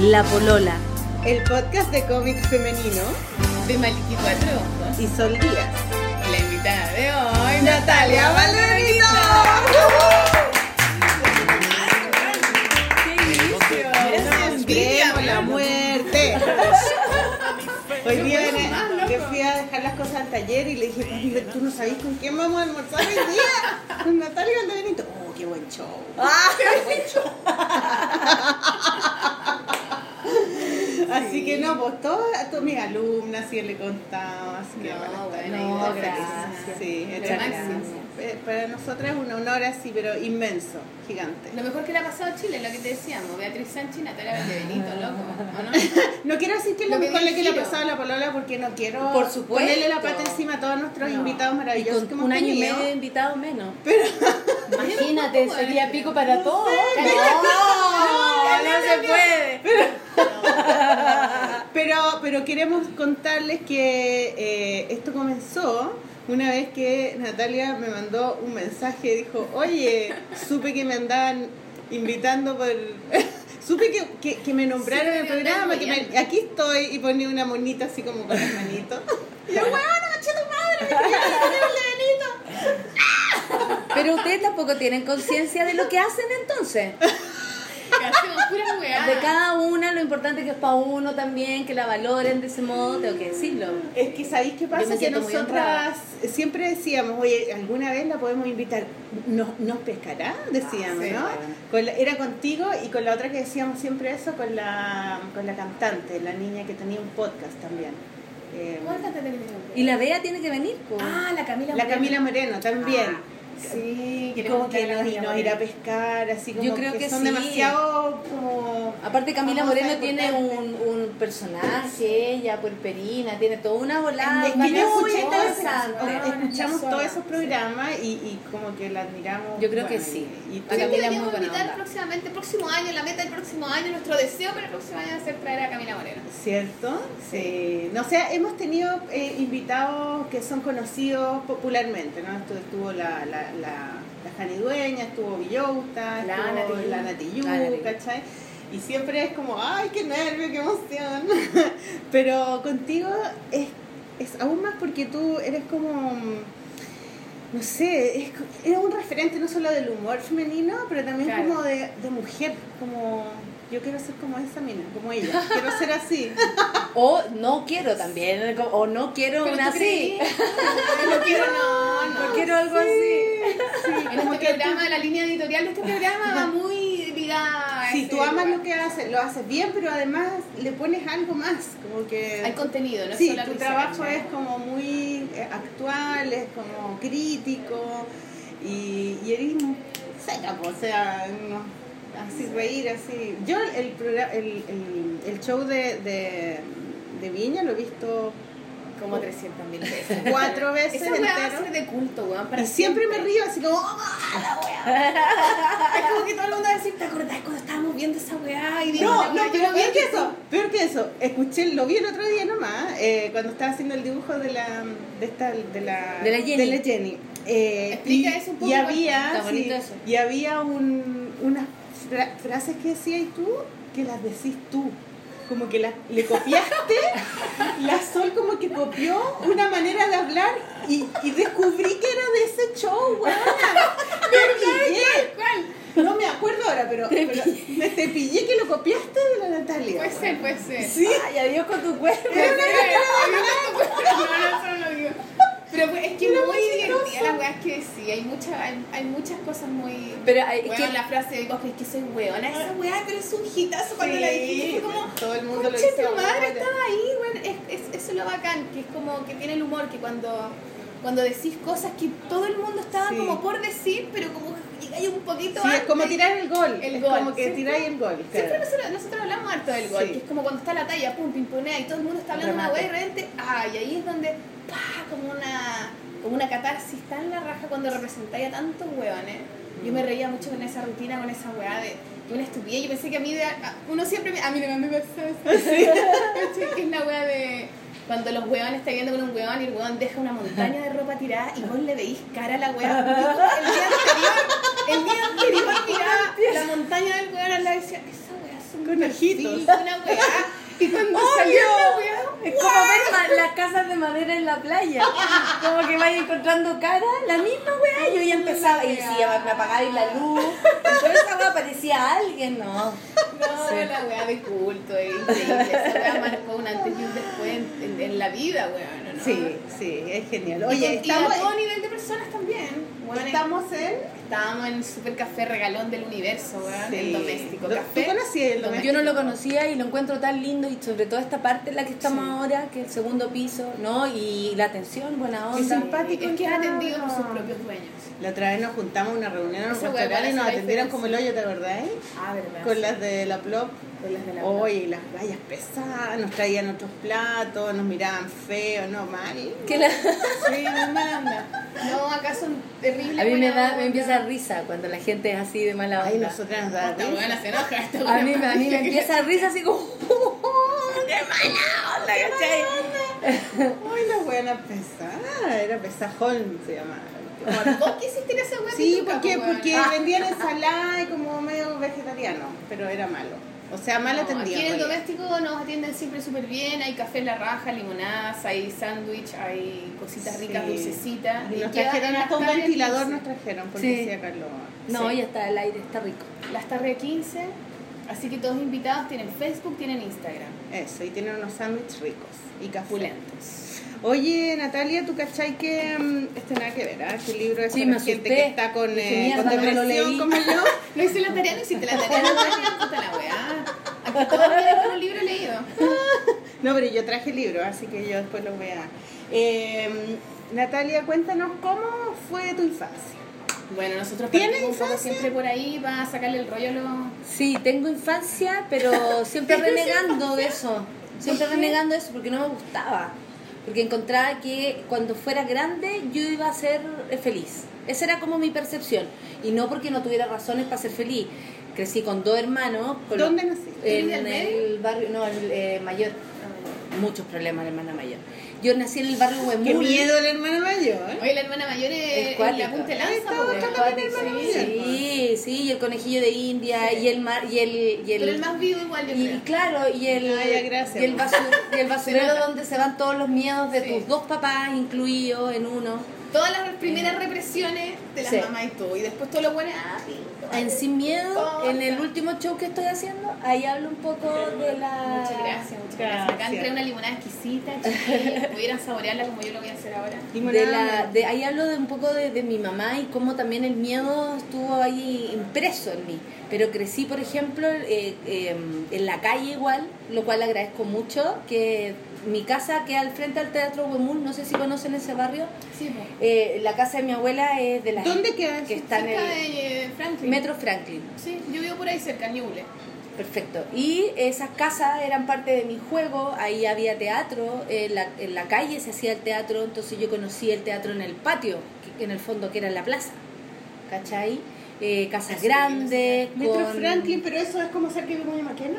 La Polola. El podcast de cómic femenino de Maliki Cuatro Ojos. y Sol Díaz. La invitada de hoy, Natalia Valderito. Queremos la muerte. Hoy día que fui a dejar las cosas al taller y le dije, "Papi, ¿tú no sabés con quién vamos a almorzar hoy día? Con Natalia Valderito. Oh, qué buen show. Así que no, pues todas todas mis alumnas y le contaba. Así que, No, bueno, bueno, no, y gracias. Sí, gracias. Eh, Para nosotras es un honor así, pero inmenso, gigante. Lo mejor que le ha pasado a Chile, lo que te decíamos, Beatriz Sánchez y Natalia Valdebenito, loco, ¿o no? No quiero decir que es lo mejor le que le ha pasado a la polola porque no quiero Por supuesto. ponerle la pata encima a todos nuestros No. invitados Y maravillosos con que hemos un año y medio de invitado menos. Imagínate, ¿Cómo sería pico para todos. No, no se puede. Pero, pero queremos contarles que eh, esto comenzó una vez que Natalia me mandó un mensaje, dijo, oye, supe que me andaban invitando por... supe que, que, que me nombraron Sí, en el programa, que me- aquí estoy y ponía una monita así como con las manitos. Y yo, weona, macho tu madre, me. Pero ustedes tampoco tienen conciencia de lo que hacen entonces. Que hacemos. De cada una, lo importante que es para uno también, que la valoren de ese modo, tengo que decirlo. Es que sabéis qué pasa que nosotras siempre decíamos, oye, alguna vez la podemos invitar, ¿nos, nos pescará? Decíamos, Ah, sí, ¿no? Con la- era contigo y con la otra que decíamos siempre eso, con la, con la cantante, la niña que tenía un podcast también. Eh, ¿Cuál cantante? Y la Bea tiene que venir. po. Ah, la Camila la Moreno. Camila Moreno también. Ah, Sí, Y como que a nos, nos ir a pescar, así como Yo creo que son sí. demasiado como... Aparte Camila Moreno tiene un, un personaje, ella puerperina, tiene toda una volada Es que yo escuché todo escuchamos Sí. todos esos programas y, y como que la admiramos. Yo creo que bueno, sí. Y, y A Sí, Camila es muy buena invitar onda. próximamente, el próximo año, la meta del próximo año, nuestro deseo para el próximo año es hacer traer a Camila Moreno. ¿Cierto? Sí. No sé, hemos tenido eh, invitados que son conocidos popularmente, ¿no? Estuvo, estuvo la, la, la, la Jani Dueña, estuvo Villouta, La estuvo. Y siempre es como, ay, qué nervio, qué emoción. Pero contigo es, es aún más porque tú eres como, no sé, es, eres un referente no solo del humor femenino, pero también Claro. como de, de mujer, como... Yo quiero ser como esa mina, como ella. Quiero ser así. O no quiero también, o no quiero Pero una tú así. no quiero, no, no. No quiero algo así. En este programa, la línea editorial de este programa va muy ligada Si ese tú amas lugar. lo que haces, lo haces bien, pero además le pones algo más. Como que. Hay contenido, ¿no? Sí, tu trabajo es como muy eh, actual, es como crítico y, y eres seca, o sea, no, así reír, así. Yo el, el, el, el show de, de, de Viña lo he visto Como 300 mil veces. cuatro veces Esa weá entero. de culto, weón. para Y siempre me siempre. río así como... Es como que todo el mundo va a decir, ¿te acordás cuando estábamos viendo esa weá? Y digo, No, la no, weá, yo pero peor que aquí". eso, peor que eso. Escuché, lo vi el otro día nomás, eh, cuando estaba haciendo el dibujo de la, de esta, de la, De la Jenny. Jenny. Eh, Explica y, eso un poco, y había, sí, y había un, unas fra- frases que decías tú que las decís tú. Como que la- le copiaste, la Sol como que copió una manera de hablar y, y descubrí que era de ese show. ¿Cuál? No me acuerdo ahora, pero, pero me te pillé que lo copiaste de la Natalia. Puede ser, puede ser. Sí. Ay, adiós con tu cuerpo. No, no, lo digo. Pero pues, es que es muy divertida la weá que sí, hay, mucha, hay, hay muchas cosas muy... Pero hay- Bueno, que- la frase de Cosco es que soy weona, esa weá, pero es un hitazo cuando la dijiste, como... todo el mundo lo tu madre estaba ahí, bueno, es, es, eso es lo bacán, que es como que tiene el humor, que cuando, cuando decís cosas que todo el mundo estaba Sí. como por decir, pero como llegáis un poquito Sí, es como tirar el gol. El es gol, como que ¿cierto? tiráis el gol. Siempre nosotros, nosotros hablamos harto del gol, Sí. que es como cuando está la talla, pum, pimponea y todo el mundo está hablando una Remate. weá y de repente, ay, ahí es donde, pa, como una, como una catarsis tan la raja cuando representáis a tantos hueones. Yo me reía mucho con esa rutina, con esa weá de, de una estupidez. Yo pensé que a mí, de, a- uno siempre, me, a mí también me pasa eso. Es la weá de cuando los hueones están viendo con un hueón y el hueón deja una montaña de ropa tirada y vos le veís cara a la. Yo el día anterior, el día anterior miraba la montaña del hueón al lado y decía, esa weá un Con ojitos. una weá. Y cuando salió la weá, Es como ver las casas de madera en la playa. Como que vaya encontrando cara, la misma weá. Yo ya empezaba y decía, me apagaba la luz. Entonces esa weá aparecía alguien, no. No, Sí. la weá de culto, es increíble. Esa weá marcó un antes y un después en, en- en la vida, weón. ¿no? Sí, sí, es genial. Y, Oye, y estamos, a todo nivel de personas también. estamos en... Estábamos en el super café regalón del universo, weón. Sí. El doméstico ¿Tú café. conocías el doméstico? Yo no lo conocía y lo encuentro tan lindo y sobre todo esta parte en la que estamos ahora, que es el segundo piso, ¿no? Y la atención, buena Qué onda. simpático. Es que es atendido por sus propios dueños. La otra vez nos juntamos a una reunión en un restaurante y nos atendieron como el hoyo, ¿te acordás? Ah, verdad. Con las de la Plop. Con las de la Oye, las gallas pesadas, nos traían otros platos, nos miraban feo, no mal. Que la- Sí, muy mala onda. No, acá son terribles. A mí me da, onda. me empieza risa cuando la gente es así de mala Ay, onda. nosotras nos da Esta risa. se enoja. Esta A mí, me- a mí me empieza a risa así como, ¡qué mala onda, ¿cachai? Ay, la buena pesada, era pesajón, se llamaba. ¿Vos qué hiciste en esa weá? Sí, porque, porque Ah. vendían ensalada y como medio vegetariano, pero era malo. O sea, mal No, atendido. Aquí en el doméstico nos atienden siempre súper bien. Hay café en la raja, limonadas, hay sándwich, hay cositas ricas, dulcecitas. Y nos trajeron hasta un ventilador, 15. nos trajeron, porque Sí. decía Carlos. No, Sí. ya está, el aire está rico. Las tardes 15. Así que todos invitados tienen Facebook, tienen Instagram. Eso, y tienen unos sándwiches ricos y café. Oye, Natalia, ¿tú cachai que mm, este nada que ver, ¿ah? Que el libro es Sí, para gente que está con, eh, con depresión leí. como yo? No hice la tarea, no hiciste la tarea, Natalia, puta la weá. Aquí todos con un libro leído. No, pero yo traje el libro, así que yo después lo voy a... Eh, Natalia, cuéntanos cómo fue tu infancia. Bueno, nosotros ¿Tienes como infancia? siempre por ahí para sacarle el rollo a los... Sí, tengo infancia, pero siempre renegando de eso. Siempre renegando de eso porque no me gustaba. Porque encontraba que cuando fuera grande yo iba a ser feliz. Esa era como mi percepción. Y no porque no tuviera razones para ser feliz. Crecí con dos hermanos. con ¿Dónde naciste? En ¿En el el barrio, no, el eh, mayor. Muchos problemas, hermana mayor. Yo nací en el barrio Huemul. Qué miedo la hermana mayor. Oye, la hermana mayor es, Es la punta de lanza, Sí, sí. Y el conejillo de India y el mar y el y el, Pero el más vivo igual, yo y creo. claro y el Ah, ya, gracias. y el, basur- y el basurero donde se van todos los miedos de Sí. tus dos papás incluidos en uno Todas las primeras represiones de las Sí. mamás y tú. Y después todo lo bueno, ah, pinto. en Sin Miedo en el último show que estoy haciendo ahí hablo un poco de la Muchas gracias, muchas gracias. Acá entré una limonada exquisita. Pudieran saborearla como yo lo voy a hacer ahora. de la de ahí hablo de un poco de, de mi mamá y cómo también el miedo estuvo ahí impreso en mí pero crecí por ejemplo eh, eh, en la calle igual lo cual agradezco mucho que mi casa queda al frente del teatro Huemul no sé si conocen ese barrio Sí. Eh, la casa de mi abuela es de la ¿Dónde queda que está en Cerca el de eh, Franklin. Metro Franklin Sí, yo vivo por ahí cerca, en Ñuble. Perfecto. Y esas casas eran parte de mi juego, ahí había teatro, en la, en la calle se hacía el teatro, entonces yo conocí el teatro en el patio, que en el fondo que era en la plaza, ¿cachai? Eh, casas que grandes, Metro con- Franklin, pero eso es como cerca de Vicuña Maquena.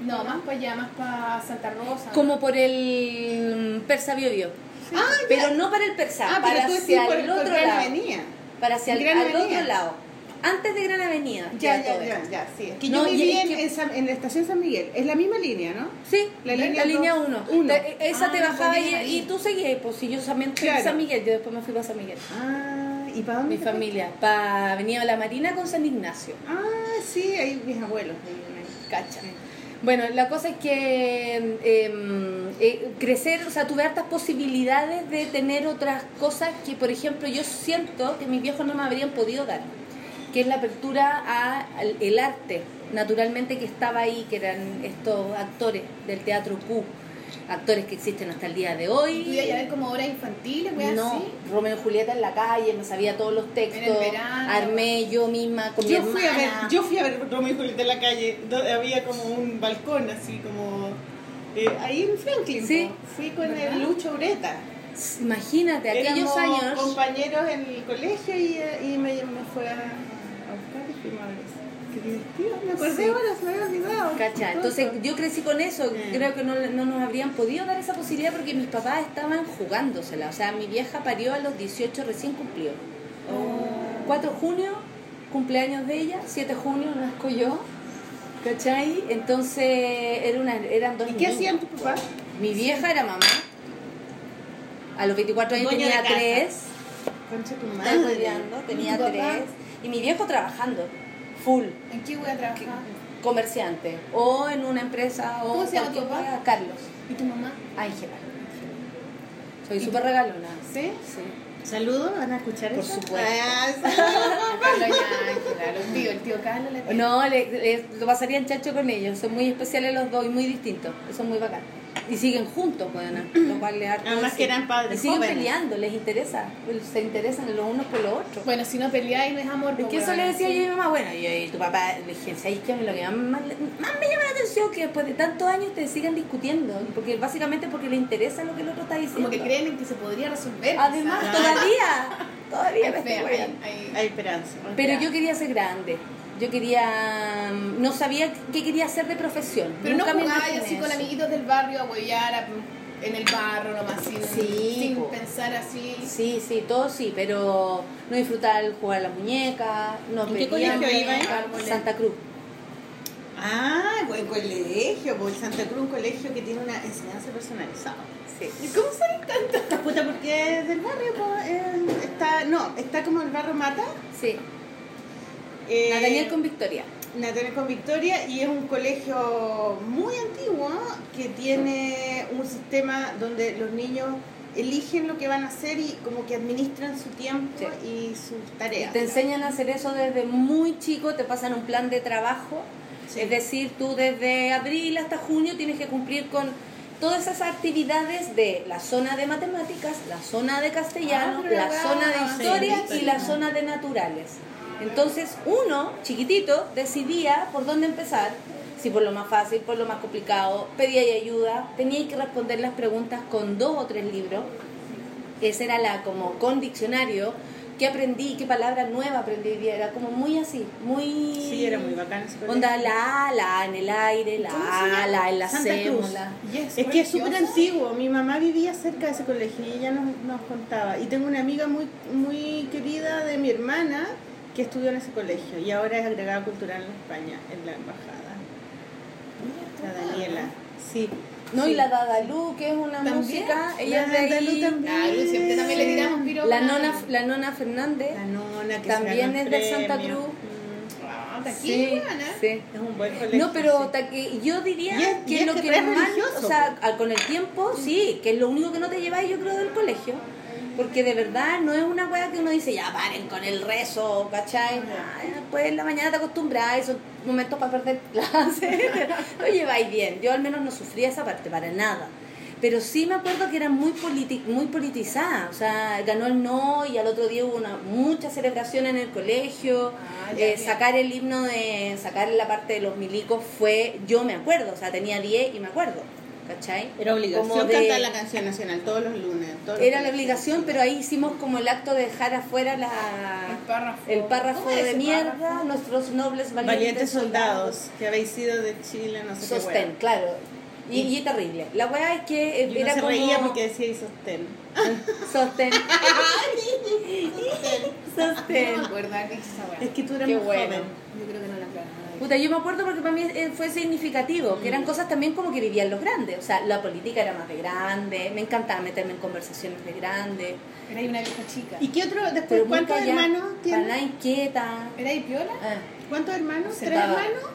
No, más para allá, más para Santa Rosa. como por el Persa Bio Bio. Ah, Pero no para el Persa, Ah, para pero hacia por, el por otro Gran lado. Avenida. Para hacia el al otro lado. Antes de Gran Avenida. Ya, ya, ya, sí. Que No, yo viví en, que- en San- en la estación San Miguel. Es la misma línea, ¿no? Sí, La la línea línea dos, 1. uno. Esa te Ah, bajaba pues y, y tú seguías, pues si yo también fui Claro. San Miguel, yo después me fui para San Miguel. Ah, ¿y para dónde Mi te fuiste? familia, para Avenida La Marina con San Ignacio. Ah, sí, ahí mis abuelos ahí. Cacha. Bueno, la cosa es que em, eh, crecer, o sea, tuve hartas posibilidades de tener otras cosas que, por ejemplo, yo siento que mis viejos no me habrían podido dar, que es la apertura a- al el arte, naturalmente que estaba ahí, que eran estos actores del teatro Q, actores que existen hasta el día de ¿Y tú hoy. ibas a ver como obras infantiles, weas No, así? Romeo y Julieta en la calle, me sabía todos los textos, En el verano. armé yo misma con Yo mi fui, a ver, yo fui a ver Romeo y Julieta en la calle, donde había como un balcón así como... eh, ahí en Franklin. Sí. po. Fui con ¿Verdad? el Lucho Ureta. Imagínate, aquellos Éramos años... compañeros en el colegio y, y me, me fue a, a buscar y fuimos a ver. Qué divertido, me acordé Sí. ahora, se me había olvidado. Cacha, entonces yo crecí con eso, Mm. creo que no, no nos habrían podido dar esa posibilidad porque mis papás estaban jugándosela, o sea, mi vieja parió a los 18 recién cumplió. 4 de junio, cumpleaños de ella, 7 de junio nazco yo, ¿Cachai? Entonces era una, eran dos ¿Y qué hacían tus papás? Mi vieja era mamá. A los 24 años tenía casa. tres. Concha tu Estaba madre. estudiando, tenía ¿Y tu papá? tres. Y mi viejo trabajando, full, ¿En qué voy a trabajar? comerciante. O en una empresa, o ¿Cómo se llama tu papá? Carlos. ¿Y tu mamá? Ángela. Soy súper regalona. ¿Sí? Sí. Saludos, ¿van a escuchar Por eso? supuesto. Ah. Carlos y Ángela, los tíos, el tío Carlos, la tía. No, le, le- lo pasaría en chacho con ellos. Son muy especiales los dos y muy distintos. Son muy bacán. Y siguen juntos, bueno, lo cual le harto Además que eran padres Y siguen jóvenes. peleando, les interesa. Se interesan los unos por los otros. Bueno, si no peleáis no es amor. Es pues, que eso le decía sí. yo a mi mamá, bueno, y, y tu papá, le dije, ¿sabes qué? A mí lo que más, más- más me llama la atención que después de tantos años te sigan discutiendo, porque básicamente porque le interesa lo que el otro está diciendo. Como que creen en que se podría resolver. Además, todavía, todavía Hay fe, estoy hay- hay- Hay esperanza. Pero Ya. yo quería ser grande. Yo quería. mm, No sabía qué quería hacer de profesión. Pero no Nunca jugáis imaginé así con amiguitos del barrio a huellar a- en el barro nomás, sin, Sí, sin po. pensar así. Sí, sí, todo sí, pero no disfrutar el jugar a la muñeca, no ¿En qué colegio iba, eh? Santa Cruz. Ah, buen colegio, porque Santa Cruz un colegio que tiene una enseñanza personalizada. Sí. ¿Y cómo sabes tanto? Puta, porque es del barrio, pues, eh, está, no, está como el barrio Mata. Sí. Eh, Nathaniel con Victoria. Nathaniel con Victoria y es un colegio muy antiguo que tiene un sistema donde los niños eligen lo que van a hacer y como que administran su tiempo Sí. y sus tareas. Te enseñan a hacer eso desde muy chico, te pasan un plan de trabajo. Sí. Es decir, tú desde abril hasta junio tienes que cumplir con todas esas actividades de la zona de matemáticas, la zona de castellano, Ah, la zona de historia sí, y la zona de naturales. Entonces uno, chiquitito, decidía por dónde empezar, si por lo más fácil, por lo más complicado, pedía y ayuda, tenía que responder las preguntas con dos o tres libros. Esa era la como con diccionario, qué aprendí, qué palabra nueva aprendí era como muy así, muy... Sí, era muy bacán ese colegio. Onda la A, la A en el aire, la ¿Cómo se A, la en la Santa Cruz. sémola. Yes, Es que es súper antiguo. Mi mamá vivía cerca de ese colegio y ella nos, nos contaba. Y tengo una amiga muy, muy querida de mi hermana que estudió en ese colegio y ahora es agregada cultural en España, en la embajada. La Daniela. Sí. No, sí. y la Dadalú, que es una ¿También? música, ella es La de Dadalú ahí. también. Ah, siempre también le tiramos. La nona, la nona Fernández. La nona que También es de Santa. Cruz. Ah, Sí, sí. Es un buen colegio. No, pero yo diría es- que es lo que que es más, o sea, al- con el tiempo, sí, que es lo único que no te lleváis, yo creo, del colegio. Porque de verdad no es una weá que uno dice, ya paren con el rezo, ¿cachai? Ay, Después en la mañana te acostumbras, son momentos para perder clase. lo lleváis bien. Yo al menos no sufría esa parte, para nada. Pero sí me acuerdo que era muy, politi muy politizada. O sea, ganó el no y al otro día hubo una, mucha celebración en el colegio. Ah, Eh, sacar el himno de sacar la parte de los milicos fue yo me acuerdo o sea tenía 10 y me acuerdo ¿cachai? Era obligación Como de- cantar la canción nacional todos los lunes. todos los era la colegios. obligación pero ahí hicimos como el acto de dejar afuera la El párrafo. el párrafo ¿Cómo es de mierda párrafo? nuestros nobles valientes, Valientes soldados que habéis sido de Chile, no sé qué. sostén wea. claro y, y terrible la weá es que Y uno era se como reía porque decía y sostén. sostén No me sostén acuerdo dicho esa weá. Es que tú eras Qué muy bueno. joven. Yo creo que no la. Puta, yo me acuerdo porque para mí eh, fue significativo, que eran cosas también como que vivían los grandes, o sea, la política era más de grande, me encantaba meterme en conversaciones de grandes, Era una vieja chica. ¿Y qué otro? Después, pero ¿cuántos hermanos para tienes? inquieta. ¿Era ahí piola? Ah, ¿Cuántos hermanos? ¿Tres Sentaba. hermanos?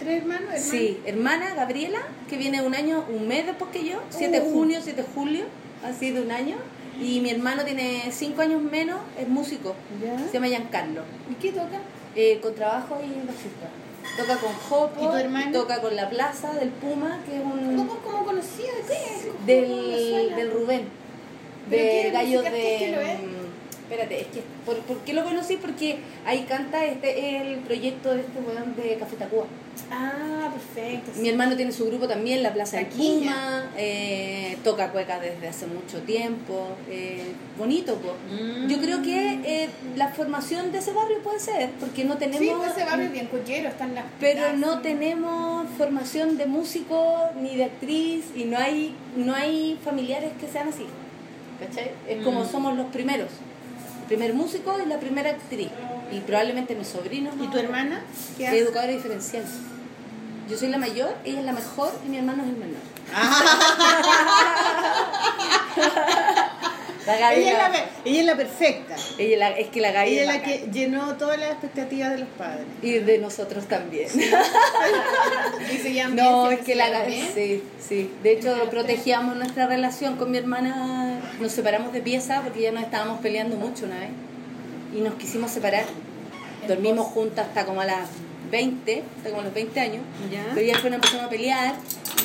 ¿Tres hermanos? hermanos? sí, hermana Gabriela, que viene un año, un mes después que yo, 7 de Uh. junio, 7 de julio, así de un año, y mi hermano tiene 5 años menos, es músico, ¿Ya? se llama Giancarlo, ¿Y qué toca? eh, con trabajo y bajista. Toca con Jopo, ¿Y tu hermano? toca con La Plaza del Puma, que es un... ¿Cómo, cómo conocía? ¿De del, del Rubén ¿Pero qué de gallo música de espérate es que ¿por, por qué lo conocí? porque ahí canta este el proyecto de este weón de Café Tacuba Ah, perfecto. mi hermano tiene su grupo también La Plaza Taquilla. Puma eh, toca cueca desde hace mucho tiempo eh, bonito. Mm. yo creo que eh, la formación de ese barrio puede ser porque no tenemos Sí, pues ese barrio es bien cuequero, están las pero no tenemos formación de músico ni de actriz y no hay no hay familiares que sean así ¿cachai? es como Mm. somos los primeros primer músico y la primera actriz y probablemente mis sobrinos ¿Y tu hermana? ¿Qué hace? educadora diferencial Yo soy la mayor, ella es la mejor y mi hermano es el menor. La Gaby Ella es la, ella es la perfecta. ella es la- es que la Gaby Ella es es la bacán. que llenó todas las expectativas de los padres. Y de nosotros también. Y se No, es que la Gaby, sí, sí. De hecho, protegíamos nuestra relación con mi hermana. Nos separamos de pieza porque ya nos estábamos peleando mucho una vez. Y nos quisimos separar. Dormimos juntas hasta como a las 20, hasta como a los 20 años. Ya. Pero ya después nos empezamos a pelear.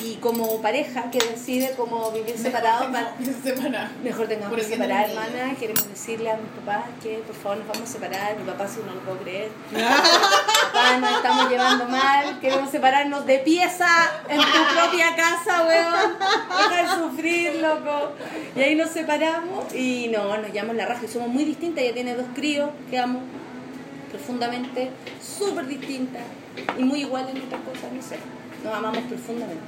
Y como pareja que decide como vivir separados, para, Separado. Mejor tengamos que separar, hermana. Queremos decirle a mis papás que por favor nos vamos a separar. Mi papá, si no lo puedo creer. papá, nos estamos llevando mal. Queremos separarnos de pieza en tu propia casa, weón. Deja de sufrir, loco. Y ahí nos separamos y no, nos llamamos la raja. Y somos muy distintas. Ella tiene dos críos que amo profundamente, súper distintas y muy iguales en otras cosas, no sé. Nos amamos profundamente.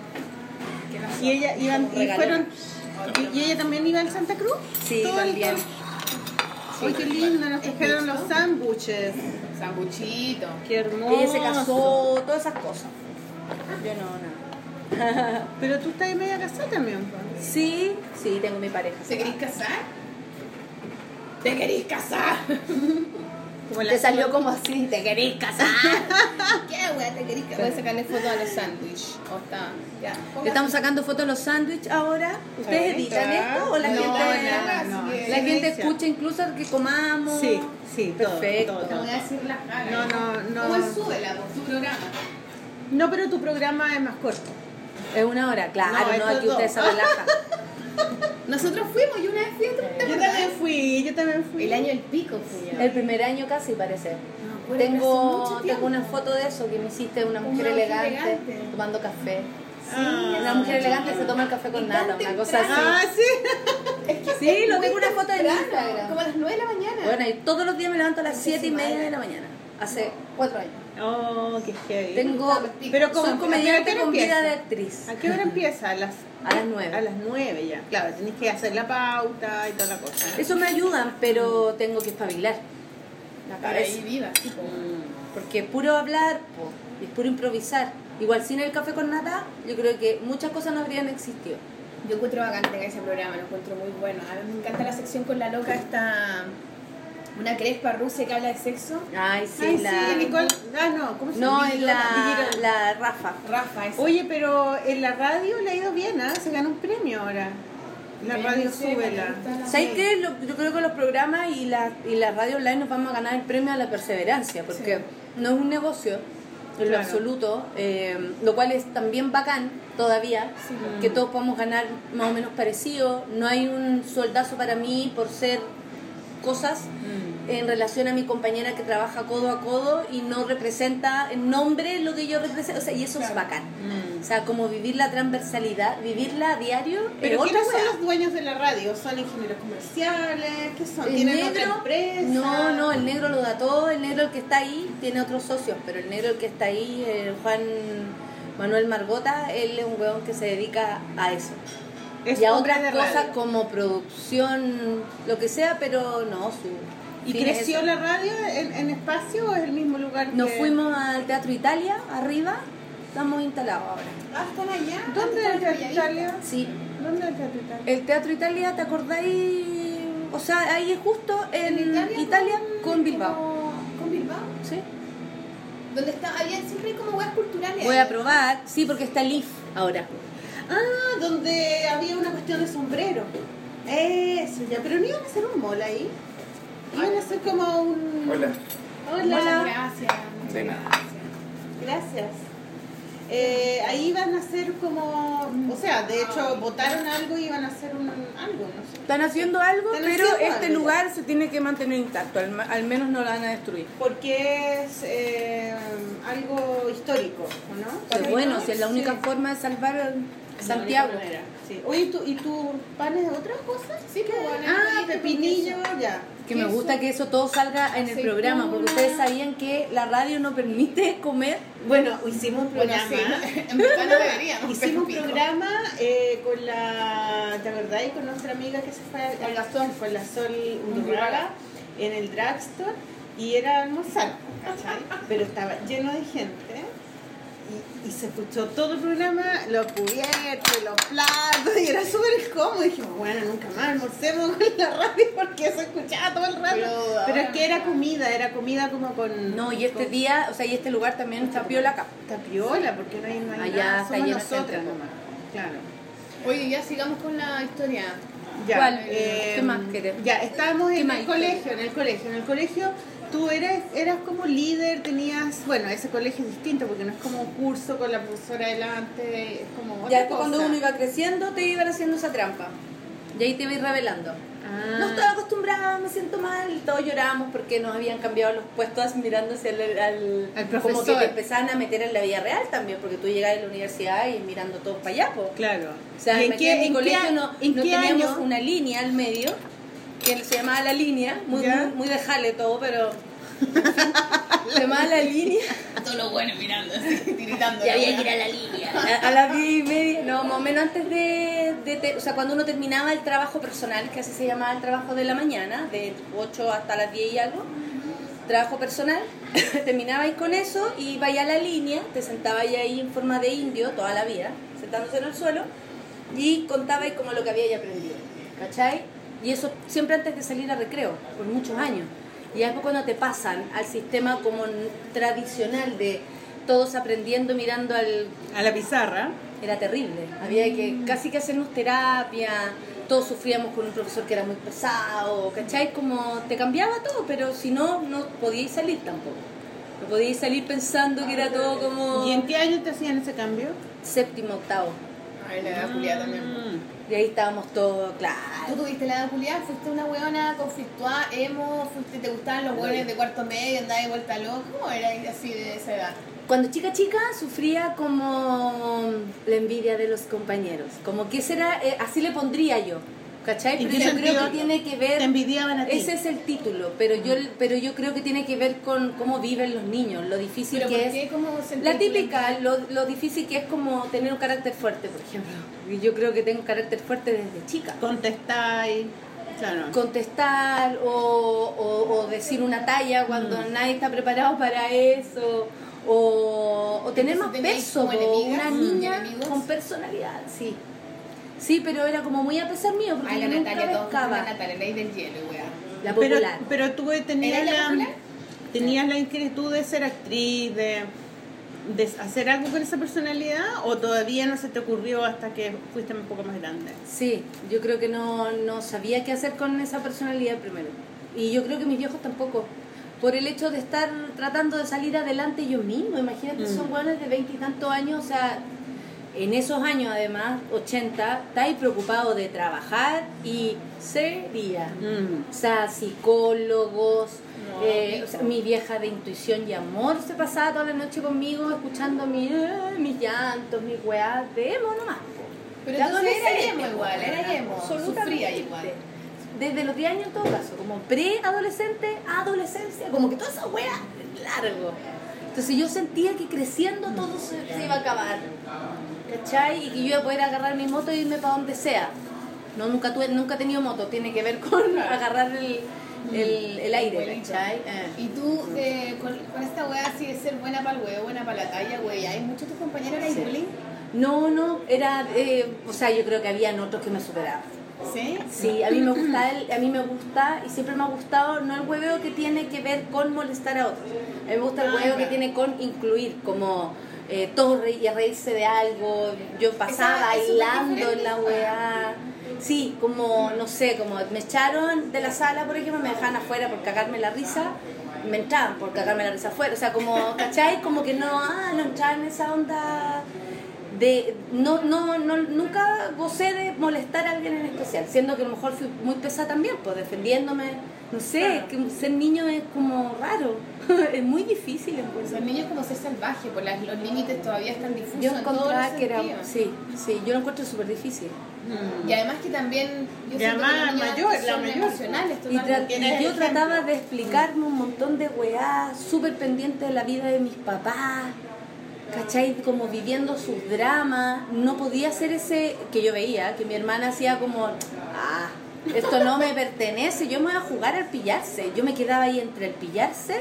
Y ella iban, y fueron. Y, y ella también iba en Santa Cruz? Sí, Todo también. Ay, qué lindo, nos trajeron los sándwiches. Sambuchito. Qué hermoso. Ella se casó, todas esas cosas. Yo no, nada. Pero tú estás media casada también, pues. Sí, sí, tengo mi pareja. ¿Te querés casar? ¿Te querés casar? Como Te salió como así, te querés casar. ¿Qué wea te querés casar? Voy a sacarle foto a los sándwiches. O. Ya. Le estamos sacando fotos de los sándwiches ahora. ¿Ustedes editan esto o la No, gente, no, que- la gente escucha incluso que comamos? Sí, sí, todo, Perfecto. todo, Te voy a decir las caras. No, no, no. ¿Cómo es súbela por tu programa? No, pero tu programa es más corto. Es una hora, claro, No, no, aquí dos. ustedes se relajan. Nosotros fuimos, yo una vez fui a otro Yo también fui, yo también fui. El año del pico fui yo. El primer año casi parece. No, Tengo, tengo una foto de eso que me hiciste una mujer elegante, elegante. tomando café. Ah. Una mujer elegante se toma el café con nata, una cosa así. Ah, sí. Es que Sí, es lo tengo una foto temprano, Instagram. Como a las 9 de la mañana. Bueno, y todos los días me levanto a las Concha 7 y media de la mañana. Hace cuatro años. Oh, qué heavy. Tengo, Pero como comediante ¿a qué hora con vida de actriz. ¿A qué hora empieza? A las, A las nueve. A las nueve ya. Claro, tenés que hacer la pauta y toda la cosa. Eso me ayuda, pero tengo que espabilar la Para ahí cabeza. viva. Porque puro hablar y es puro improvisar. Igual sin el café con nata, yo creo que muchas cosas no habrían existido. Yo encuentro bacán que ese programa, lo encuentro muy bueno. A mí me encanta la sección con la loca esta... Una crespa rusa que habla de sexo. Ay, sí, Ay, la... sí, Nicole. Ah, no, ¿cómo se No, llama? es la, la Rafa. Rafa, esa. Oye, pero en la radio le ha ido bien, ¿ah? Se ganó un premio ahora. La radio súbela. ¿Sabes qué? Lo- yo creo que los programas y la, y la radio online nos vamos a ganar el premio a la perseverancia, porque no es un negocio en lo absoluto, eh, lo cual es también bacán todavía, que todos podamos ganar más o menos parecido. No hay un soldazo para mí por ser cosas en relación a mi compañera que trabaja codo a codo y no representa en nombre lo que yo represento, o sea, y eso es bacán. Mm. O sea, como vivir la transversalidad, vivirla a diario, Pero ¿quiénes son los dueños de la radio? ¿Son ingenieros comerciales? ¿Qué son? ¿Tienen otra empresa? no, no, el negro lo da todo, el negro el que está ahí tiene otros socios, pero el negro el que está ahí, el Juan Manuel Margota, él es un weón que se dedica a eso. Es y a otras cosas como producción, lo que sea, pero no, su... ¿Y creció la radio en, en espacio o es el mismo lugar Nos que- fuimos al Teatro Italia, arriba, estamos instalados ahora. Ah, están allá. ¿Dónde es el Teatro Italia? Sí, ¿Dónde es el Teatro Italia? el Teatro Italia, ¿te acordáis? O sea, ahí es justo en, ¿En Italia, con, Bilbao. como- ¿Con Bilbao? ¿Sí? Donde está, había siempre hay como weas culturales. Voy a probar, sí, porque está el IF ahora. Ah, donde había una cuestión de sombrero. Eso, ya. Pero no iban a hacer un mall ahí. Iban a hacer como un... Hola. Hola. Muchas gracias. muchas De nada. gracias. Eh, ahí iban a hacer como... O sea, de hecho, votaron algo y iban a hacer un, algo, no sé. Están haciendo algo, Están pero haciendo este algo. lugar se tiene que mantener intacto, al, al menos no lo van a destruir. Porque es eh, algo histórico, ¿o ¿no? Qué bueno, si es la única Sí. forma de salvar Santiago. sí. Oye, ¿y tu- ¿y tus panes de otras cosas? Sí, pues bueno. Ah, pepinillo, ya. Que me gusta que eso todo salga en el aceituna. programa, porque ustedes sabían que la radio no permite comer. Bueno, hicimos un Bueno, programa. sí. En verdad no deberíamos. Hicimos un programa eh, con la, ¿te acordáis? Con nuestra amiga que se fue a- Con la Sol. con la Sol Undurraga. Undurraga en el drugstore y era almorzar, ¿cachai? Pero estaba lleno de gente y, y se escuchó todo el programa, los cubiertos, los platos, y era súper cómodo. Y dije, bueno, nunca más almorcemos con la radio porque se escuchaba todo el rato. Pero Pero, es que era comida, era comida como con. No, y este con día, o sea, y este lugar también está piola acá. Tapiola, porque no hay, no hay Allá nada, está lleno nosotras nomás. Claro. Oye, ya sigamos con la historia. Ya, ¿Cuál? eh, ¿Qué más querés? Ya, estábamos ¿Qué en el colegio, en el colegio. En el colegio tú eras, eras como líder, tenías, bueno, ese colegio es distinto porque no es como un curso con la profesora delante, es como otra Ya cosa. cuando uno iba creciendo te iban haciendo esa trampa. Y ahí te ibas revelando. Ah. No estoy acostumbrada, me siento mal. Todos lloramos porque nos habían cambiado los puestos el, al, Al Como que profesor. te empezaban a meter en la vida real también, porque tú llegabas a la universidad y mirando todos para allá. Claro. O sea, ¿Y en qué- en mi en colegio qué- no, en no qué teníamos año? una línea al medio, que se llamaba la línea, muy, muy, muy de jale todo, pero... se llamaba la línea. Todo lo bueno mirando así, tiritando. Ya había que ir a la línea. A, a las diez y media, no, más o menos antes de, de te- O sea, cuando uno terminaba el trabajo personal, que así se llamaba el trabajo de la mañana, de 8 hasta las 10 y algo, trabajo personal, terminabais con eso y ibais a la línea, te sentabais ahí en forma de indio toda la vida, sentándose en el suelo, y contabais como lo que habíais aprendido. ¿Cachai? Y eso siempre antes de salir a recreo, por muchos años. Y después cuando te pasan al sistema como tradicional de todos aprendiendo, mirando al... A la pizarra. Era terrible. Había que casi que hacernos terapia, todos sufríamos con un profesor que era muy pesado, ¿cachai? Como te cambiaba todo, pero si no, no podíais salir tampoco. No podíais salir pensando que era todo como ¿Y en qué año te hacían ese cambio? séptimo, octavo. Ay, la edad culiada también. Y ahí estábamos todos, ¿Tú claro. tuviste la edad? ¿Fuiste una weona conflictuada, emo? ¿Fuiste, ¿Te gustaban los hueones de cuarto medio, andabas de vuelta loco? ¿Cómo era así de esa edad? Cuando chica chica sufría como la envidia de los compañeros. Como que ese era, eh, así le pondría yo. ¿Cachai? ¿En Pero yo sentido creo que tiene que ver... Te envidiaban a ti. Ese es el título, pero yo, pero yo creo que tiene que ver con cómo viven los niños, lo difícil ¿Pero que es. La típica, lo, lo difícil que es como tener un carácter fuerte, por ejemplo. Y yo creo que tengo un carácter fuerte desde chica. Contestáis. Claro. Contestar o, o- o decir una talla cuando Mm. nadie está preparado para eso. O, o tener más Entonces, ¿teníais peso, una niña con personalidad, sí. Sí, pero era como muy a pesar mío, porque Ay, la yo nunca Natalia, pescaba. la Natalia, ley del hielo, weá. La Pero, popular. pero tú tenías ¿Era la tenías la inquietud de ser actriz, de, de hacer algo con esa personalidad, o todavía no se te ocurrió hasta que fuiste un poco más grande. Sí, yo creo que no, no sabía qué hacer con esa personalidad primero. Y yo creo que mis viejos tampoco. Por el hecho de estar tratando de salir adelante yo mismo. Imagínate, Mm. son buenos de veintitantos años. O sea, en esos años además, 80, estáis preocupado de trabajar y sería. Mm. O sea, psicólogos. No, eh, pico. o sea, mi vieja de intuición y amor se pasaba toda la noche conmigo escuchando mi, eh, mis llantos, mis weas de emo nomás. Pero De entonces era emo igual, era emo, sufría igual. Desde los 10 años en todo caso, como pre-adolescente, adolescencia, como que toda esa wea largo. Entonces yo sentía que creciendo todo se, se iba a acabar. ¿Cachai? Y que yo iba a poder agarrar mi moto e irme para donde sea. No, nunca, tuve, nunca he tenido moto, tiene que ver con agarrar el, el, el aire. ¿cachai? Eh. Y tú, eh, con, con esta weá así de ser buena para el huevo, buena para la talla, güey, ¿hay muchos tus compañeros eran Sí. bullying? No, no, era, eh, o sea, yo creo que habían otros que me superaban. ¿Sí? Sí, a mí me gusta el- a mí me gusta y siempre me ha gustado no el hueveo que tiene que ver con molestar a otros. A mí me gusta el Ah, hueveo que claro. tiene con incluir, como eh, todos re- y a reírse de algo. Yo pasaba bailando en la weá. Sí, como, no sé, como me echaron de la sala, por ejemplo, me dejaban afuera por cagarme la risa, me entraban por cagarme la risa afuera. O sea, como, ¿cachai? Como que no, ah, no entraban en esa onda de no, no, no nunca gocé de molestar a alguien en especial, siendo que a lo mejor fui muy pesada también, pues defendiéndome, no sé, que ser niño es como raro, es muy difícil encuentro. Los niños como ser salvaje, pues las- los límites todavía están difusos Yo en encontraba que era, sí, sí, yo lo encuentro súper difícil. Y además que también, yo Y que además, mayor, la mayor. emocionales Y, tra- yo trataba de explicarme un montón de weá, súper pendiente de la vida de mis papás, ¿cachai? Como viviendo sus dramas. No podía ser ese que yo veía, que mi hermana hacía como, ah, esto no me pertenece, yo me voy a jugar al pillarse. Yo me quedaba ahí entre el pillarse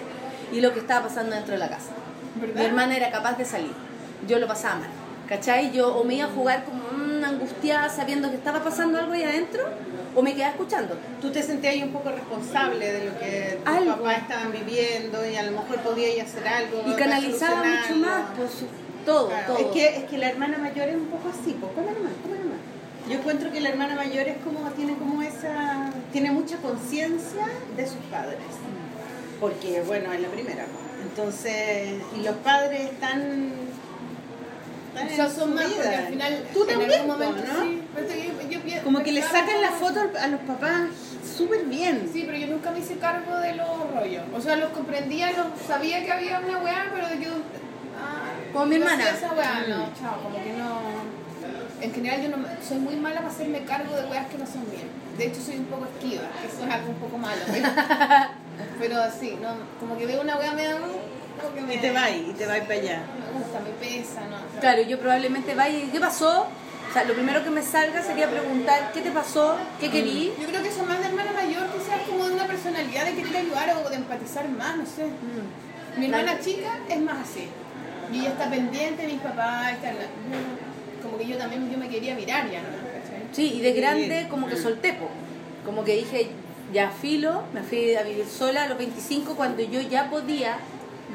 y lo que estaba pasando dentro de la casa. Mi ¿Verdad? hermana era capaz de salir. yo lo pasaba mal. ¿Cachai? Yo o me iba a jugar como una angustiada sabiendo que estaba pasando algo ahí adentro, o me quedaba escuchando. Tú te sentías ahí un poco responsable de lo que tus Algo. papás estaban viviendo y a lo mejor podías hacer algo. Y canalizaba mucho más, pues todo, Claro, todo. Es, que, es que la hermana mayor es un poco así, pues come nomás, come nomás. Yo encuentro que la hermana mayor es como, tiene como esa, tiene mucha conciencia de sus padres. Porque, bueno, es la primera. pues. Entonces, y los padres están... están O sea, en son su más vida. porque al final Tú en también, algún momento ¿no? sí, yo- yo pi- Como que le sacan la foto a los papás súper bien. Sí, pero yo nunca me hice cargo de los rollos. O sea, los comprendía, los sabía que había una weá, pero yo. Ah, Como mi no hermana. hacía Esa weá, Mm. no, chao, como que no. En general, yo no soy muy mala para hacerme cargo de weas que no son mías. De hecho, soy un poco esquiva, eso es algo un poco malo. ¿ves? pero sí, no, como que veo una wea me da. Como que me- Y te va y te va para allá. Me gusta, me pesa, no. Claro, yo probablemente vaya y ¿qué pasó? O sea, lo primero que me salga sería preguntar ¿qué te pasó? ¿Qué querí? Yo creo que eso más de hermana mayor, quizás como de una personalidad de querer ayudar o de empatizar más, no sé. Mi hermana La- chica es más así. Y ella está pendiente, mis papás están... Como que yo también yo me quería mirar ya, ¿no? Sí, y de grande como que solté, po. como que dije, ya filo, me fui a vivir sola a los 25 cuando yo ya podía,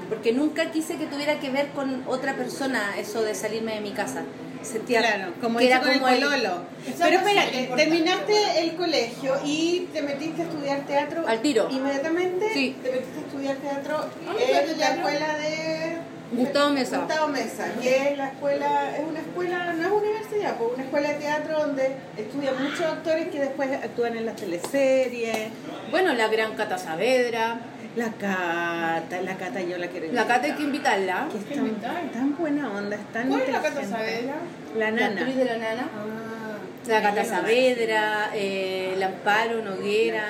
porque nunca quise que tuviera que ver con otra persona eso de salirme de mi casa. Sentía Claro, como que era con como el pololo. Pero espérate, terminaste el colegio y te metiste a estudiar teatro. Al tiro. Inmediatamente Sí. te metiste a estudiar teatro ¿Dónde en la escuela de... Gustavo Mesa. Gustavo Mesa, que es la escuela, es una escuela, no es universidad, pues una escuela de teatro donde estudian muchos actores que después actúan en las teleseries. Bueno, la gran Cata Saavedra, La Cata, la Cata yo la quiero la Cata hay invitar. que invitarla, que es tan, invitar. tan buena onda, es tan ¿Cuál es la Cata. Saavedra? La la nana. actriz de la nana. Ah. La Cata Saavedra, eh, Lamparo, Noguera,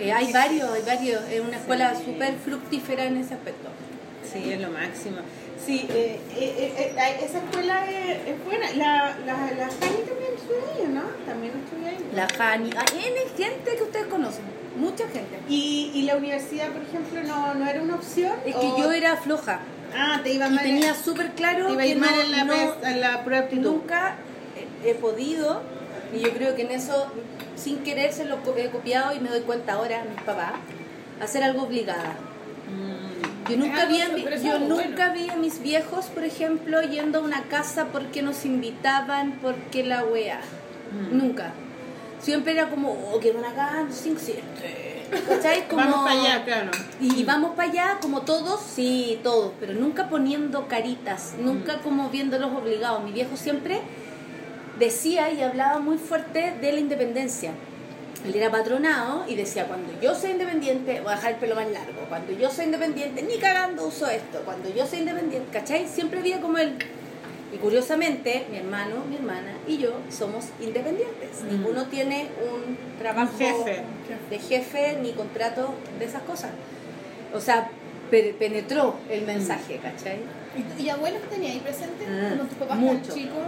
eh, hay varios, hay varios, es una escuela súper fructífera en ese aspecto. Sí, es lo máximo. Sí, eh, eh, esa escuela es, es buena. La, la, la Jani también estudia ahí, ¿no? También estudia ahí. La Jani, hay N gente que ustedes conocen, mucha gente. ¿Y, y la universidad, por ejemplo, no, no era una opción? Es que ¿O- yo era floja Ah, te iba y mal. tenía súper claro te iba a que mal no- en la, no- pres- en la prueba aptitud. nunca he he podido, y yo creo que en eso, sin querer, se lo he copiado y me doy cuenta ahora, mis papás, hacer algo obligada. Mm. Yo nunca, algo vi a, mi- yo nunca vi a mis viejos, por ejemplo, yendo a una casa porque nos invitaban, porque la wea. Mm. Nunca. Siempre era como, oh, que van acá, 5, 7. ¿Cachai? Como, Vamos para allá, claro. Y vamos para allá, como todos, sí, todos, pero nunca poniendo caritas, nunca como viéndolos obligados. Mi viejo siempre decía y hablaba muy fuerte de la independencia. Él era patronado y decía, cuando yo soy independiente, voy a dejar el pelo más largo. Cuando yo soy independiente, ni cagando uso esto. Cuando yo soy independiente, ¿cachai? Siempre había como él. Y curiosamente, mi hermano, mi hermana y yo somos independientes. Mm. Ninguno tiene un trabajo jefe. de jefe ni contrato de esas cosas. O sea, pe- penetró el mensaje, ¿cachai? ¿Y, y abuelos que tenía ahí presentes? Ah, Como tus papás mucho. chicos,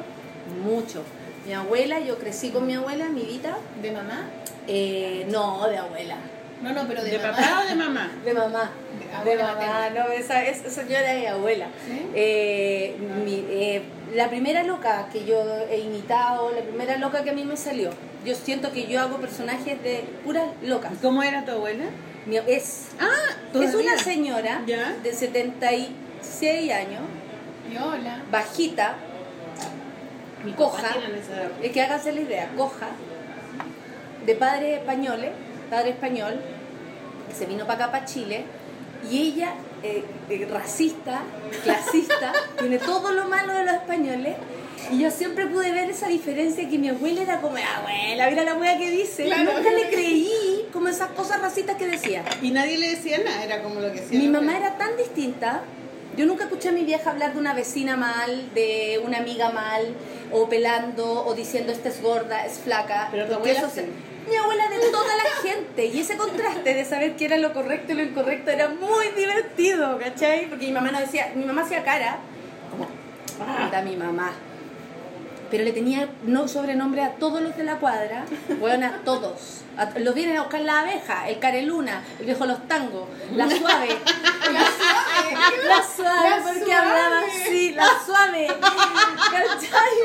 Mucho. Mi abuela, yo crecí con mi abuela, mi vida. de mamá. Eh, no, de abuela. No, no, pero de, ¿De mamá. papá o de mamá? De mamá. De De abuela mamá, materna. no, esa, esa señora es abuela. ¿Sí? Eh, mi- eh, la primera loca que yo he imitado, la primera loca que a mí me salió. Yo siento que yo hago personajes de puras locas. ¿Cómo era tu abuela? Mi- es, Ah, es una señora ¿Ya? de 76 años, Y hola. bajita, Mi coja. es que háganse la idea, coja, de padres españoles, padre español, que se vino para acá, para Chile, y ella, eh, eh, racista, clasista, tiene todo lo malo de los españoles, y yo siempre pude ver esa diferencia que mi abuela era como, abuela, mira la wea que dice, Claro. nunca le creí como esas cosas racistas que decía. Y nadie le decía nada, era como lo que decía. Mi mamá abuela. era tan distinta. Yo nunca escuché a mi vieja hablar de una vecina mal, de una amiga mal, o pelando, o diciendo esta es gorda, es flaca. Pero tu abuela eso se- sí. Mi abuela de toda la gente. Y ese contraste de saber qué era lo correcto y lo incorrecto era muy divertido, ¿cachai? Porque mi mamá no decía, mi mamá hacía cara, como, anda mi mamá. Pero le tenía no sobrenombre a todos los de la cuadra, bueno, a todos. Los vienen a buscar la abeja, el careluna, el viejo los tangos, la suave. La suave. La suave, La porque suave. hablaba así, abuelita suave. ¿Cachai?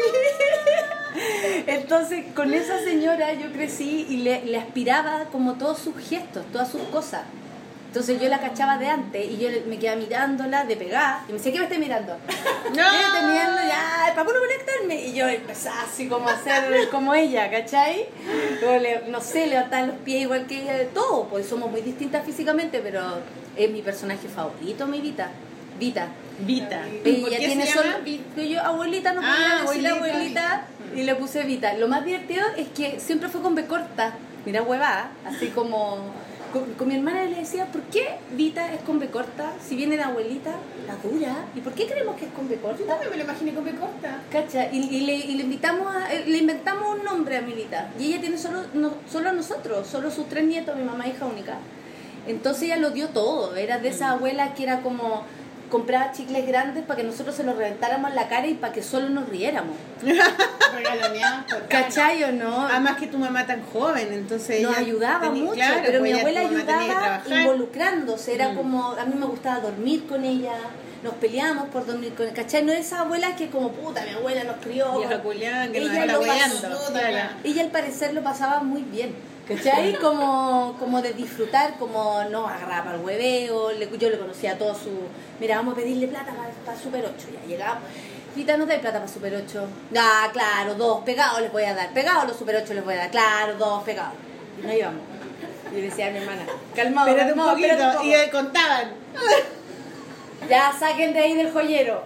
Entonces, con esa señora yo crecí y le, le aspiraba como todos sus gestos, todas sus cosas. Entonces yo la cachaba de antes y yo me quedaba mirándola de pegar y me decía, ¿qué me estás mirando? No. ¿Qué teniendo ya? ¿Para puro conectarme? Y yo empezaba así como a hacer como ella, ¿cachai? Luego, le- no sé, levantar los pies igual que ella de todo, pues somos muy distintas físicamente, pero es mi personaje favorito, mi Vita. Vita. Vita. ¿Por Ella tiene solo. yo, abuelita, no Ah, podía decirle abuelita. abuelita y le puse Vita. Lo más divertido es que siempre fue con B corta. Mira, huevada, así como. Con, con mi hermana le decía, ¿por qué Vita es con B corta? Si viene de abuelita, la dura. ¿Y por qué creemos que es con B Yo corta? también me lo imaginé con B corta. Cacha, y, y le, y le invitamos a, eh, le inventamos un nombre a mi Vita. Y ella tiene solo, no, solo a nosotros, solo sus tres nietos, mi mamá hija única. Entonces ella lo dio todo. Era de esa abuela que era como compraba chicles grandes para que nosotros se los reventáramos en la cara y para que solo nos riéramos. Por ¿Cachai o no? Además que tu mamá tan joven, entonces nos ella ayudaba tenía- mucho, claro, pero pues mi ella- abuela ayudaba involucrándose, era Mm. como, a mí me gustaba dormir con ella, nos peleábamos por dormir con ella, ¿cachai? No es esa abuela que como, puta, mi abuela nos crió. Vieja culián, que nos Ella está lo pasó. Ella al parecer lo pasaba muy bien, ¿cachai? Como, como de disfrutar, como no agarraba el hueveo, le- yo le conocía a todos su... Mira, vamos a pedirle plata para, Super 8, ya llegamos. Vita, ¿no te plata para Super 8? Ah, claro, dos, pegados les voy a dar, pegados los Super 8 les voy a dar, claro, dos, pegados. Y no íbamos. Y le decía a mi hermana, calmado, un calmado, poquito. un poco. Y contaban. Ya saquen de ahí del joyero.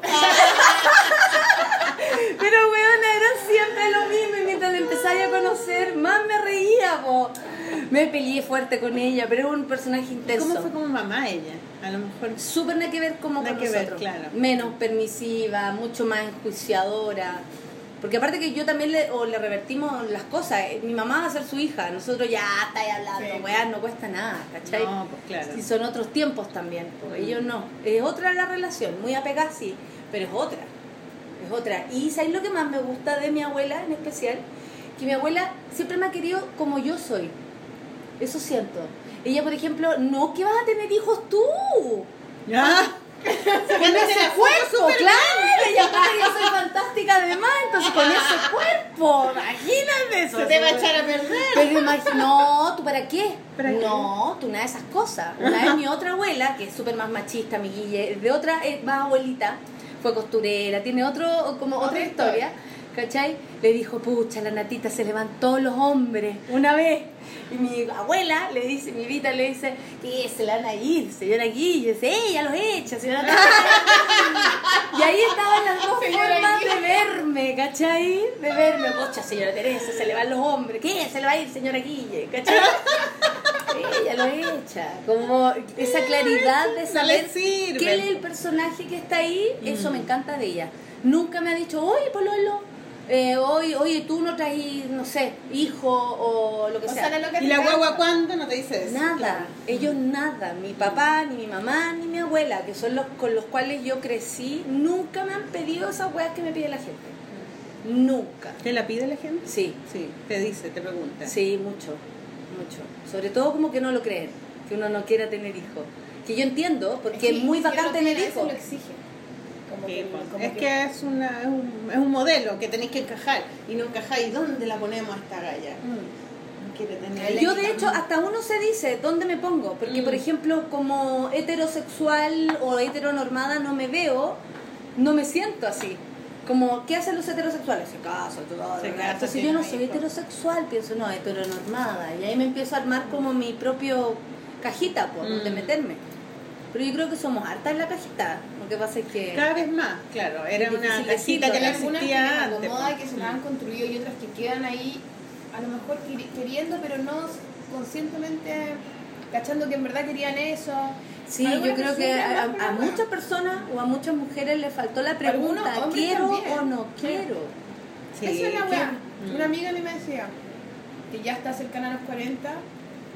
Pero weón, era siempre lo mismo y mientras empezaba a conocer, más me reía, po. Me peleé fuerte con ella, pero es un personaje intenso. ¿Cómo fue como mamá ella? A lo mejor. Súper nada que ver como Nada con que ver, nosotros. claro. Menos permisiva, mucho más enjuiciadora. Porque aparte que yo también le, o le revertimos las cosas. Eh, Mi mamá va a ser su hija, nosotros ya está ahí hablando, Sí. weá, no cuesta nada, ¿cachai? No, pues claro. Si son otros tiempos también, pues ellos no. Es otra la relación, muy apegada sí, pero es otra. Es otra. Y ¿sabes lo que más me gusta de mi abuela en especial? Que mi abuela siempre me ha querido como yo soy. Eso siento. Ella, por ejemplo, no, que vas a tener hijos tú. ¿Ya? Con ese cuerpo, claro. Ella yo soy fantástica además, entonces con ese cuerpo, imagínate eso. Se te va a echar a perder. Pero no, ¿tú para qué? ¿Para qué? no, tú nada de esas cosas. Una vez mi otra abuela, que es súper más machista, mi guille, de otra eh, más abuelita, fue costurera, tiene otro, como otra, Otra historia, ¿cachai? Le dijo, pucha, la natita se levantó los hombres una vez. Y mi abuela le dice, mi Vita le dice, que se la van a ir, señora Guille, sí, ella los echa, señora Y ahí estaban las dos formas de verme, ¿cachai? De verme, pocha, señora Teresa, se le van los hombres, ¿qué? Se le va a ir, señora Guille, ¿cachai? Ella lo echa, como esa claridad de No saber sirve. qué es el personaje que está ahí, eso me encanta de ella. Nunca me ha dicho, oye, Pololo, eh, hoy, oye, tú no traes, no sé, hijo o lo que O sea. lo que ¿Y te la guagua cuándo? No te dice eso. Nada, Claro. ellos nada, mi papá, ni mi mamá, ni mi abuela, que son los con los cuales yo crecí, nunca me han pedido esas weas que me pide la gente. Nunca. ¿Te la pide la gente? Sí, Sí, te dice, te pregunta. sí, mucho, mucho. Sobre todo como que no lo creen, que uno no quiera tener hijos. Que yo entiendo, porque es, muy bacán tener hijos. lo exige. Que- pues, como es que es, una, es, un, es un modelo que tenéis que encajar y no encajáis. ¿Dónde la ponemos a esta galla? Mm. Yo de hecho hasta uno se dice dónde me pongo, porque Mm. por ejemplo como heterosexual o heteronormada no me veo, no me siento así. Como, ¿qué hacen los heterosexuales? Se casan, todo. Entonces yo no soy hijos. heterosexual, pienso, no, heteronormada. Y ahí me empiezo a armar como mi propio cajita, por donde Mm. meterme. Pero yo creo que somos hartas en la cajita. Lo que pasa es que... Cada vez más, claro. Era una casita que no que existía les antes. y pues. que se las han construido y otras que quedan ahí a lo mejor queri- queriendo pero no conscientemente cachando que en verdad querían eso Sí, yo creo que a, a- muchas personas o a muchas mujeres le faltó la pregunta, ¿quiero también. o no quiero? Sí, Esa es la weá. Una amiga a mí me decía que ya está cercana a los 40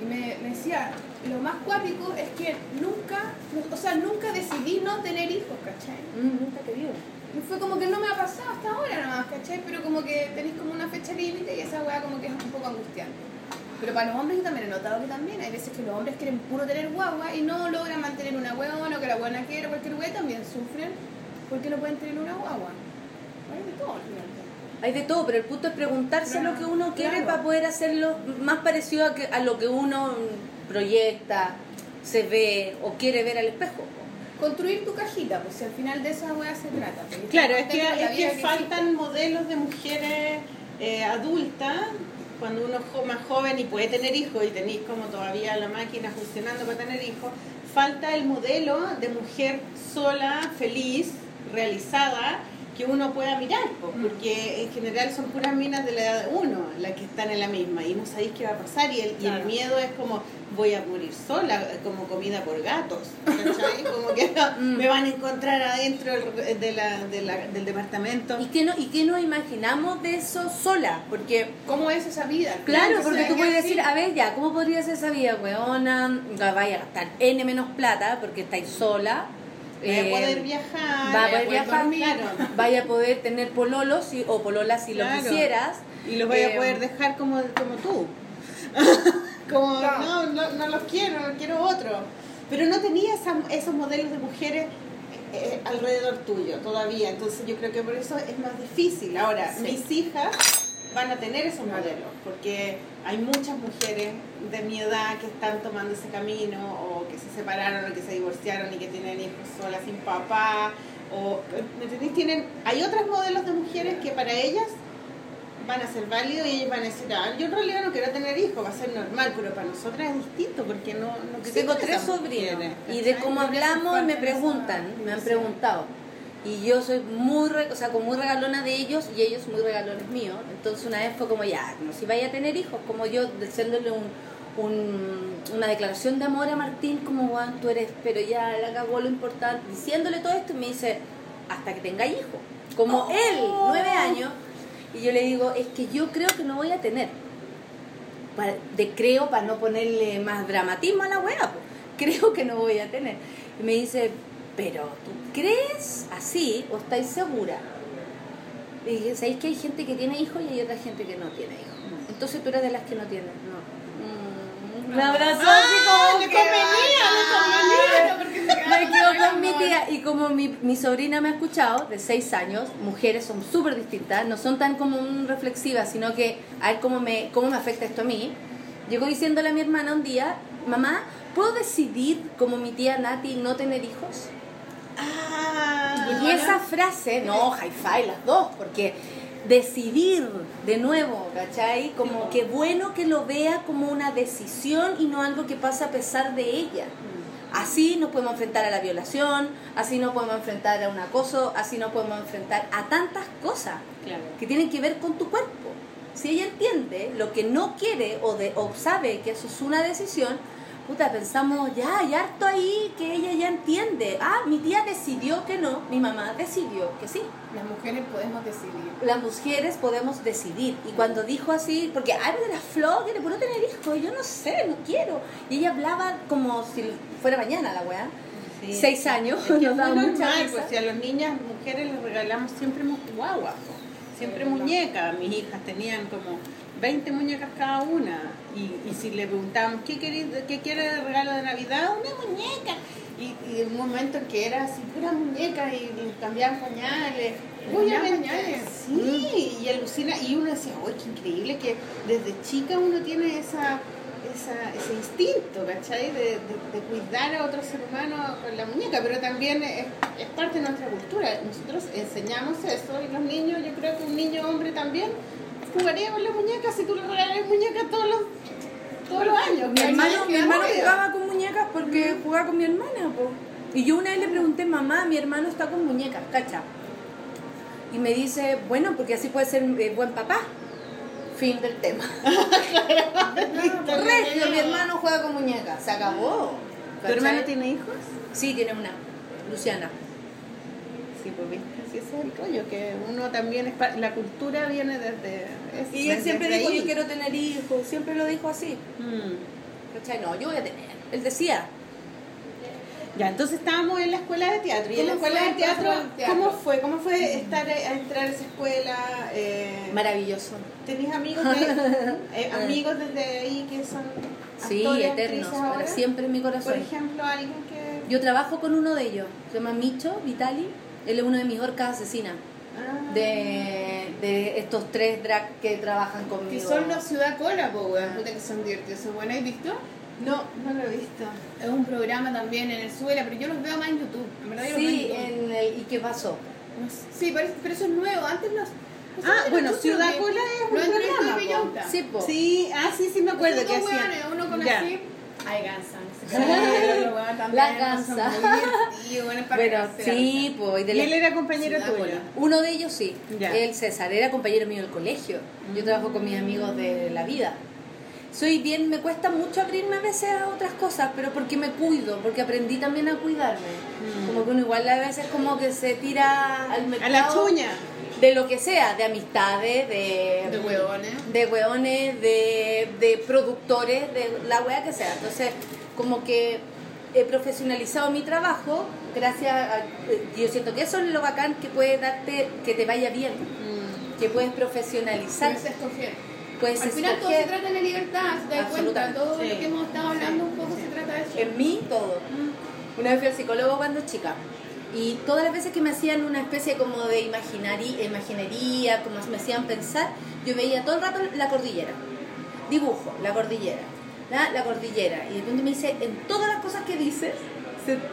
y me, me decía, lo más cuático es que nunca, o sea, nunca decidí no tener hijos, ¿cachai? Mm, nunca te. Y fue como que no me ha pasado hasta ahora nomás, ¿cachai? Pero como que tenéis como una fecha límite y esa weá como que es un poco angustiante. Pero para los hombres yo también he notado que también hay veces que los hombres quieren puro tener guagua y no logran mantener una huevona o que la buena quiere cualquier weá también sufren ¿Por qué no pueden tener una guagua? Hay de todo al final. Hay de todo, pero el punto es preguntarse Claro, lo que uno quiere claro. para poder hacerlo más parecido a, que, a lo que uno proyecta, se ve o quiere ver al espejo. Construir tu cajita, pues si al final de esa weá se trata. pues, Claro, es que, es que faltan existe. modelos de mujeres eh, adultas cuando uno es más joven y puede tener hijos y tenéis como todavía la máquina funcionando para tener hijos, falta el modelo de mujer sola, feliz, realizada que uno pueda mirar, po, porque en general son puras minas de la edad de uno las que están en la misma y no sabéis qué va a pasar y el, y el miedo es como voy a morir sola, como comida por gatos, ¿cachai? Como que no, Mm. me van a encontrar adentro del, de la, de la- del departamento. ¿Y qué, no, ¿Y qué nos imaginamos de eso sola? Porque ¿Cómo es esa vida? Claro, porque tú puedes decir, a ver, ya, ¿cómo podría ser esa vida, weona? Vaya a gastar N menos plata porque estáis sola. Voy a eh, poder viajar, va a poder viajar, claro. vaya a poder tener pololos si- o pololas si Claro. lo quisieras. Y los voy a Eh, poder dejar como, como tú. como, no, no, no los quiero, quiero otro. Pero no tenía esa- esos modelos de mujeres eh, alrededor tuyo todavía. Entonces yo creo que por eso es más difícil. Ahora, Sí. mis hijas van a tener esos modelos, porque hay muchas mujeres de mi edad que están tomando ese camino, o que se separaron, o que se divorciaron y que tienen hijos solas sin papá, o ¿me entendés? tienen, hay otros modelos de mujeres que para ellas van a ser válidos y ellas van a decir, ah, yo en realidad no quiero tener hijos, va a ser normal, pero para nosotras es distinto porque no, no tengo tres sobrinos mujeres, y de cómo hablamos me preguntan, esa me han preguntado. Y yo soy muy, o sea, como muy regalona de ellos y ellos muy regalones míos. Entonces una vez fue como, ya, como si vaya a tener hijos, como yo haciéndole un, un- una declaración de amor a Martín, como, Juan, tú eres, pero ya le cagó lo importante, diciéndole todo esto y me dice, hasta que tenga hijos. Como él, nueve años, y yo le digo, es que yo creo que no voy a tener de creo para no ponerle más dramatismo a la weá, pues. creo que no voy a tener. Y me dice, pero ¿tú crees así o estáis segura? Y dije, ¿sabéis que hay gente que tiene hijos y hay otra gente que no tiene hijos? Entonces tú eres de las que no tienen, no. Me abrazó Ah, así como le que convenía, le convenía. me quedo con mi tía y como mi, mi sobrina me ha escuchado de 6 años, mujeres son súper distintas, no son tan como un reflexivas, sino que a ver cómo me, cómo me afecta esto a mí. Llegó diciéndole a mi hermana un día, mamá, ¿puedo decidir como mi tía Nati no tener hijos? Ah, Y esa frase, no, hi-fi las dos, porque decidir de nuevo, ¿cachai? Como que bueno que lo vea como una decisión y no algo que pasa a pesar de ella. Así nos podemos enfrentar a la violación, así nos podemos enfrentar a un acoso, así nos podemos enfrentar a tantas cosas Claro. que tienen que ver con tu cuerpo. Si ella entiende lo que no quiere o, de, o sabe que eso es una decisión, puta, pensamos, ya, hay harto ahí que ella ya entiende. Ah, mi tía decidió que no, mi mamá decidió que sí. Las mujeres podemos decidir. Las mujeres podemos decidir. Y cuando dijo así, porque ay, de la flor, que le puedo tener hijos, yo no sé, no quiero. Y ella hablaba como si fuera mañana la weá. Sí. Seis años, Es que nos muy mucha risa. pues si a las niñas, mujeres les regalamos siempre guaguas, po. siempre muñecas. Mis hijas tenían como 20 muñecas cada una. Y, y si le preguntábamos, ¿qué, querés, ¿qué quiere de regalo de Navidad? Una muñeca. Y, y en un momento en que era así, pura muñeca y les cambiaban pañales. ¿Le cambiaban Obviamente, pañales? sí, y alucina. Y uno decía, ¡ay, qué increíble que desde chica uno tiene esa, esa, ese instinto, ¿cachai? De, de, de cuidar a otro ser humano con la muñeca, pero también es, es parte de nuestra cultura. Nosotros enseñamos eso y los niños, yo creo que un niño hombre también jugaría con la muñeca si tú le regalas muñecas todos los, todos los años. Mi hermano, mi hermano Obvio. jugaba con muñecas porque jugaba con mi hermana, po. Y yo una vez le pregunté, mamá, mi hermano está con muñecas, cacha. Y me dice, bueno, porque así puede ser eh, buen papá. Fin del tema. Regio, mi hermano juega con muñecas. Se acabó. ¿Tu hermano tiene hijos? Sí, tiene una. Luciana. Sí, pues viste, así ese es el rollo, que uno también es pa- la cultura viene desde... es- Y él desde siempre dijo, ahí. yo quiero tener hijos. Siempre lo dijo así. Mm. ¿Cachai? No, yo voy a tener. Él decía, Ya, entonces estábamos en la escuela de teatro. ¿Y en la ¿Cómo escuela fue de teatro, teatro? cómo fue? ¿Cómo fue estar a, entrar a esa escuela? Eh, Maravilloso. ¿Tenés amigos, de- eh, amigos desde ahí que son Sí, actores, eternos, para siempre en mi Por corazón. ejemplo, alguien que... Yo trabajo con uno de ellos, se llama Micho Vitali, Él es uno de mis orcas asesinas. Ah. De, de estos tres drag que trabajan Que conmigo. son los Ciudad Cola, po, weón. Puta que son divertidos. Esos buenos, ¿has visto? No, no lo he visto. Es un programa también en el Suela, pero yo los veo más en YouTube. En verdad, yo los Sí, veo en YouTube. en el, ¿y qué pasó? No sé. Sí, parece- pero eso es nuevo. Antes los. los Ah, bueno, Ciudad que- Cola es un programa. Sí, po. Sí, ah, sí, sí me acuerdo que hacían. uno con así. Ay, gansa. La. Pero Pero sí, pues. y él era compañero tuyo. Uno de ellos sí. El César era compañero mío del colegio. Yo trabajo con mis amigos de la vida. Soy bien, me cuesta mucho abrirme a veces a otras cosas, pero porque me cuido, porque aprendí también a cuidarme. Mm. Como que uno igual a veces como que se tira al A mercado. la chuña. De lo que sea, de amistades, de... De huevones. de hueones, de, de productores, de la wea que sea. Entonces, como que he profesionalizado mi trabajo gracias a... Yo siento que eso es lo bacán que puede darte, que te vaya bien, que puedes profesionalizar, Puedes escoger. puedes Al final todo se escoger trata de la libertad, si te das cuenta. Todo Sí. lo que hemos estado hablando un poco se trata de eso. en mí todo. Una vez fui al psicólogo cuando chica y todas las veces que me hacían una especie como de imaginari- imaginería, como me hacían pensar, yo veía todo el rato la cordillera. Dibujo, la cordillera, la, cordillera. Y de repente me dice, en todas las cosas que dices,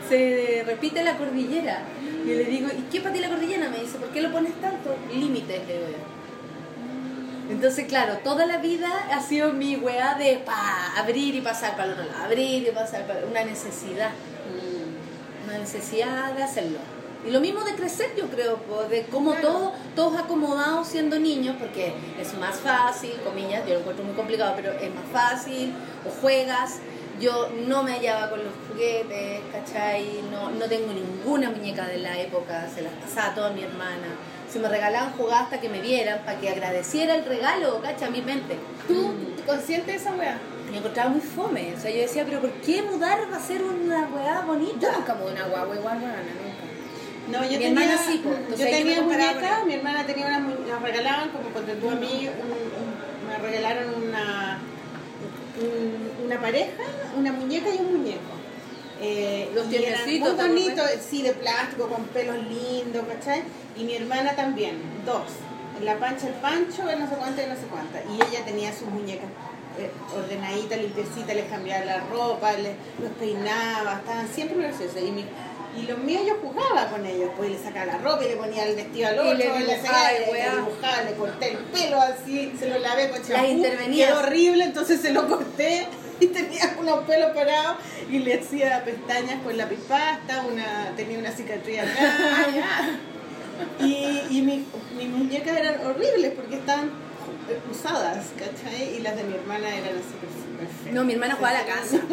se, repite la cordillera. Y le digo, ¿y qué para ti la cordillera? Me dice, ¿por qué lo pones tanto? Límites. Entonces, claro, toda la vida ha sido mi weá de abrir y pasar para el otro lado, abrir y pasar para una necesidad, una necesidad de hacerlo. Y lo mismo de crecer, yo creo, po, de cómo Claro. todo, todos acomodados siendo niños, porque es más fácil, comillas, yo lo encuentro muy complicado, pero es más fácil, o juegas. Yo no me hallaba con los juguetes, ¿cachai? No, no tengo ninguna muñeca de la época, se las pasaba a toda mi hermana. Si me regalaban jugadas hasta que me vieran, para que agradeciera el regalo, ¿cachai? A mi mente. ¿Tú consciente de esa weá? Me encontraba muy fome. O sea, yo decía, pero ¿por qué mudar va a ser una weá Yo bonita? nunca mudé una igual, weá, nunca. No, yo Mi tenía, hermana sí, po. Entonces yo tenía muñecas, mi hermana tenía unas nos regalaban, como cuando tú a mí, un- un- me regalaron una, un- una pareja, una muñeca y un muñeco. Eh, Los tiernecitos, muy bonitos, sí, de plástico, con pelos lindos, ¿cachai? Y mi hermana también, dos. La pancha, el pancho, el no sé cuánta y no sé cuánta. Y ella tenía sus muñecas eh, ordenaditas, limpiecitas, les cambiaba la ropa, les, los peinaba, estaban siempre preciosas. Y, mi- y los míos yo jugaba con ellos, pues le sacaba la ropa y le ponía el vestido al otro, le y le, dibujaba, sacaba, y le, le dibujaba, le corté el pelo así, se lo lavé con Las champú, quedó horrible, entonces se lo corté y tenía unos pelos parados y le hacía pestañas con lápiz pasta, una, tenía una cicatriz acá. Y, y mi- mis muñecas eran horribles porque estaban usadas, ¿cachai? Y las de mi hermana eran así. No, mi hermana jugaba a la casa.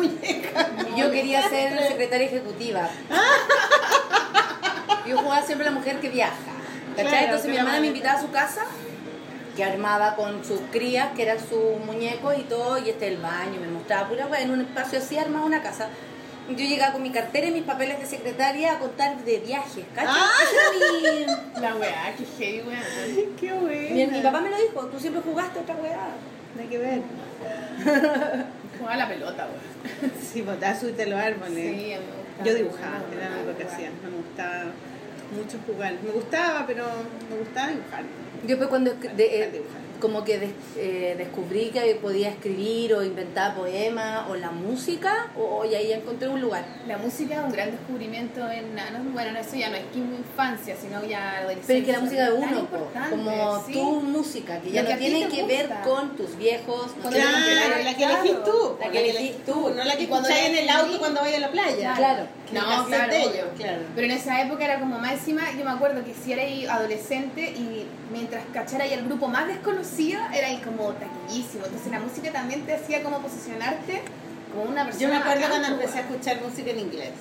Y yo quería ser secretaria ejecutiva. Yo jugaba siempre la mujer que viaja. ¿Cachai? Entonces mi hermana me invitaba a su casa, que armaba con sus crías, que eran sus muñecos y todo, y este el baño, me mostraba pura weá, en un espacio así armaba una casa. Yo llegaba con mi cartera y mis papeles de secretaria a contar de viajes, ¿cachai? Ah. Mi- La weá, qué heavy, weá. Qué bueno. mi, mi papá me lo dijo, tú siempre jugaste otra weá. No hay que ver. Jugaba la pelota, weá. Sí, botar subirte a los árboles. Sí, a mí me gustaba. Yo dibujaba, Me era lo gustaba que hacía. No me gustaba mucho jugar. Me gustaba, pero me gustaba dibujar. Yo después cuando de- eh, Dibujar. Como que des- eh, descubrí que podía escribir o inventar poemas o la música, o, y ahí encontré un lugar. La música es un gran descubrimiento en no, bueno, no, eso ya no es que infancia, sino ya adolescencia. Pero es que la música de uno, como sí. tu música, que ya no que a ti tiene que gusta. ver con tus viejos. no Claro, ver- la que claro. elegís tú. La que elegís tú. No la que escucháis en el auto cuando vayas a la playa. Claro. No, claro, de ellos, claro. Pero en esa época era como más encima, yo me acuerdo que si erais adolescente y mientras cachara y el grupo más desconocido, era ahí como taquillísimo. Entonces la música también te hacía como posicionarte como una persona. Yo me acuerdo cuando empecé a escuchar música en inglés.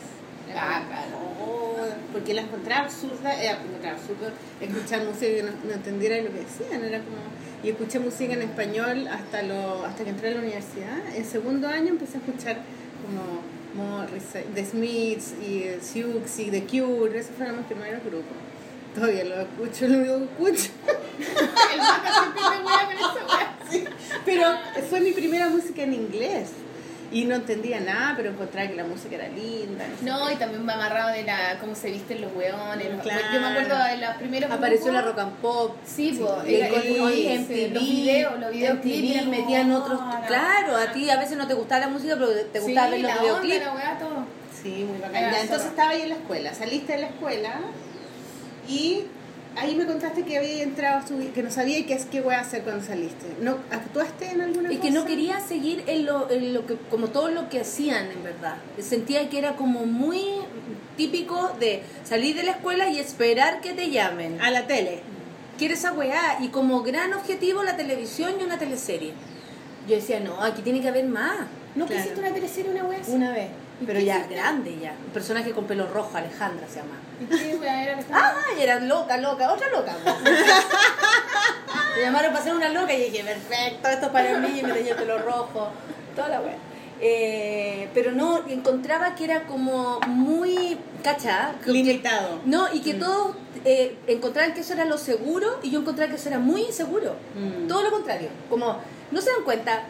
Ah, claro. Oh, porque la encontraba absurda, eh, encontraba absurdo escuchar música que no, no entendiera lo que decían, era como y escuché música en español hasta lo hasta que entré a la universidad. En segundo año empecé a escuchar como Morrissey, The Smiths y eh, Siouxsie y The Cure, esos fueron mis primeros grupos. Todavía lo escucho, lo único que escucho. El siempre me hueá con esa. Pero fue mi primera música en inglés. Y no entendía nada, pero encontraba que la música era linda. sé No, y también me amarraba de la cómo se visten los weones. los- Claro. Yo me acuerdo de los primeros Apareció la grupos. rock and pop. Sí, pues, con- el- oye, el- MTV, los videos, los videoclips. MTV metían otros. la- Claro, a ti a veces no te gustaba la música, pero te Sí, gustaba ver los la videoclips. la. Sí, muy bacán. Ya, entonces estaba ahí en la escuela, saliste de la escuela y ahí me contaste que había entrado a que no sabía qué, qué voy a hacer cuando saliste. ¿No ¿Actuaste en alguna Es cosa? que no quería seguir en lo, en lo que, como todo lo que hacían, en verdad. Sentía que era como muy típico de salir de la escuela y esperar que te llamen. A la tele. Quiero esa weá. Y como gran objetivo la televisión y una teleserie. Yo decía, no, aquí tiene que haber más. ¿No Claro. quisiste una teleserie una así? Una vez. ¿Y Pero ya hiciste? grande ya. Un personaje con pelo rojo, Alejandra se llama. ¿Y qué era? la- ¡Ay, era loca, loca! Otra loca. Me llamaron para ser una loca y dije, perfecto, esto es para mí, me tenía el pelo rojo, toda la wea. Eh, pero no, encontraba que era como muy, ¿cacha? Que- Limitado. No, y que Mm. todos eh, encontraban que eso era lo seguro y yo encontraba que eso era muy inseguro. Mm. Todo lo contrario. Como, no se dan cuenta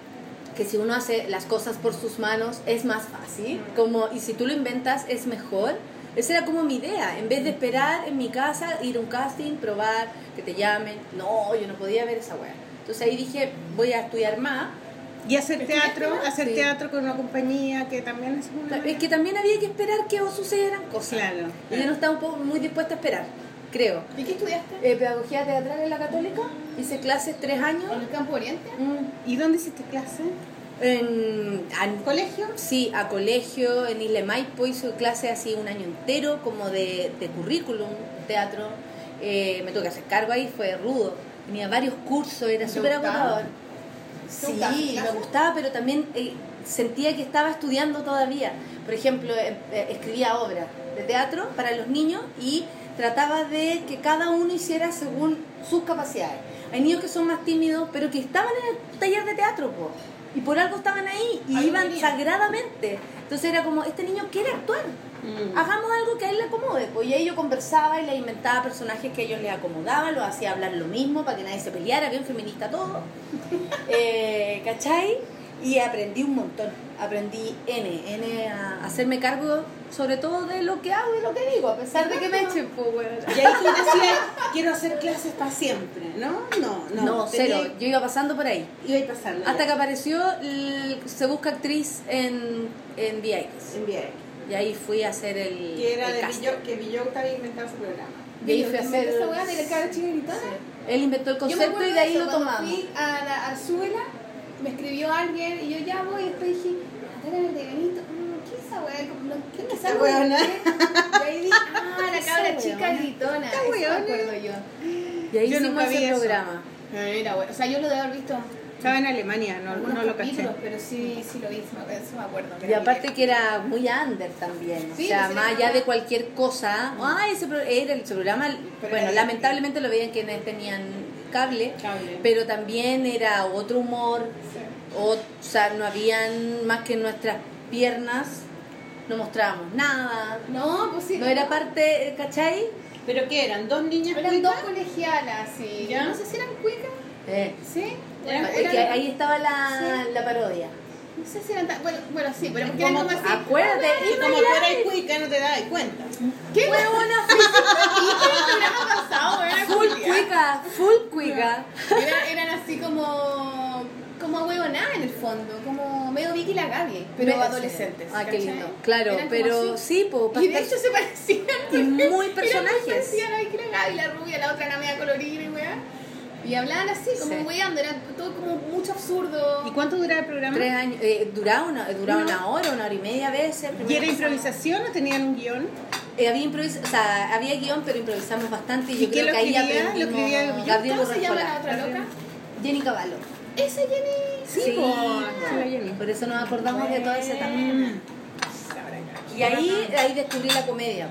que si uno hace las cosas por sus manos es más fácil. Como, y si tú lo inventas es mejor. Esa era como mi idea. En vez de esperar en mi casa, ir a un casting, probar, que te llamen. No, yo no podía ver esa wea. Entonces ahí dije, voy a estudiar más. Y hacer teatro, hacer Sí. teatro con una compañía que también es una... Es que también había que esperar que sucedieran cosas. Claro, Y yo no estaba un poco muy dispuesta a esperar, creo. ¿Y qué estudiaste? Eh, pedagogía teatral en la católica, hice clases tres años. ¿En el Campo Oriente? Mm, ¿Y dónde hiciste clase? En, a- ¿Colegio? Sí, a colegio, en Isla Maipo hice clases así un año entero, como de, de currículum, teatro. Eh, me tuve que hacer cargo ahí, fue rudo. Tenía varios cursos, era ¿Te súper agotador. ¿Te Sí, gustaba me clases? gustaba, pero también eh, sentía que estaba estudiando todavía. Por ejemplo, eh, eh, escribía obras de teatro para los niños y trataba de que cada uno hiciera según sus capacidades. Hay niños que son más tímidos, pero que estaban en el taller de teatro, po, y por algo estaban ahí y iban sagradamente. Entonces era como, este niño quiere actuar, Mm. hagamos algo que a él le acomode. Y ahí yo conversaba y le inventaba personajes que a ellos les acomodaban, los hacía hablar lo mismo para que nadie se peleara, bien feminista todo. Eh, ¿Cachai? Y aprendí un montón. Aprendí N, N a hacerme cargo sobre todo de lo que hago y lo que digo, a pesar de que me echen, pues, weón. Y ahí tú decías, quiero hacer clases para siempre, ¿no? No, no. No, tenía- cero. Yo iba pasando por ahí. Iba pasando. Hasta ya. que apareció el- Se Busca Actriz en, en VX. En Viera. Y ahí fui a hacer el. Que era el de. Villota, que Villota había inventado su programa. Y ahí fui a hacer. esa weá de la cara chica gritona? Él inventó el concepto y de ahí lo tomamos. Fui a la Arzuela, me escribió alguien y yo ya voy y después dije, Natalia de Benito, mm, ¿qué es esa weá? ¿Qué es esa weona? Y ahí dije, ah, la cabra weona. chica gritona. Esta Eso me weona. acuerdo yo. Y ahí Yo hicimos nunca vi ese eso. programa. Era bueno. O sea, yo lo debo haber visto Estaba en Alemania, no, no lo caché. pero sí, sí lo vi, sí me- eso me acuerdo. Y aparte que era muy under también, o Sí, sea, pues más allá de cualquier cosa, ay, ese, pro- era ese programa, Pero bueno, lamentablemente lo veían quienes tenían cable, Cable. pero también era otro humor, o, o sea, no habían más que nuestras piernas, no mostrábamos nada, No, pues sí. no era parte, ¿cachai? ¿Pero qué eran? ¿Dos niñas Eran dos colegialas, sí. ¿Ya? No sé si eran cuicas. Eh, Sí. Eran ahí estaba la, Sí. la parodia. No sé si eran tan. Bueno, bueno sí, pero porque eran Como- como así. Acuérdate, Y como tú eras cuica, no te dabas cuenta. ¿Qué fue? ¿Y qué era el programa pasado? Era Full cuica, full cuica. Era- Eran así como. como huevonada en el fondo, como medio Vicky y la Gaby, pero Me- adolescentes. Ah, qué lindo. Claro, Eran pero sí, pues. Y de hecho se parecían. Y muy personajes. parecidas a Vicky la Gaby, la rubia, la otra era media colorida y weá. Y hablaban así, como Sí. weando, era todo como mucho absurdo. ¿Y cuánto duraba el programa? Tres años, eh, duraba, una, duraba una hora, una hora y media a veces. ¿Y era improvisación o tenían un guion? Eh, había improvis o sea, había guion, pero improvisamos bastante y ¿Y yo creo lo que ahí escribía? ¿Lo aprendimos? Gabriel ¿Cómo se llama la otra loca? Jenny Cavallo. Esa Jenny. Sí, Sí, po, sí, la Jenny. por eso nos acordamos de todo ese también. Y ahí, ahí descubrí la comedia.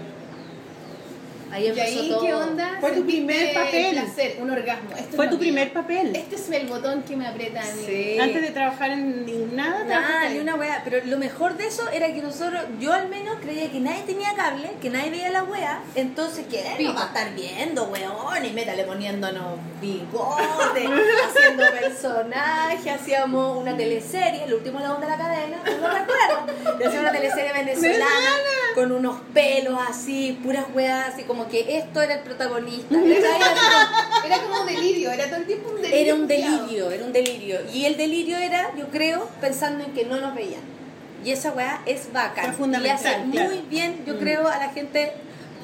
Ahí ¿Y empezó ahí todo. qué onda? Fue tu primer papel. placer, un orgasmo. Esto Fue tu primer papel. Este es el botón que me aprieta a mí. Sí. Antes de trabajar en ni- nada, Nada, ni una wea. Pero lo mejor de eso era que nosotros, yo al menos creía que nadie tenía cable, que nadie veía la wea. Entonces, ¿qué? No va a estar viendo, weón. Y métale poniéndonos bigotes, haciendo personajes. Hacíamos una teleserie, el último león de la cadena, no recuerdo. Y hacíamos una teleserie venezolana con unos pelos así, puras weas, así como que esto era el protagonista. Era como un delirio, era todo el tiempo un delirio. era un delirio, era un delirio. Y el delirio era, yo creo, pensando en que no nos veían. Y esa weá es fundamental, Y hace muy bien, yo Mm. creo, a la gente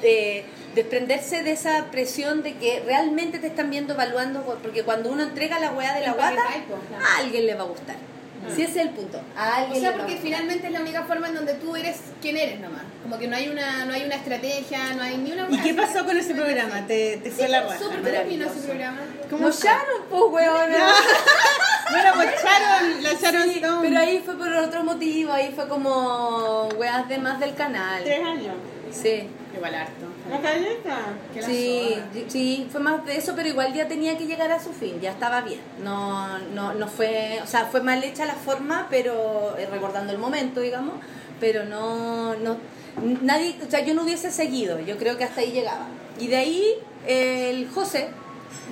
eh, desprenderse de esa presión de que realmente te están viendo, evaluando, por- porque cuando uno entrega la weá de la guata, pues, a alguien le va a gustar. Si ese es el punto. A O alguien sea, le va a porque finalmente es la única forma en donde tú eres quien eres nomás. Como que no hay una, no hay una estrategia, no hay ni una... ¿Y qué pasó con ese programa? ¿Te, te fue Sí, la raja? terminó ese programa. ¿Cómo? Sharon, pues weona. Bueno, pues Sharon, la Sí, Stone. pero ahí fue por otro motivo, ahí fue como weas de más del canal. Tres años. Sí. Igual harto. ¿La galleta? Sí, sí, fue más de eso, pero igual ya tenía que llegar a su fin, ya estaba bien. No, no, no fue, o sea, fue mal hecha la forma, pero eh, recordando el momento, digamos, pero no, no, nadie, o sea, yo no hubiese seguido, yo creo que hasta ahí llegaba. Y de ahí el José,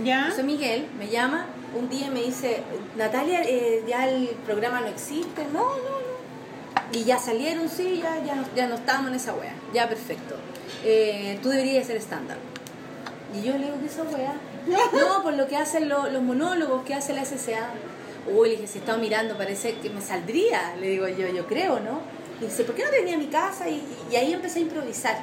¿Ya? José Miguel, me llama un día y me dice, Natalia, eh, ya el programa no existe, no, no, no. Y ya salieron, sí, ya, ya, no, ya no estábamos en esa wea, ya perfecto. Eh, tú deberías ser estándar. Y yo le digo, ¿qué es esa wea? No, por lo que hacen lo- los monólogos, que hace la SCA. Uy, le dije, si estaba mirando, parece que me saldría. Le digo yo, yo creo, ¿no? Y dice, ¿por qué no te venía a mi casa? Y, y ahí empecé a improvisar.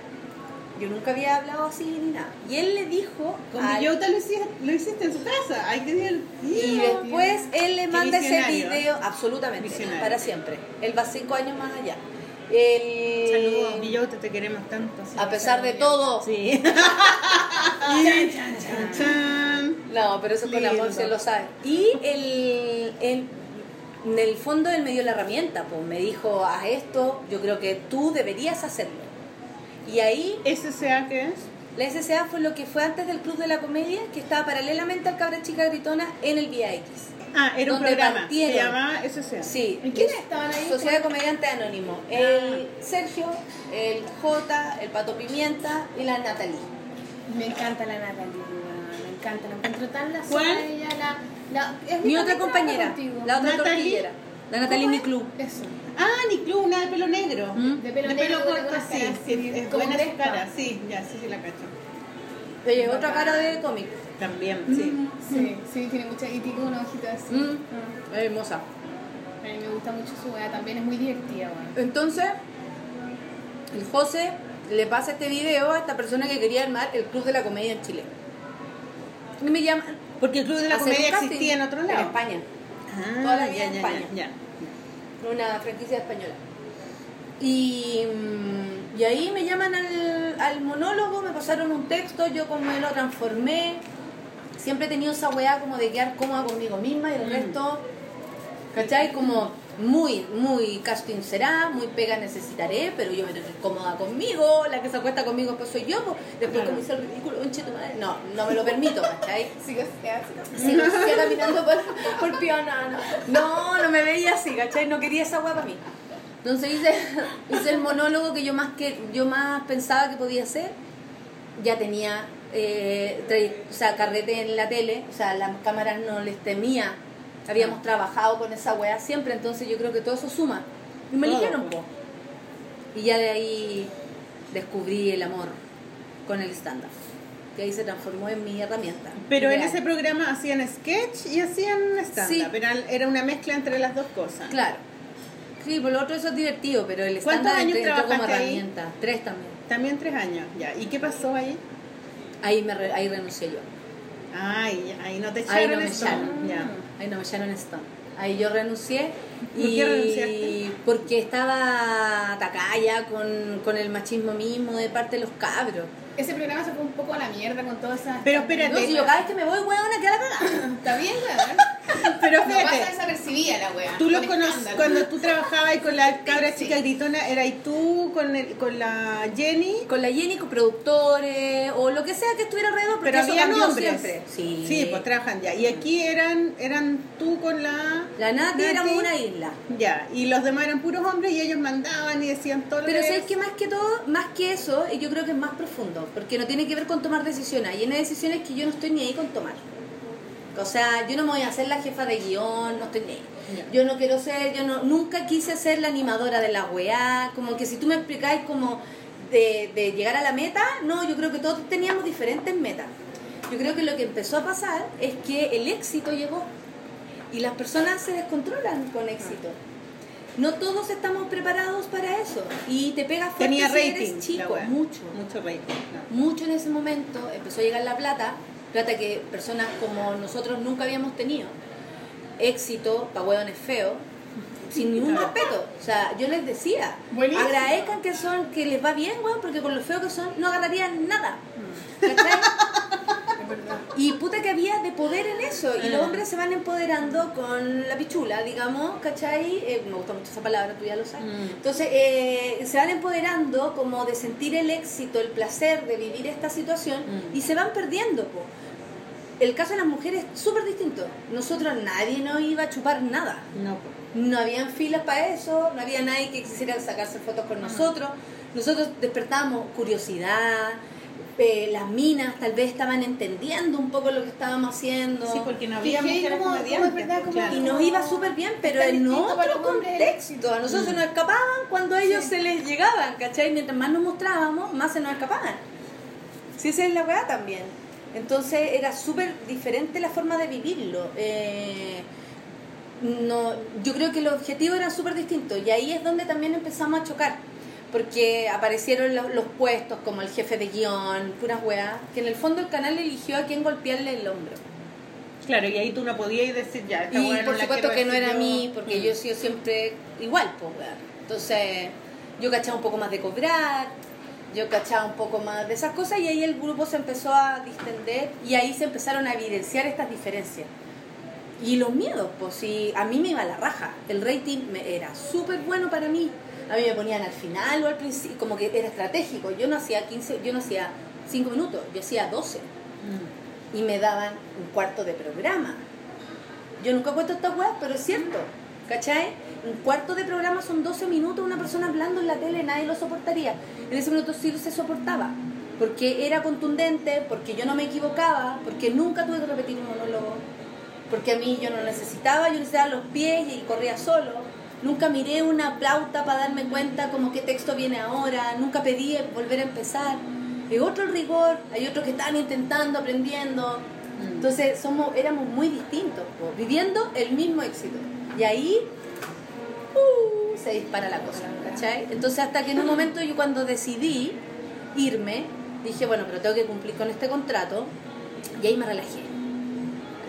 Yo nunca había hablado así ni nada. Y él le dijo... Con al- Villota lo hiciste, lo hiciste en su casa. Ay, qué divertido. y después él le manda ese video, absolutamente, Visionario. para siempre. Él va cinco años más allá. El- Saludos, Villota, te queremos tanto. sí. a pesar de todo. Sí. Chan, chan. No, pero eso con Lindo. amor se lo sabe. Y el, el- en el fondo él me dio la herramienta, pues me dijo, haz esto, yo creo que tú deberías hacerlo. Y ahí ¿SCA qué es? la SCA fue lo que fue antes del Club de la Comedia, que estaba paralelamente al Cabra Chica Gritona en el VIX. Ah, era un programa. partieron. Se llamaba SCA. Sí. ¿Y quiénes es estaban ahí? Sociedad de Comediantes Anónimos. El Sergio, el J, el Pato Pimienta y la Natalie. Me encanta la Natalie, me encanta, la encuentro tan la ¿Cuál? ella, la, la, es Mi otra compañera, la otra Natalie. tortillera. La Natalie. Club. Eso. Ah, ni club, una de pelo negro. ¿Mm? De pelo de negro, pelo con corto, sí. caras sí, así, es como buena su cara, sí, ya, sí, sí la cacho. Oye, otra cara de cómic. También, sí. Sí, sí, tiene mucha, y tiene unos ojitos así. Mm. Ah. Hermosa. A mí me gusta mucho su weá, también es muy divertida, weón. Entonces, el José le pasa este video a esta persona que quería armar el Club de la Comedia en Chile. Y me llaman. Porque el club de la un comedia casting existía en otro lado. En España. Ah, Toda la vida ya, en ya, España. ya, una franquicia española. Y, mm, y ahí me llaman al, al monólogo, me pasaron un texto, yo como me lo transformé. Siempre he tenido esa weá como de quedar cómoda conmigo misma y el Mm. resto, ¿cachai? Como muy, muy casting será, muy pega necesitaré, pero yo me tengo que cómoda conmigo, la que se acuesta conmigo pues soy yo, después Claro. como hice el ridículo, conche tu madre. No, no me lo permito, ¿cachai? Sigo me seguía caminando por, por Pionana. No, no me veía así, ¿cachai? No quería esa guapa a mí. Entonces hice, hice el monólogo que yo más que yo más pensaba que podía hacer. Ya tenía eh, o sea, carrete en la tele, o sea, las cámaras no les temía. Habíamos trabajado con esa wea siempre, entonces yo creo que todo eso suma. Y me eligieron, po. Y ya de ahí descubrí el amor con el stand-up. Que ahí se transformó en mi herramienta. Pero en ese programa hacían sketch y hacían stand-up. Sí. Era, era una mezcla entre las dos cosas. Claro. Sí, por lo otro eso es divertido, pero el ¿Cuántos estándar años entró como trabajaste ahí? herramienta. Tres también. También tres años, ya. ¿Y qué pasó ahí? Ahí, me re- ahí renuncié yo. Ay, ahí no te Ahí echaron no me echaron. Ya. Ahí no me echaron esto. Ahí yo renuncié. ¿Por y qué renunciaste? Porque estaba atacada ya con, con el machismo mismo de parte de los cabros. Ese programa se fue un poco a la mierda con todas esas. Pero espérate. No, si yo cada vez que me voy, weona, queda la cagada. Está bien, weón. Pero No pasa desapercibida la wea. tú lo con conoces cuando tú trabajabas ahí con la cabra Sí. chica gritona, ¿eras tú con, el, con la Jenny? Con la Jenny, con productores o lo que sea que estuviera alrededor, Pero había hombres. siempre. Sí. Sí, pues trabajan ya. Y aquí eran eran tú con la... La Nati era Nati. una isla. Ya, y los demás eran puros hombres y ellos mandaban y decían todo lo Pero que... sabes que más que todo, más que eso, eh, yo creo que es más profundo, porque no tiene que ver con tomar decisiones. Hay una decisiones que yo no estoy ni ahí con tomar. O sea, yo no me voy a hacer la jefa de guion, no estoy ni ahí. Yo no quiero ser, yo no, nunca quise ser la animadora de la weá, como que si tú me explicáis como de, de llegar a la meta, no, yo creo que todos teníamos diferentes metas. Yo creo que lo que empezó a pasar es que el éxito llegó y las personas se descontrolan con éxito. No todos estamos preparados para eso y te pegas fuerte Tenía si rating. eres la chico, wea. mucho Mucho rating. no. mucho en ese momento, empezó a llegar la plata, plata que personas como nosotros nunca habíamos tenido. Éxito, pa' hueones feos, sin ningún respeto. O sea, yo les decía, Buenísimo. agradezcan que son, que les va bien, weón, porque con lo feo que son no agarrarían nada. ¿Cachai? Y puta que había de poder en eso. Y los Ah. hombres se van empoderando con la pichula, digamos, ¿cachai? Eh, me gusta mucho esa palabra, tú ya lo sabes. Mm. Entonces, eh, se van empoderando como de sentir el éxito, el placer de vivir esta situación Mm. y se van perdiendo. Po. El caso de las mujeres es súper distinto. Nosotros nadie nos iba a chupar nada. No. No habían filas para eso, no había nadie que quisiera sacarse fotos con nosotros. Nosotros despertábamos curiosidad, eh, las minas tal vez estaban entendiendo un poco lo que estábamos haciendo. Sí, porque no había mujeres como- comediantes. como es verdad, pues, como- claro. Y nos iba súper bien, pero en otro contexto. A nosotros se nos escapaban cuando a ellos Sí. se les llegaban, ¿cachai? Mientras más nos mostrábamos, más se nos escapaban. Sí, esa es la weá también. Entonces era súper diferente la forma de vivirlo. Eh, no, yo creo que los objetivos eran súper distintos y ahí es donde también empezamos a chocar. Porque aparecieron los, los puestos como el jefe de guion, puras weas, que en el fondo el canal eligió a quién golpearle el hombro. Claro, y ahí tú no podías decir ya, esta Y no por supuesto que no era a yo. mí, porque Mm. yo he sido siempre igual, pues, weón. Entonces, yo cachaba un poco más de cobrar, yo cachaba un poco más de esas cosas y ahí el grupo se empezó a distender y ahí se empezaron a evidenciar estas diferencias. Y los miedos, pues si a mí me iba la raja, el rating me, era súper bueno para mí. A mí me ponían al final o al principio, como que era estratégico. Yo no hacía 15, yo no hacía 5 minutos, yo hacía 12 Mm. y me daban un cuarto de programa. Yo nunca he puesto estas weas, pero es cierto. ¿Cachai? Un cuarto de programa son 12 minutos, una persona hablando en la tele, nadie lo soportaría. En ese minuto sí se soportaba. Porque era contundente, porque yo no me equivocaba, porque nunca tuve que repetir un monólogo. Porque a mí yo no necesitaba, yo necesitaba los pies y corría solo. Nunca miré una plauta para darme cuenta como qué texto viene ahora. Nunca pedí volver a empezar. Es otro el rigor, hay otros que están intentando, aprendiendo. Entonces somos, éramos muy distintos, po, viviendo el mismo éxito. Y ahí uh, se dispara la cosa, ¿cachai? Entonces hasta que en un momento yo cuando decidí irme, dije, bueno, pero tengo que cumplir con este contrato, y ahí me relajé.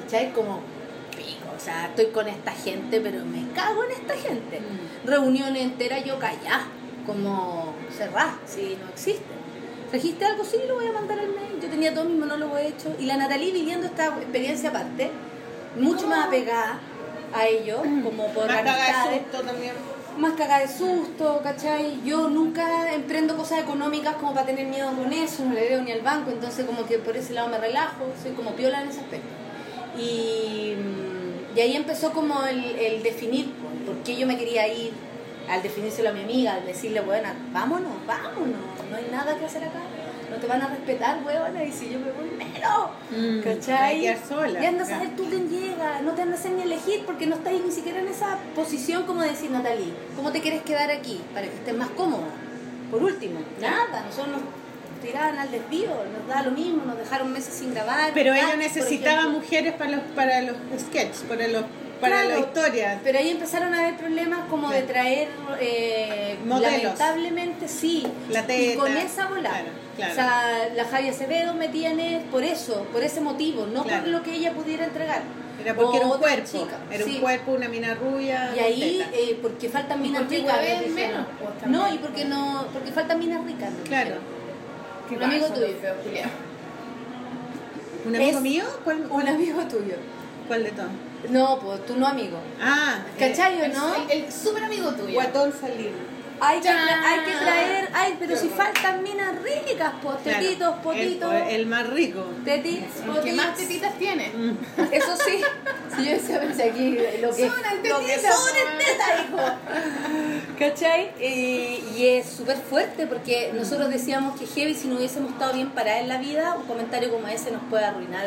¿Cachai? Como, o sea, estoy con esta gente, pero me cago en esta gente. Reunión entera yo callá, como cerrá, si no existe. ¿Trajiste algo? Sí, lo voy a mandar al mail. Yo tenía todo mi monólogo hecho. Y la Natalie viviendo esta experiencia aparte, mucho más apegada a ellos, como por Más cagada de susto también. más cagada de susto, ¿cachai? Yo nunca emprendo cosas económicas como para tener miedo con eso, no le veo ni al banco, entonces como que por ese lado me relajo, soy como piola en ese aspecto. Y, mm, y ahí empezó como el, el definir por, qué yo me quería ir, al definírselo a mi amiga, al decirle, bueno, vámonos, vámonos, no hay nada que hacer acá, no te van a respetar, huevona, y si yo me voy, menos. Mm, ¿Cachai? sola. Y anda a saber tú quién llega, no te andas a ni elegir porque no estás ni siquiera en esa posición como decir, Natalie, ¿cómo te quieres quedar aquí para que estés más cómoda? Por último, nada, nosotros nos tiraban al desvío, nos da lo mismo, nos dejaron meses sin grabar. Pero ella necesitaba mujeres para los, para los sketches, para, los, para Claro, la historia. Pero ahí empezaron a haber problemas como de traer, eh, Modelos. lamentablemente sí, La y teta. con esa bola. Claro, claro. O sea, la Javi Acevedo metía en él por eso, por ese motivo, no Claro. por lo que ella pudiera entregar. Era porque era un cuerpo. chica, Era sí. un cuerpo, una mina rubia. Y ahí, eh, porque faltan minas ricas. menos, no, y porque no, porque faltan minas ricas. Claro. dijeron. Un amigo tuyo. feo, culiao. ¿Un amigo es- mío? ¿Cuál, Un amigo tuyo. ¿Cuál de todos? No, pues tú no, amigo. Ah, ¿Cachai o no? el, súper amigo tuyo. Guatón salido. Hay que, hay que traer, ay, pero si faltan minas ricas, pues, tetitos, potitos, El, el más rico. tetis, El que más potitos. tetitas tiene. Eso sí, si yo decía, pensé aquí lo que, Sobran lo que tetitas, sobra es teta, hijo. ¿Cachai? Y, y es súper fuerte porque nosotros decíamos que heavy, si no hubiésemos estado bien paradas en la vida, un comentario como ese nos puede arruinar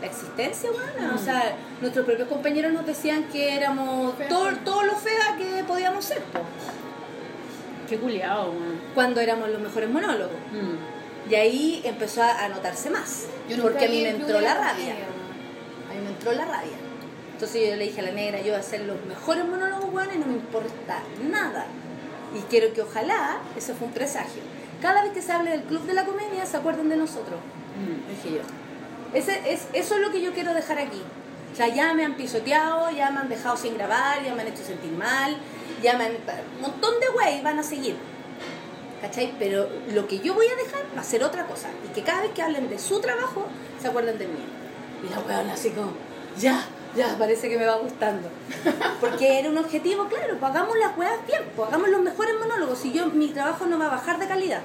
la existencia, bueno. O sea, nuestros propios compañeros nos decían que éramos todo, todo lo fea que podíamos ser, po, Qué culiado, cuando éramos los mejores monólogos. Mm. Y ahí empezó a notarse más. Yo porque a mí me entró la rabia. A mí me entró la rabia. Entonces yo le dije a la negra, yo voy a hacer los mejores monólogos, weón, y no me importa nada. Y quiero que ojalá, eso fue un presagio, cada vez que se hable del Club de la Comedia se acuerden de nosotros. Dije yo. Ese, es, eso es lo que yo quiero dejar aquí. O sea, ya me han pisoteado, ya me han dejado sin grabar, ya me han hecho sentir mal, han... Un montón de güey van a seguir. ¿Cachai? Pero lo que yo voy a dejar va a ser otra cosa. Y que cada vez que hablen de su trabajo, se acuerden de mí. Y la weón así como, ya, ya, parece que me va gustando. Porque era un objetivo, claro, pues hagamos las weas bien, pues hagamos los mejores monólogos. Si yo, mi trabajo no va a bajar de calidad.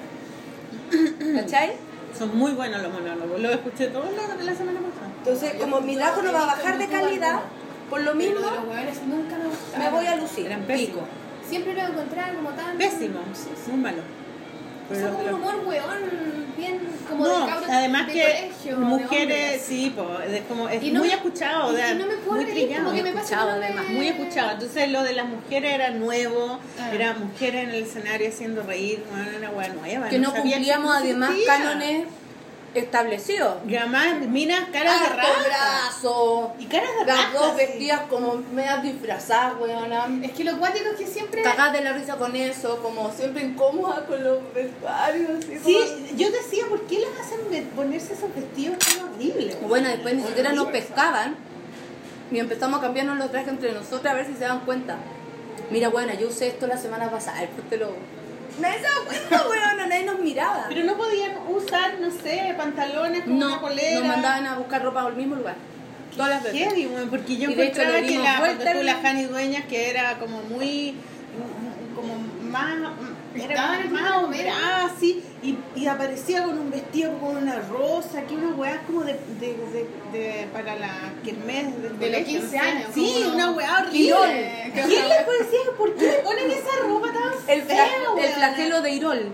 ¿Cachai? Son muy buenos los monólogos. Los escuché todos la semana pasada. Entonces, como mi trabajo no va a bajar de calidad, por lo mismo Pero de los hueones nunca me gustaron. me voy a lucir. Eran Pico. pésimos. Siempre lo encontraban como tan. Pésimo. Muy malo. O Pero sea, los- como un humor hueón, bien como no, de cabros además de que colegio, de mujeres, sí, po, es como es no muy me- escuchado, y- de- y no me puedo muy reír, trillado. como que me pasa escuchado, no además, muy escuchado. Entonces lo de las mujeres era nuevo, Ah. era mujeres en el escenario haciendo reír, bueno, era una hueá nueva. Que no sabía cumplíamos que además cánones establecidos. Y además, minas, caras de raja. brazo. Y caras de Las dos sí. vestidas como medias disfrazadas, weona. Es que lo cuático es que siempre. Cagadas de la risa con eso, como siempre incómodas con los vestuarios. así Sí, como- yo decía, ¿por qué las hacen ponerse esos vestidos tan horribles? Bueno, después ni siquiera nos pescaban y empezamos a cambiarnos los trajes entre nosotros a ver si se dan cuenta. Mira, bueno, yo usé esto la semana pasada, después te lo... Nadie se da cuenta, weona, nadie nos miraba. Pero no podían usar, no sé, pantalones con una No, polera. nos mandaban a buscar ropa al mismo lugar. Todas las veces. Heavy, weón, porque yo encontraba que la, cuando tú, la Jani Dueñas, que era como muy, como más, Estaba era en el así, y, y aparecía con un vestido con una rosa, que una weá como de, de, de, de- para la kermés del De los colegio, 15 no sé. años, Sí, como una weá horrible. ¿Quién le decía, por qué le ponen esa ropa tan El, fea, fla- el flagelo de Irol.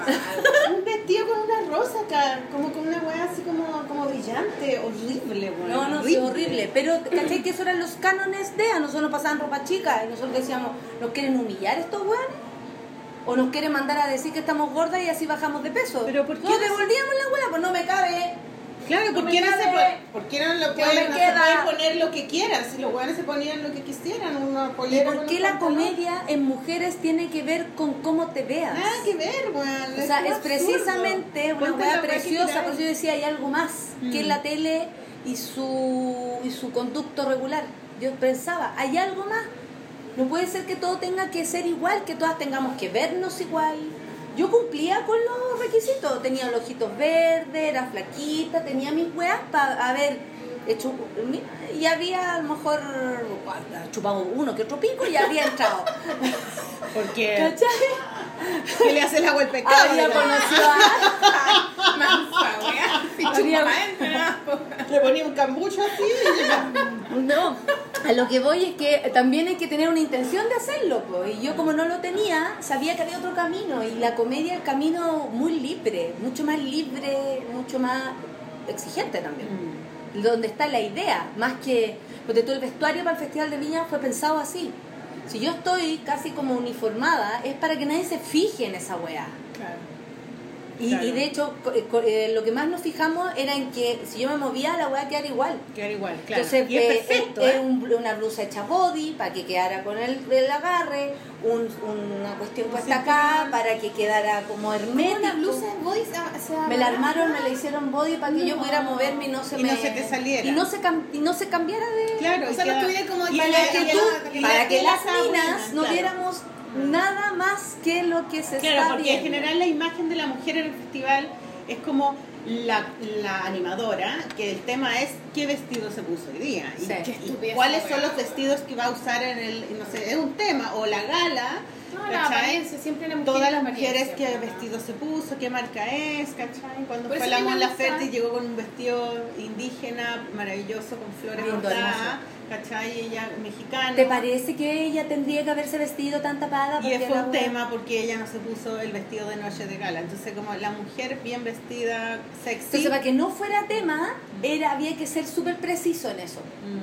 Un vestido con una rosa acá, como con una weá así como, como brillante, horrible, weón. No, no, sí, horrible. Pero, ¿cachai? Que esos eran los cánones de. A nosotros nos pasaban ropa chica y nosotros decíamos, ¿nos quieren humillar estos weones? ¿O nos quieren mandar a decir que estamos gordas y así bajamos de peso? Pero ¿por qué No, devolvíamos la weá, pues no me cabe. Claro, No ¿por me qué no, se no lo Que pueden, no se queda. pueden poner lo que quieran? Si los weones se ponían lo que quisieran, una ¿Y polera. por qué la pantalón. comedia en mujeres tiene que ver con cómo te veas? Nada que ver, weón. O sea, es precisamente una que preciosa, por eso yo decía, hay algo más que Mm. la tele y su, y su conducto regular. Yo pensaba, hay algo más. No puede ser que todo tenga que ser igual, que todas tengamos que vernos igual. Yo cumplía con los requisitos, tenía los ojitos verdes, era flaquita, tenía mis weas para hecho... Y había a lo mejor chupado uno que otro pico y había entrado. Porque, ¿Cachai? ¿qué le hace el agua al pecado? Había conocido a... Mansa, entra. Le ponía un cambucho así y. No, a lo que voy es que también hay que tener una intención de hacerlo, po. y yo como no lo tenía, sabía que había otro camino, y la comedia es camino muy libre, mucho más libre, mucho más exigente también, donde está la idea, más que, porque todo el vestuario para el Festival de Viña fue pensado así. Si yo estoy casi como uniformada, es para que nadie se fije en esa weá. Y, Claro. y de hecho, eh, eh, lo que más nos fijamos era en que si yo me movía, la weá quedara igual. Quedar igual, claro. Entonces, y es eh, perfecto, eh, ¿eh? un- una blusa hecha body para que quedara con el, el agarre, un- una cuestión puesta acá para que quedara como hermético. Una blusa de body se, Me la armaron, me la hicieron body para que yo pudiera moverme y no se Y me no se te saliera. y no se cam- y no se cambiara de Claro, O sea, no estuviera como y para la- que tú- la- para las minas no viéramos nada más que lo que se Claro, está porque en viendo. general la imagen de la mujer en el festival es como la, la animadora que el tema es qué vestido se puso hoy día y, Sí. cuáles son los vestidos que va a usar en el, no sé, es un tema, o la gala. No, la siempre la mujer Todas las mujeres qué ¿no? vestido se puso, qué marca es, ¿cachai? Cuando Por fue la Mon Laferte y llegó con un vestido indígena maravilloso con flores bordadas. ¿Cachai? Ella mexicana. ¿Te parece que ella tendría que haberse vestido tan tapada? Y Porque fue un tema porque ella no se puso el vestido de noche de gala. Entonces, como la mujer bien vestida, sexy. Entonces, para que no fuera tema, era, había que ser súper preciso en eso.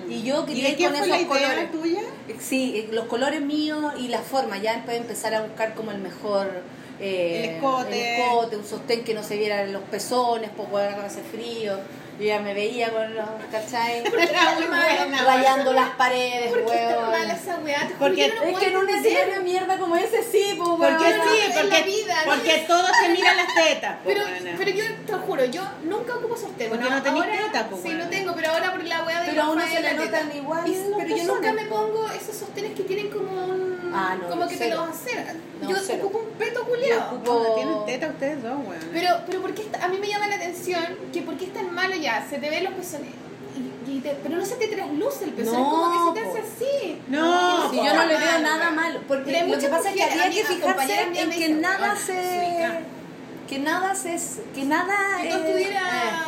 Mm. Y yo quería de ir con fue esos la idea colores. tuya? Sí, eh, los colores míos y la forma. Ya después empezar a buscar como el mejor. eh, El escote. el escote, un sostén que no se vieran los pezones, bueno, hace frío. Yo ya me veía con los, ¿cachai? Rayando las paredes, ¿Por qué mala esa weá? Porque no Es que en un escenario de mierda como ese sí, pues Porque no, sí, porque, vida, ¿no? porque todos se miran las tetas. Pero, buena. pero yo te lo juro, yo nunca ocupo sostén. Porque no tenés ahora, teta, pues, Sí, no tengo, pero ahora por la weá de Pero a uno se le notan igual Pero yo nunca me po. pongo esos sostenes que tienen como un... Ah, no, como que te cero. los acercan. No, yo cero. ocupo un peto culiado. ocupo- tienen teta ustedes dos, weón. Pero, pero ¿por qué está- a mí me llama la atención que por qué es tan malo ya, se te ven los pezones, y, y te- pero no se te trasluce el pezón, No, es como que se te hace así. No, Si yo no le veo Malo, nada malo, porque lo que muchas pasa es que había que fijarse en que nada "Weón, se suica". que nada se que nada Que todo estuviera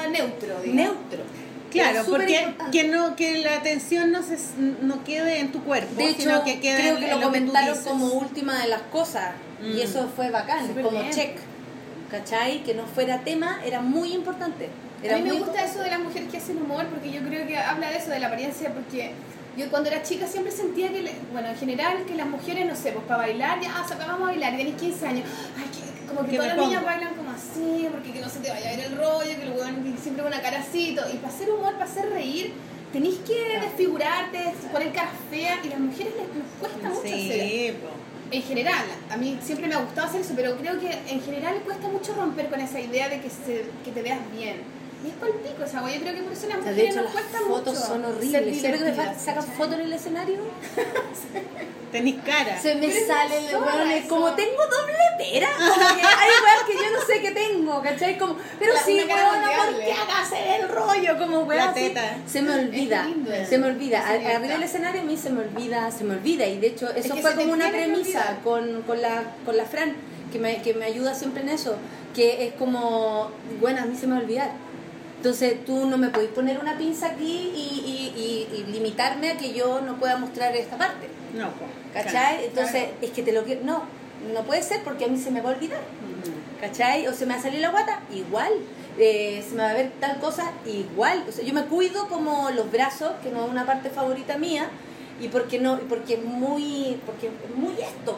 eh, neutro, digamos. neutro. Claro, porque importante. que no que la atención no se no quede en tu cuerpo, De hecho, sino que quede creo en, que en lo que tú comentaron dices. como última de las cosas Mm. y eso fue bacán, Súper como bien. check. ¿Cachai? Que no fuera tema era muy importante. Era a mí me gusta eso de las mujeres que hacen humor porque yo creo que habla de eso, de la apariencia, porque yo cuando era chica siempre sentía que, le- bueno, en general, que las mujeres, no sé, pues para bailar, ya, o sea, vamos a bailar, y tenés 15 años, ay, que, como que ¿Qué todas las niñas bailan como así, porque que no se te vaya a ver el rollo, que el weón siempre con una caracito, y para hacer humor, para hacer reír, tenéis que desfigurarte, poner caras feas, y a las mujeres les, les cuesta mucho hacer Sí, po. en general, a mí siempre me ha gustado hacer eso, pero creo que en general cuesta mucho romper con esa idea de que, se, que te veas bien. Y es por el pico esa wea. Yo creo que por eso las mujeres de hecho, nos las fotos mucho son horribles. Siempre que me sacan fotos en el escenario, Tenés cara. se me Pero es sale el weón, como tengo doble pera. Como que hay weón que yo no sé qué tengo, ¿cachai? Como, pero La- sí, weón, ¿por qué hagas el rollo? Como weón. La teta. Se me olvida, Es se me olvida. Arriba del escenario a mí se me olvida, se me olvida. Y de hecho, eso que fue como una premisa con, con, la, con la Fran, que me, que me ayuda siempre en eso. Que es como, bueno, a mí se me va a olvidar. Entonces tú no me podés poner una pinza aquí y, y- y- y limitarme a que yo no pueda mostrar esta parte. No. ¿Cachai? Entonces, es que te lo quiero. No, no puede ser porque a mí se me va a olvidar. ¿Cachai? O se me va a salir la guata, igual. Eh, se me va a ver tal cosa, igual. O sea, yo me cuido como los brazos, que no es una parte favorita mía, y porque no, porque es muy, porque es muy esto.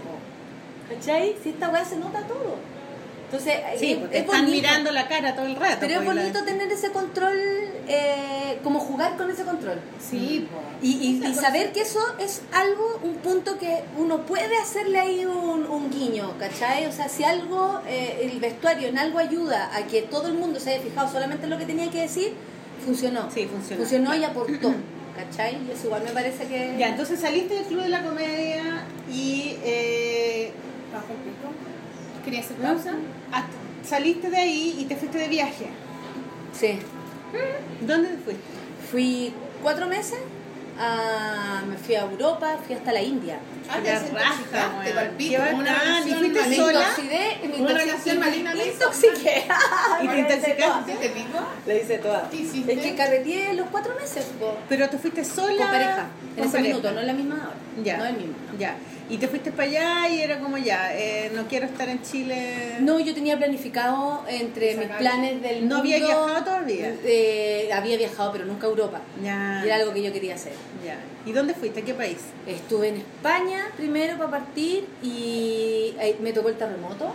¿cachai? Si esta weá se nota todo. Entonces, Sí, es, porque es están bonito. mirando la cara todo el rato. Pero es pues, la- bonito tener ese control, eh, como jugar con ese control. Sí, po. Y, y- saber que eso es algo, un punto que uno puede hacerle ahí un, un guiño, ¿cachai? O sea, si algo, eh, el vestuario en algo ayuda a que todo el mundo se haya fijado solamente en lo que tenía que decir, funcionó. Sí, funcionó. Funcionó y aportó, ¿cachai? Y eso igual me parece que... Ya, entonces saliste del Club de la Comedia y eh, Bajo el pico. ¿Quería hacer ¿no? pausa? Ah, saliste de ahí y te fuiste de viaje. Sí. ¿Dónde te fuiste? Fui cuatro meses, a- me fui a Europa, fui hasta la India. Ah, Qué te raja, weón. palpito, una ¿y relación fuiste Me sola? intoxiqué, me Una intoxiqué, relación maligna me intoxiqué. ¿Y te intoxicaste? toda. ¿Sí te pico? Le hice toda. ¿Qué hiciste? Es que carreteé los cuatro meses po, Pero te fuiste sola. con pareja. En con ese pareja. minuto, no en la misma hora. Ya. No el mismo. Ya. Y te fuiste para allá y era como ya, eh, no quiero estar en Chile. No, yo tenía planificado entre mis Sacar- planes del ¿No había mundo, viajado todavía? eh, había viajado, pero nunca a Europa. Ya. Y era algo que yo quería hacer. Ya. ¿Y dónde fuiste? ¿A qué país? Estuve en España primero para partir y eh, me tocó el terremoto.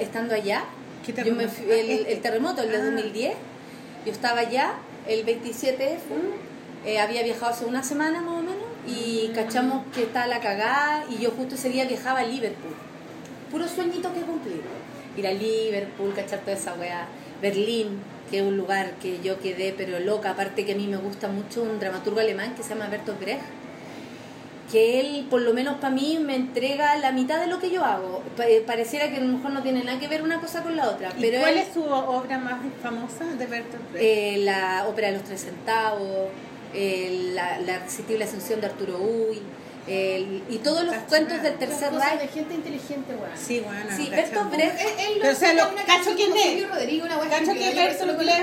estando allá, ¿Qué yo me terremoto? fui- el, Ah, este. el terremoto, el de Ah. 2010, yo estaba allá, el 27 fue, eh, había viajado hace una semana más o menos y cachamos que estaba la cagada y yo justo ese día viajaba a Liverpool. Puro sueñito que cumplir. Ir a Liverpool, cachar toda esa weá. Berlín, que es un lugar que yo quedé pero loca, aparte que a mí me gusta mucho un dramaturgo alemán que se llama Bertolt Brecht. que él, por lo menos para mí, me entrega la mitad de lo que yo hago. Eh, pareciera que a lo mejor no tiene nada que ver una cosa con la otra. ¿Y Pero cuál él- es su obra más famosa de Bertolt Brecht? eh, la ópera de los tres centavos, eh, la, la irresistible ascensión de Arturo Uy, el- y todos los Cacho, cuentos del tercer cosas de Reich. gente inteligente, weón. sí, bueno, Sí, Bertolt. Brecht Él, él lo Pero, o sea, lo- cacho quién es. Rodrigo, una Cacho que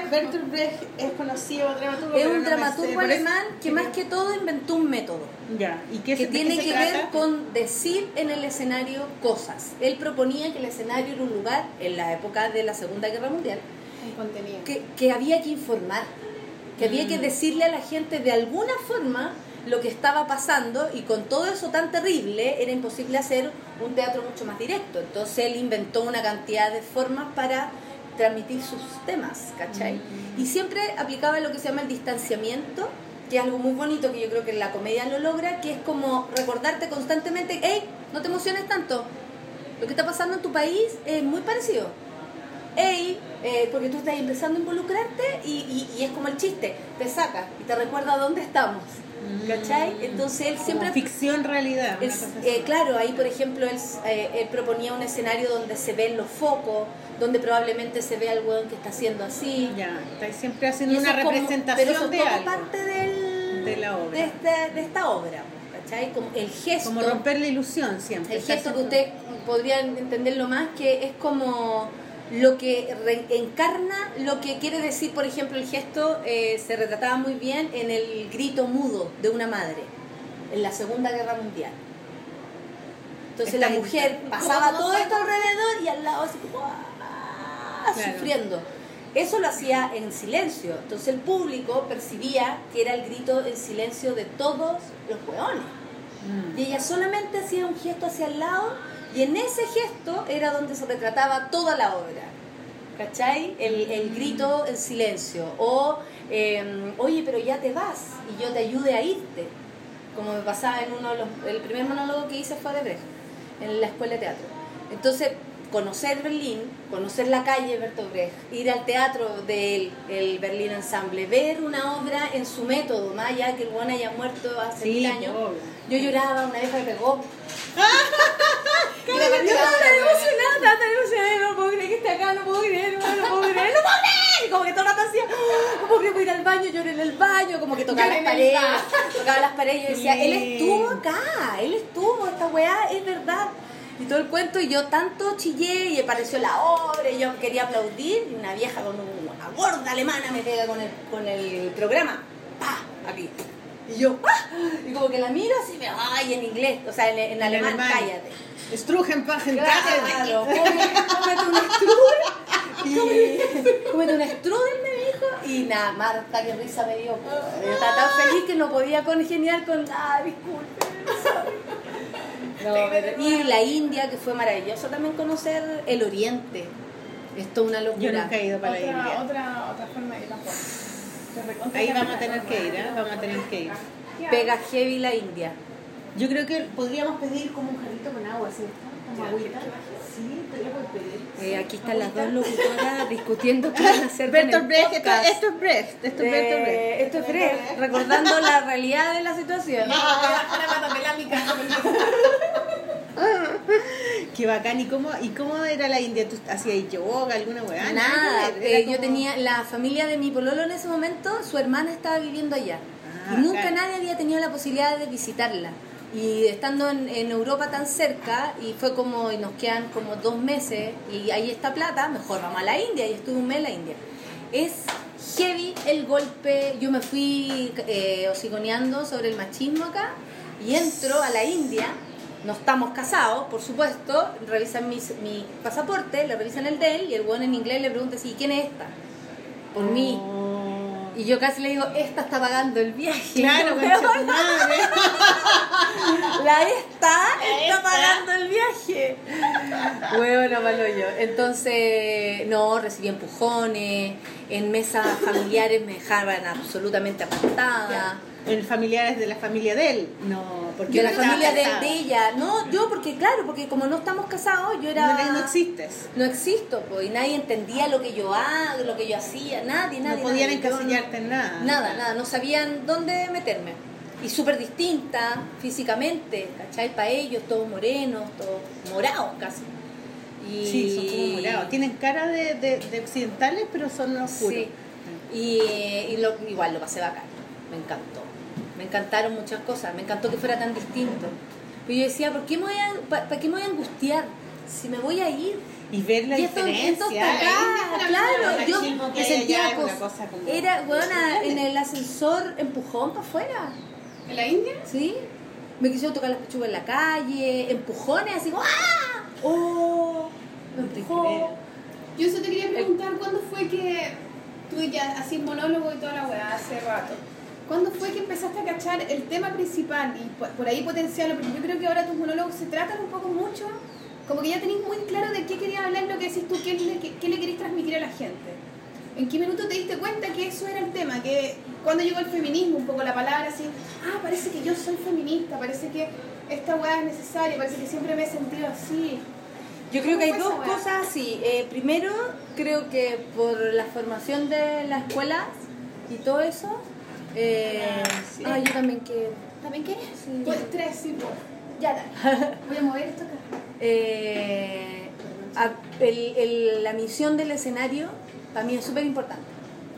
Bertolt Brecht, es conocido dramaturgo. Es un no dramaturgo alemán que más que todo inventó un método. Ya, ¿y qué que se- de qué tiene se que trata? ver con decir en el escenario cosas. Él proponía que el escenario era un lugar, en la época de la Segunda Guerra Mundial, que, que había que informar, que había Mm. que decirle a la gente de alguna forma lo que estaba pasando y con todo eso tan terrible era imposible hacer un teatro mucho más directo. Entonces él inventó una cantidad de formas para transmitir sus temas, ¿cachai? Y siempre aplicaba lo que se llama el distanciamiento, que es algo muy bonito que yo creo que la comedia lo logra, que es como recordarte constantemente, hey, no te emociones tanto, lo que está pasando en tu país es muy parecido. Ey, eh, porque tú estás empezando a involucrarte y, y- y es como el chiste, te saca y te recuerda dónde estamos. ¿Cachai? Entonces él Como siempre... ficción realidad. él- eh, claro, ahí por ejemplo él, eh, él proponía un escenario donde se ven los focos, donde probablemente se ve al weón que está haciendo así. Ya, está siempre haciendo una como- representación pero eso es de todo algo. parte del, De la obra. De, este- de esta obra, ¿cachai? Como el gesto. Como romper la ilusión siempre. El gesto que haciendo- ustedes podrían entenderlo más, que es como lo que encarna lo que quiere decir, por ejemplo, el gesto eh, se retrataba muy bien en el grito mudo de una madre en la Segunda Guerra Mundial. Entonces la mujer pasaba ¿Cómo todo esto alrededor y al lado así ¡ah! Claro. sufriendo. Eso lo hacía en silencio. Entonces el público percibía que era el grito en silencio de todos los hueones. Mm. Y ella solamente hacía un gesto hacia el lado y en ese gesto era donde se retrataba toda la obra. ¿Cachai? El, el grito en silencio. O, eh, oye, pero ya te vas y yo te ayude a irte. Como me pasaba en uno de los... El primer monólogo que hice fue de Brecht, en la escuela de teatro. Entonces, conocer Berlín, conocer la calle Bertolt Brecht, ir al teatro del el Berlín Ensemble, ver una obra en su método, más allá que el buen haya muerto hace Sí, mil años. obvio. Yo lloraba, una vieja me pegó. Yo estaba tan emocionada, tan emocionada, no puedo creer que esté acá, no puedo creer, no, no puedo creer, no puedo creer. Y como que todo el rato hacía, "Ah, no puedo creer, voy a ir al baño, lloré en el baño, como que tocaba las paredes, tocaba las paredes y yo decía, él estuvo acá, él estuvo, esta weá es verdad. Y todo el cuento, y yo tanto chillé y apareció la obra, y yo quería aplaudir, y una vieja con un- una gorda alemana me pega con el, con el programa, ¡pa! aquí. Y yo, ¡ah! Y como que la miro así, me, ¡ay! en inglés, o sea, en, en alemán, alemán. cállate. Strugenpachen, Claro, come- cómete un strudel y cómete un strudel me dijo y nada, Marta qué risa me dio. Yo estaba tan feliz que no podía congeniar con ah, disculpe. sorry". No, y la India que fue maravilloso también conocer el Oriente. Esto es una Yo locura. nunca he ido para la Otra, India. otra, otra forma de ir tampoco. Ahí vamos a tener que ir, ¿eh? Vamos a tener que ir. Pega heavy la India. Yo creo que podríamos pedir como un jarrito con agua, ¿cierto? Como agüita. Sí, podríamos pedir. Eh, aquí están las dos locutoras discutiendo qué van a hacer con Brecht, esto, podcast. esto es Brecht, esto es Bertolt Brecht. Eh, esto es Brecht, recordando la realidad de la situación. Patapelámica. Qué bacán, ¿y cómo, ¿y cómo era la India? ¿Tú hacías yoga, alguna weá? Nada, eh, yo tenía la familia de mi pololo en ese momento, su hermana estaba viviendo allá. Ah, y nunca nadie había tenido la posibilidad de visitarla. Y estando en, en Europa tan cerca, y fue como, y nos quedan como dos meses, y ahí está plata, mejor vamos a la India, y estuve un mes en la India. Es heavy el golpe, yo me fui eh, hociconeando sobre el machismo acá, y entro a la India, no estamos casados, por supuesto, revisan mis- mi pasaporte, le revisan el de él, y el weón en inglés le pregunta así, ¿quién es esta? Por mí. Y yo casi le digo, esta está pagando el viaje. Claro, concha tu madre. La esta está pagando el viaje. Bueno, malo yo. Entonces, no, recibí empujones, en mesas familiares me dejaban absolutamente apartada. En familiares de la familia de él, no, porque De la familia de, de ella. No, yo porque, claro, porque como no estamos casados, yo era... No, no existes. No existo, pues, y nadie entendía lo que yo hago, lo que yo hacía, nadie, nadie. no podían nadie. Encasillarte en nada. Nada, nada, no sabían dónde meterme. y súper distinta físicamente, ¿cachai? Para ellos, todos morenos, todos morados casi. Y, Sí, son como morados. Tienen cara de, de, de occidentales, pero son oscuros. Sí. Y, y lo- igual lo pasé bacán, me encantó. Me encantaron muchas cosas, me encantó que fuera tan distinto. Pero yo decía, ¿por qué me voy a, ¿para qué me voy a angustiar si me voy a ir? Y ver la Y esto- diferencia. esto está acá, claro, yo me sentía cosa como- Era, buena en el ascensor, empujón para afuera, ¿En la India? ¿sí? Me quisieron tocar las pechugas en la calle, empujones, así como, ¡ah! ¡Oh! Me empujó. Yo eso te quería preguntar, ¿cuándo fue que tú ya hacías monólogo y toda la weá hace rato? ¿Cuándo fue que empezaste a cachar el tema principal y por, por ahí potenciarlo? Porque yo creo que ahora tus monólogos se tratan un poco mucho, como que ya tenéis muy claro de qué querías hablar, lo que decís tú, qué le, qué, qué le queréis transmitir a la gente. ¿En qué minuto te diste cuenta que eso era el tema? Que cuando llegó el feminismo, un poco la palabra así, ah, parece que yo soy feminista, parece que esta weá es necesaria, parece que siempre me he sentido así. Yo creo que hay ¿Cómo dos weá? cosas así. Eh, primero, creo que por la formación de las escuelas y todo eso. Eh, Ah, sí. ah, yo también quiero. ¿También qué? Sí. Pues tres, sí, pues. Ya, dale. Voy a mover esto acá. Eh, a- el- el- la misión del escenario para mí es súper importante.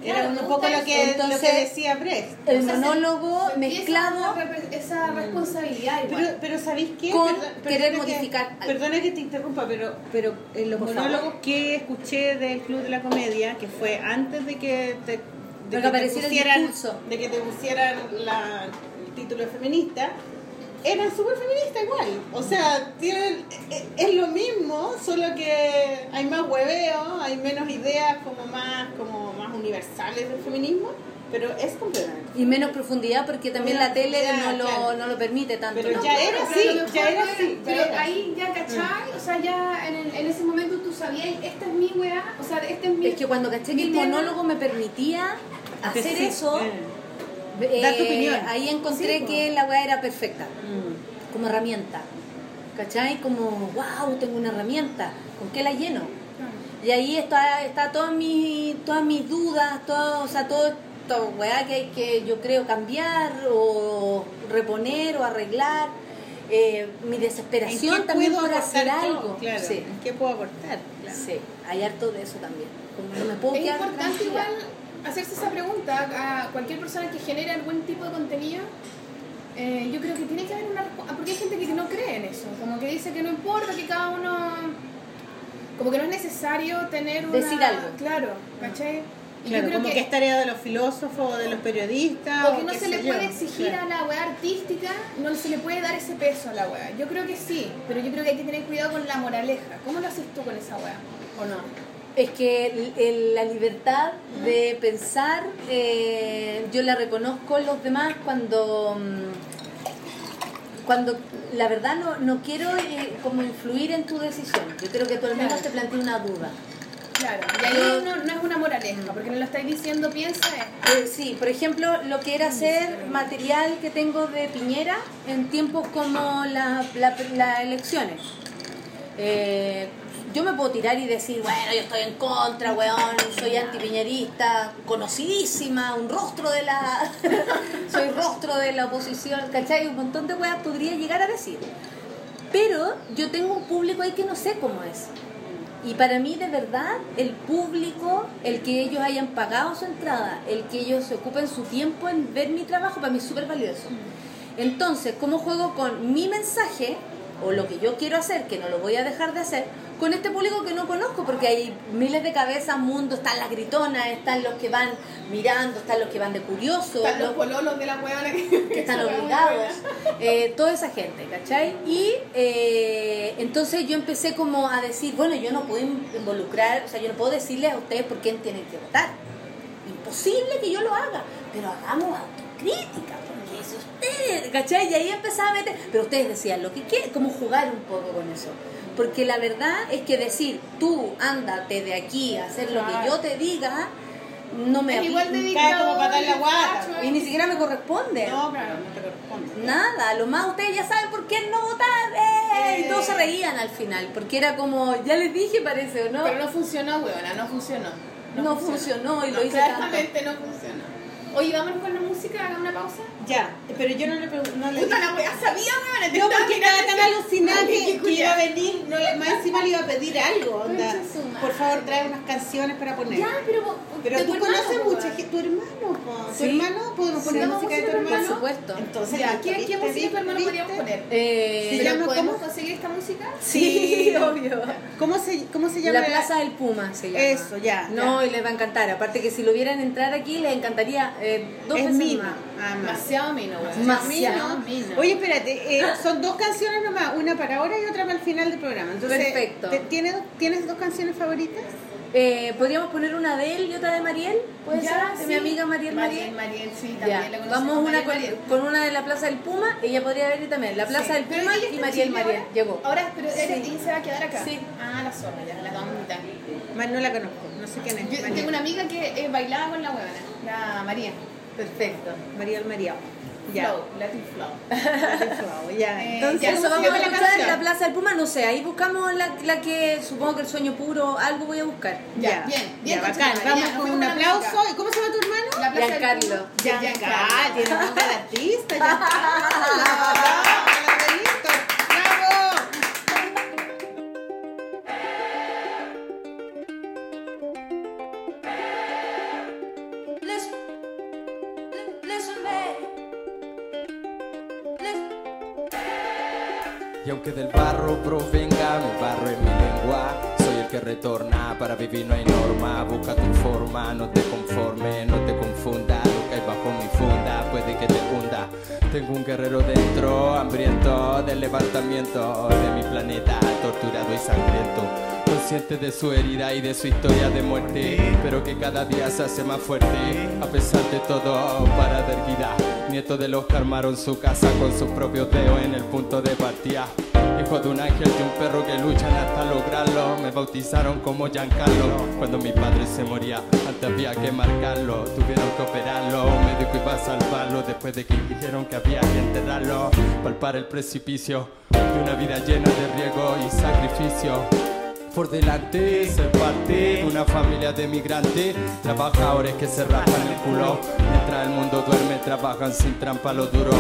Era un poco lo que, lo que decía Brecht. El O sea, se- monólogo se mezclado Esa, esa responsabilidad igual. Pero, pero ¿sabéis qué? Con Perdón- querer perdona que- modificar algo. Perdona que te interrumpa, pero, pero en los Por monólogos favor. que escuché del Club de la Comedia, que fue antes de que te, de que te pusieran, de que te pusieran la, el título de feminista, eran súper feministas igual. O sea, tienen, es, es lo mismo, solo que hay más hueveo, hay menos ideas como más, como más universales del feminismo, pero es completamente. y menos profundidad porque también la tele no lo, claro. no lo permite tanto. Pero ¿no? ya era Pero así, ya era así, ya Pero ahí ya, ¿cachai? O sea, ya en, el- en ese momento tú sabías, esta es mi weá, o sea, este es mi... Es que cuando caché que mi el tema. monólogo me permitía hacer Sí, eso, eh. eh, Dar tu opinión. ahí encontré que la weá era perfecta. Mm. como herramienta. ¿Cachai? Como, wow, tengo una herramienta, ¿con qué la lleno? Y ahí está, está todas mis, todas mis dudas, todo, o sea, todo weá, que hay que, yo creo, cambiar o reponer o arreglar. Eh, mi ¿En desesperación qué también puedo por hacer yo? algo. Claro, Sí, ¿en qué puedo aportar? Claro. sí, hay harto de eso también. Como no me puedo Es quedar importante tranquila. igual hacerse esa pregunta a cualquier persona que genere algún tipo de contenido. Eh, yo creo que tiene que haber una respu- ah, porque hay gente que no cree en eso, como que dice que no importa que cada uno, como que no es necesario tener una, Decir algo. claro, ¿cachai? Claro, yo creo como que, que, es tarea de los filósofos o de los periodistas. porque o no se le yo. puede exigir Claro. a la weá artística, no se le puede dar ese peso a la weá. Yo creo que sí, pero yo creo que hay que tener cuidado con la moraleja. ¿Cómo lo haces tú con esa weá? ¿O no? Es que el- el- la libertad de pensar, eh, yo la reconozco en los demás cuando, mm, cuando la verdad no, no quiero eh, como influir en tu decisión. Yo creo que tú al menos Claro. te plantees una duda. Claro, y ahí no, no es una moraleja, porque no lo estáis diciendo, piensa esto. Eh, sí, por ejemplo, lo que era hacer material que tengo de Piñera en tiempos como la- la- las elecciones. Eh, yo me puedo tirar y decir, bueno, yo estoy en contra, weón, soy antipiñerista, conocidísima, un rostro de la. soy rostro de la oposición, ¿cachai? Un montón de weas podría llegar a decir. Pero yo tengo un público ahí que no sé cómo es. Y para mí, de verdad, el público, el que ellos hayan pagado su entrada, el que ellos se ocupen su tiempo en ver mi trabajo, para mí es súper valioso. Entonces, ¿cómo juego con mi mensaje o lo que yo quiero hacer, que no lo voy a dejar de hacer, con este público que no conozco? Porque hay miles de cabezas, mundo, están las gritonas, están los que van mirando, están los que van de curiosos, Están los los- pololos de la huevona que, que están esa hueá obligados, eh, toda esa gente, ¿cachai? Y eh, entonces yo empecé como a decir, bueno, yo no puedo in- involucrar, o sea, yo no puedo decirles a ustedes por quién tienen que votar. Imposible que yo lo haga, pero hagamos autocrítica, ustedes, ¿cachai? Y ahí empezaba a meter, pero ustedes decían lo que quieren, como jugar un poco con eso. Porque la verdad es que decir, tú ándate de aquí a hacer lo que yo te diga, no me Es igual de como dictador, patar la guata. y ni siquiera me corresponde. No, claro, no te corresponde. Nada, lo más ustedes ya saben por qué no votar. ¡eh! Y todos se reían al final, porque era como, ya les dije, parece, ¿o no? Pero no funcionó, huevona, no funcionó. No funcionó y lo hice Claramente no funcionó. Oye, vámonos con la música, hagamos una pausa. Ya, pero yo no le pregunté. No le Puta la wea, sabía, weón. No, porque estaba tan alucinada que, iba a venir, no, le- más encima le iba a pedir algo, onda. Por favor, trae unas canciones para poner. Ya, pero. Pero tú conoces mucha gente, tu hermano, po. ¿Tu Sí. hermano? ¿Podemos poner Sí, música de tu hermano? Por supuesto. Entonces, Ya, ¿qué, qué música de tu hermano podríamos poner? Eh, Se ¿Pero llama podemos cómo? conseguir esta música? sí, obvio. ¿Cómo se, cómo se llama? La Plaza del Puma se llama. Eso, ya, No, y les va a encantar. Aparte que si lo vieran entrar aquí, les encantaría eh, dos Es veces más. Más. Demasiado. Demasiado mino. Oye, espérate, eh, son dos canciones nomás, una para ahora y otra para el final del programa. Entonces, Perfecto. ¿te- ¿tienes, ¿Tienes dos canciones favoritas? Eh, ¿Podríamos poner una de él y otra de Mariel? ¿Puede Ya, ser? De sí. mi amiga Mariel Mariel, Mariel. Mariel, sí, Ya, también la conocemos. vamos una con, una de la Plaza del Puma, ella podría venir también. La Plaza Sí. del Puma y Mariel Mariel. ahora. Llegó. Ahora, pero ella se va a quedar acá. Sí. Ah, la zorra, ya, la vamos a. Más no la conozco, no sé quién es. Yo tengo una amiga que eh, bailaba con la huevona, la María. Perfecto. María María. Ya. Flow, Latin Flow. ya. Eh, Entonces, ya, Eso ¿cómo vamos a la escuchar en la? Plaza del Puma, no sé, ahí buscamos la, la que supongo que el sueño puro, algo voy a buscar. Ya, bien, bien, Ya, bacán. Vamos ya, con un aplauso. ¿Y cómo se llama tu hermano? La Plaza del Giancarlo. Giancarlo. Tiene nombre de artista, Giancarlo. Y aunque del barro provenga, mi barro es mi lengua. Soy el que retorna, para vivir no hay norma. Busca tu forma, no te conforme, no te confunda. Lo que hay bajo mi funda puede que te hunda. Tengo un guerrero dentro, hambriento del levantamiento de mi planeta, torturado y sangriento. Consciente de su herida y de su historia de muerte, pero que cada día se hace más fuerte. A pesar de todo, para dar vida. Nieto de los que armaron su casa con sus propios dedos en el punto de partida. Hijo de un ángel y un perro que luchan hasta lograrlo. Me bautizaron como Giancarlo. Cuando mi padre se moría, antes había que marcarlo. Tuvieron que operarlo. Un médico iba a salvarlo. Después de que dijeron que había que enterrarlo. Palpar el precipicio de una vida llena de riesgo y sacrificio. Por delante, ser parte una familia de migrantes, trabajadores que se rajan el culo. Mientras el mundo duerme, trabajan sin trampa lo duro.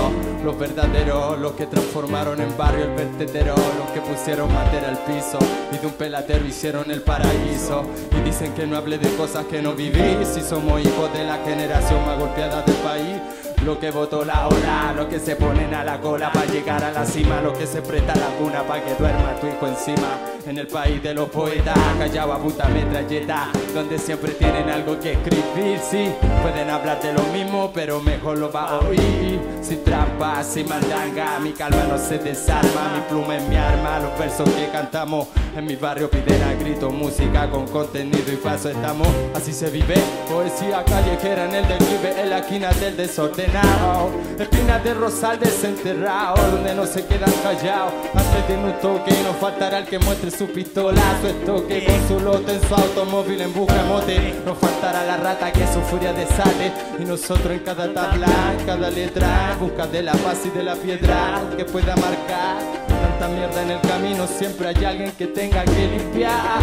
Los verdaderos, los que transformaron en barrio el vertedero, los que pusieron madera al piso y de un peladero hicieron el paraíso. Y dicen que no hable de cosas que no viví, si somos hijos de la generación más golpeada del país. Lo que votó la ola, los que se ponen a la cola para llegar a la cima, los que se presta la cuna para que duerma tu hijo encima. En el país de los poetas, callado a puta metralleta, donde siempre tienen algo que escribir. Sí, pueden hablar de lo mismo, pero mejor lo va a oír. Sin trampa, sin mandanga, mi calma no se desarma, mi pluma es mi arma. Los versos que cantamos en mi barrio piden grito música con contenido y paso estamos. Así se vive, poesía callejera en el declive, en la esquina del desordenado. Espinas de rosal desenterrado, donde no se quedan callados. Antes de un toque, no faltará el que muestre su pistola, su estoque con su lote en su automóvil en busca de mote. No faltará la rata que su furia desate. Y nosotros en cada tabla, en cada letra, en busca de la paz y de la piedra que pueda marcar. Tanta mierda en el camino, siempre hay alguien que tenga que limpiar.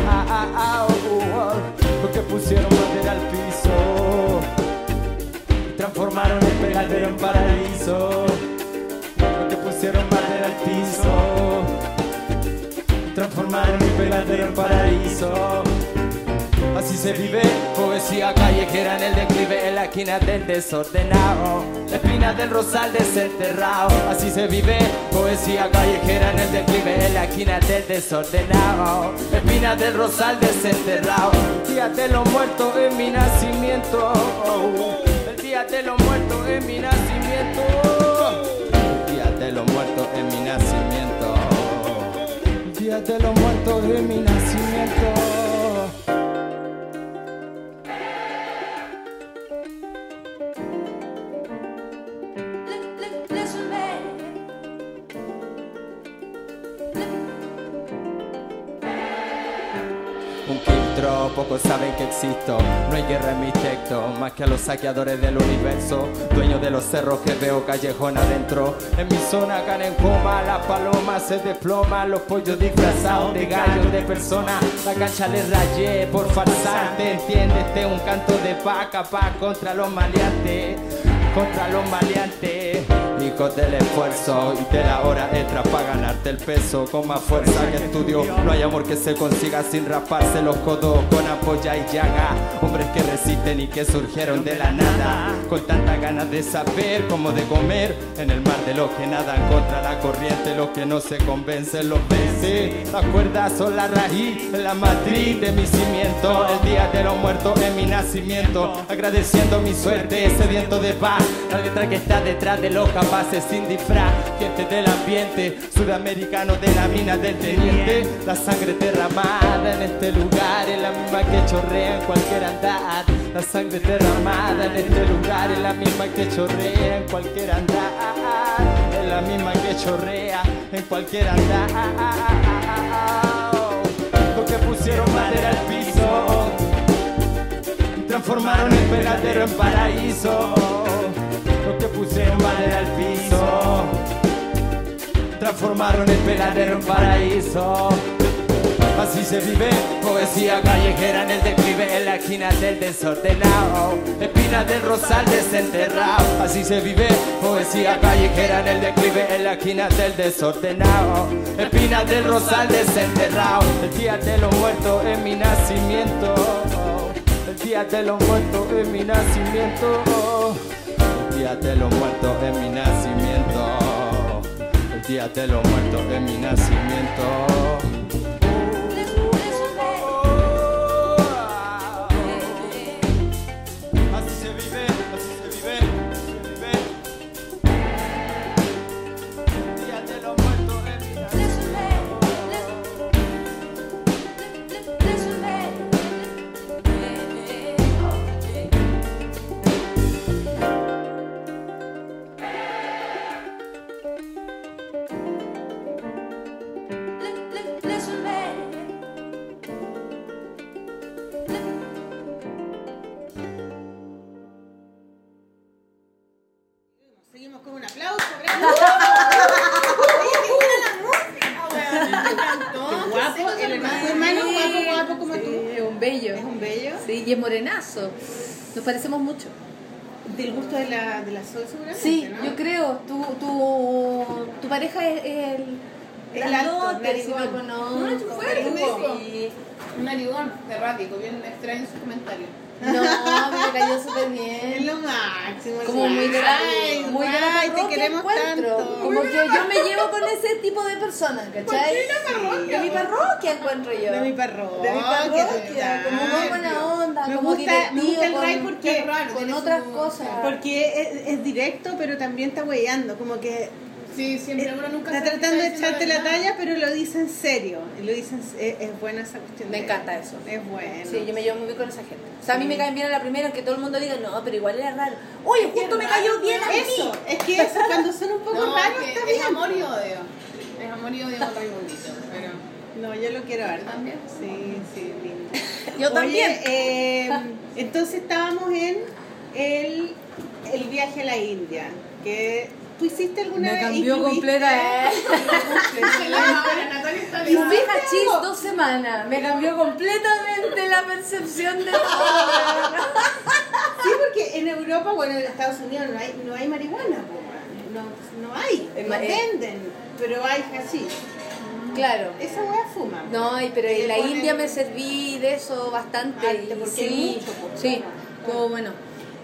Los que pusieron madera al piso transformaron el peladero en paraíso. Los que pusieron madera al piso transformaron el peladero en paraíso. Así se vive, poesía callejera en el declive, en la esquina del desordenado, la espina del rosal desenterrado. Así se vive, poesía callejera en el declive, en la esquina del desordenado, la espina del rosal desenterrado. El día de los muertos en mi nacimiento, el día de los muertos en mi nacimiento, de los muertos en mi pocos saben que existo. No hay guerra en mi texto, más que a los saqueadores del universo. Dueño de los cerros que veo callejón adentro. En mi zona caen en coma, las palomas se desploman, los pollos disfrazados de gallos de personas. La cancha les rayé por falsarte, entiendes? Este es un canto de vaca, paz contra los maleantes. Contra los maleantes, del esfuerzo y de la hora extra para ganarte el peso con más fuerza que estudio. No hay amor que se consiga sin rasparse los codos con ampolla y llaga. Hombres que resisten y que surgieron de la nada, con tantas ganas de saber cómo de comer en el mar de los que nadan contra la corriente. Los que no se convencen los vence. Las cuerdas son la raíz, la matriz de mi cimiento. El día de los muertos es mi nacimiento, agradeciendo mi suerte, sediento de paz. La letra que está detrás de los capaces sin disfraz, gente del ambiente, sudamericano de la mina del teniente. La sangre derramada en este lugar es la misma que chorrea en cualquier andar. La sangre derramada en este lugar es la misma que chorrea en cualquier andar. Es la misma que chorrea en cualquier andar. Porque pusieron madera al piso transformaron el peladero en paraíso. Los que pusieron transformaron el peladero en paraíso. Así se vive, poesía callejera en el declive, en la esquina del desordenado, espinas del rosal desenterrado. Así se vive, poesía callejera en el declive, en la esquina del desordenado, espinas del rosal desenterrado. El día de los muertos es mi nacimiento. El día de los muertos es mi nacimiento. El día de los muertos es mi nacimiento. El día de los muertos es mi nacimiento. Nos parecemos mucho. Del gusto de la, de la Sol, seguramente. Sí, ¿no? yo creo. Tu, tu, tu pareja es el. El alto, si narigón. lo conozco. No, es fuerte. Sí. Un narigón errático, bien extraño en sus comentarios. No, me cayó súper Es bien. lo máximo. Como muy de la, Ay, muy de la guay, te queremos encuentro. tanto. Como que yo me llevo con ese tipo de personas, ¿cachai? De mi parroquia encuentro yo. De mi parroquia. De mi parroquia, como muy buena onda, Me como gusta- me divertido, gusta el con, porque- Qué raro, con otras cosas. Porque es, es directo, pero también está weyando. Como que Sí, siempre uno nunca está tratando de echarte la talla, pero lo dice en serio. Lo dice en- es, es buena esa cuestión. Me encanta eso. Es bueno. Sí, yo me llevo muy bien con esa gente. O sea, a mí me caen bien a la primera, que todo el mundo diga, no, pero igual era raro. Oye, justo me cayó bien a mí. Eso, es que eso, cuando son un poco No, raros, es, está es bien. amor y odio. Es amor y odio con Raimundito. Pero. No, yo lo quiero ver. ¿También? Sí, sí, lindo. Yo Oye, también. eh, entonces estábamos en el, el viaje a la India. Que tú hiciste alguna Me vez. cambió incluiste- completa, ¿eh? Fija chis dos semanas. Me cambió completamente la percepción de. Sí, porque en Europa, bueno, en Estados Unidos no hay, no hay marihuana, no, no hay, En no eh. venden, pero hay hashish. Claro. Esa weá fuma. No, y- pero en la ponen- India me serví de eso bastante. Harto, y porque hay sí, mucho, sí, todo bueno.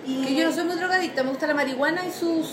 Y- Que yo no soy muy drogadicta, me gusta la marihuana y sus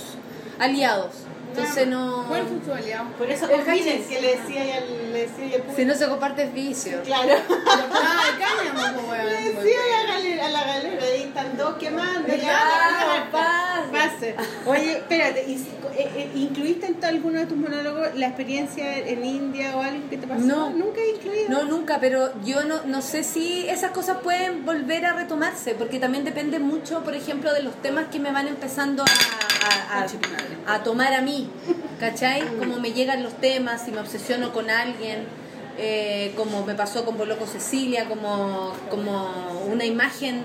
aliados. Entonces no. ¿Cuál aliado? Por eso combinen, que le decía y al, le decía y al Si no se comparte es vicio. Claro. Ah, el cáñamo, pues, Le weón. decía a la galera, a la galera, ahí están dos quemando. Ya, Ya, pase. pase. Oye, espérate, ¿y si- eh, eh, ¿incluiste en todo alguno de tus monólogos la experiencia en India o algo que te pasó? No. Nunca he incluido. No, nunca, pero yo no, no sé si esas cosas pueden volver a retomarse, porque también depende mucho, por ejemplo, de los temas que me van empezando a, a- a- a tomar a mí, ¿cachai? Como me llegan los temas, si me obsesiono con alguien. eh, como me pasó con Boloco Cecilia, como, como una imagen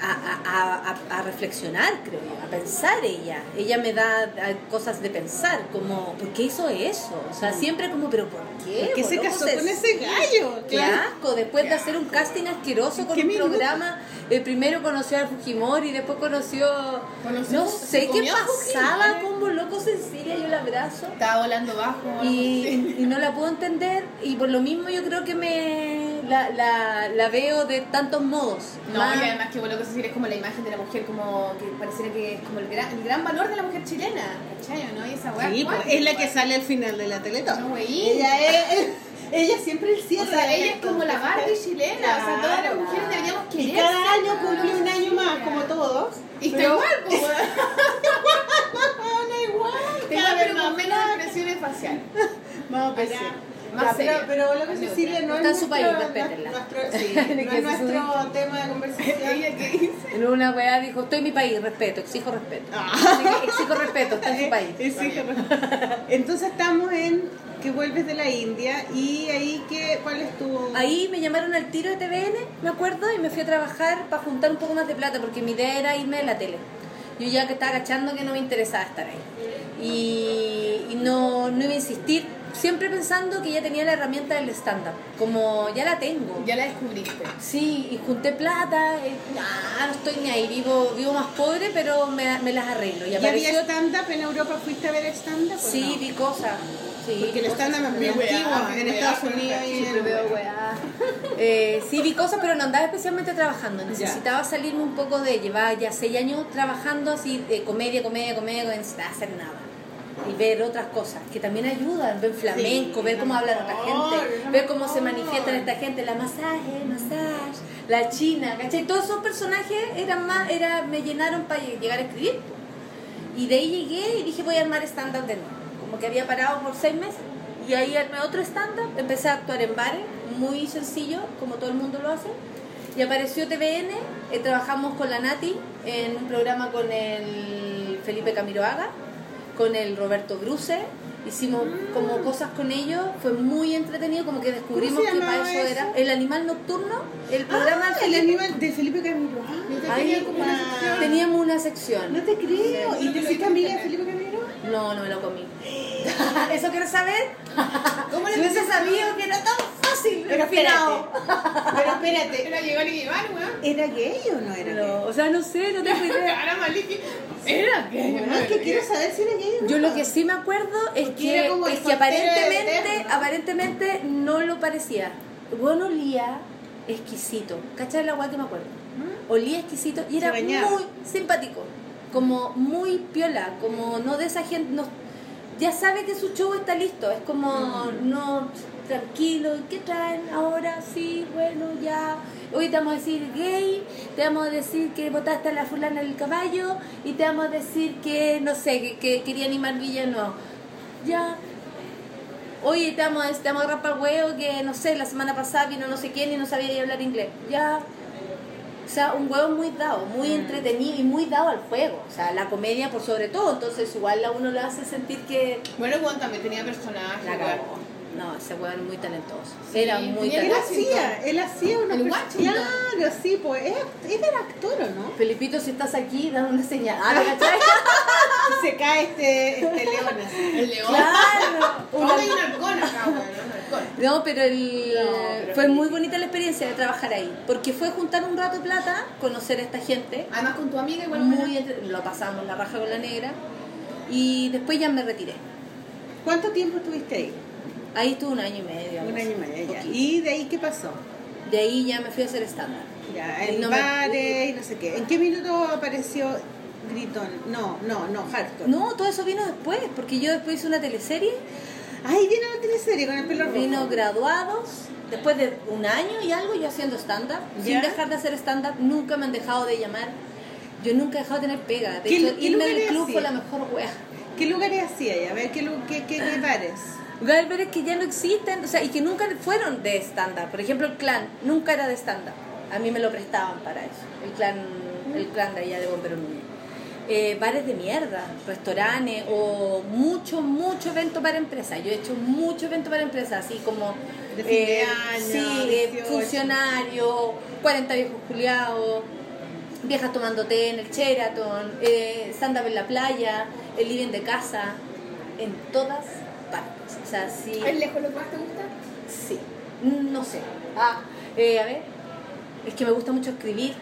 a, a- a- reflexionar, creo yo, a pensar ella. Ella me da cosas de pensar, como, ¿por qué hizo eso? O sea, siempre como, ¿pero por qué? ¿Por qué se casó con ese gallo? Qué asco, después de hacer un casting asqueroso con ¿Qué un programa, eh, primero conoció a Fujimori, después conoció... Conoció- no sé qué pasaba con Boloco Cecilia, yo la abrazo. Estaba volando bajo. Y, y no la puedo entender y por lo mismo yo creo que me la, la, la veo de tantos modos. No, Más- y además que lo que es como la imagen de la mujer, como que pareciera que es como el gran, el gran valor de la mujer chilena, ¿cachai? ¿no? Y esa weá. Sí, pues, es la que sale al final de la Teletón. No. Ella es, ella siempre el O cierre. sea, de ella es como la Barbie chilena, o sea, todas las mujeres deberíamos Y querer. cada año cumple un año más, como todos. Y está Pero- igual, pues, igual. Tengo pero con más menos expresiones faciales. Vamos a pelear. Más Ya, seria. pero lo que Cecilia no Está es en su nuestro, país, respétenla. nuestro, sí, De no que es se nuestro tema de conversación. ¿Ella qué dice? En una weá dijo, estoy en mi país, respeto, exijo respeto. Ah. Exijo respeto, está en su país. Entonces estamos en que vuelves de la India y ahí que cuál es tu Ahí me llamaron al tiro de TVN, me acuerdo, y me fui a trabajar para juntar un poco más de plata, porque mi idea era irme de la tele. Yo ya que estaba cachando que no me interesaba estar ahí. Y, y no, no iba a insistir, siempre pensando que ya tenía la herramienta del stand-up, como ya la tengo. Ya la descubriste. Sí, y junté plata, eh, nah, no estoy ni ahí, vivo, vivo más pobre, pero me, me las arreglo. Y ¿Ya había stand-up en Europa? ¿Fuiste a ver stand-up? Sí, no? vi cosas. Sí, Porque el stand-up es muy antiguo en Estados Unidos y en veo weá. Eh, sí, vi cosas, pero no andaba especialmente trabajando. Necesitaba salirme un poco de. Llevaba ya seis años trabajando así, de comedia, comedia, comedia, necesitaba hacer nada. Y ver otras cosas que también ayudan, ver flamenco, Sí, ver cómo habla otra gente, ver cómo se mejor. manifiesta esta gente, la masaje, masaje, la china, ¿cachai? Todos esos personajes eran más, era, me llenaron para llegar a escribir. Y de ahí llegué y dije voy a armar stand-up de nuevo. Como que había parado por seis meses. Y ahí armé otro stand-up, empecé a actuar en bares, muy sencillo, como todo el mundo lo hace. Y apareció TVN, eh, trabajamos con la Nati en un programa con el Felipe Camiroaga, con el Roberto Bruce. Hicimos como cosas con ellos, fue muy entretenido, como que descubrimos ¿Cómo se que para eso eso? era el animal nocturno, el programa Ah, el animal de Felipe Camilo. Ah, Ahí como una sección. teníamos una sección. no te creo. ¿Y te fuiste amiga de Felipe Camilo? No, no me lo comí. ¿Eso quieres saber? ¿Cómo Si hubiese sabido que era tan fácil. Pero espérate. Pero espérate. Era llegar y llevar, weón. ¿Era gay o no era gay? No, o sea, no sé, no tengo idea. Cara maliki. Era que. Bueno, es que quiero saber si era gay o no. Yo lo que sí me acuerdo es Porque que, era como el es que soltero aparentemente, aparentemente no lo parecía. Bueno, olía exquisito. ¿Cachai la guay que me acuerdo? Olía exquisito y era muy simpático. Como muy piola, como no de esa gente. No, ya sabe que su show está listo. Es como, no, tranquilo, ¿qué traen ahora? Sí, bueno, ya. Hoy te vamos a decir gay, te vamos a decir que votaste a la fulana del caballo y te vamos a decir que, no sé, que, que quería animar Villa, no. Ya. Oye, te vamos, a- te vamos a el huevo que, no sé, la semana pasada vino no sé quién y no sabía hablar inglés. Ya. O sea, un huevo muy dado, muy entretenido y muy dado al juego. O sea, la comedia por sobre todo. Entonces, igual a uno le hace sentir que Bueno, Juan también tenía personajes. la. No, ese era muy talentoso. Sí, era muy Él talentoso. Washington. hacía, él hacía una El. Claro, sí, pues él, él era actor, ¿o no? Felipito, si estás aquí, dame una señal. Ah, se cae este, este león así. El león. Claro. Hay un halcón acá, weón. No, pero, el, No, pero- fue muy bonita la experiencia de trabajar ahí. Porque fue juntar un rato de plata, conocer a esta gente. Además con tu amiga igual. Muy entre- lo pasamos la raja con la negra. Y después ya me retiré. ¿Cuánto tiempo estuviste ahí? Ahí estuve un año y medio. Un año y medio ya. ¿Y de ahí qué pasó? De ahí ya me fui a hacer estándar. Ya, en no bares y no sé qué. ¿En qué minuto apareció Gritón? No, no, no, Hardcore. No, todo eso vino después, porque yo después hice una teleserie, Ahí viene la teleserie con el pelo rojo. vino graduados, después de un año y algo yo haciendo stand-up, sin dejar de hacer stand-up, nunca me han dejado de llamar. Yo nunca he dejado de tener pega. De ¿Qué- hecho, qué irme del lugares club hacía? fue la mejor wea. ¿Qué lugares hacía? A ver, ¿qué, qué, qué, qué bares? Galveres que ya no existen, o sea, y que nunca fueron de stand-up. Por ejemplo, el clan nunca era de stand-up. A mí me lo prestaban para eso. El clan, el clan de allá de Bombero Núñez. eh, bares de mierda, restaurantes o mucho, mucho evento para empresas. Yo he hecho mucho evento para empresas, así como De fin de eh, año, sí, 18. funcionarios, 40 viejos juliados, viejas tomando té en el Sheraton, eh, stand-up en la playa, el living de casa, en todas partes. O sea, sí. ¿Es lejos lo que más te gusta? Sí, no sé. Ah, eh, a ver, es que me gusta mucho escribir,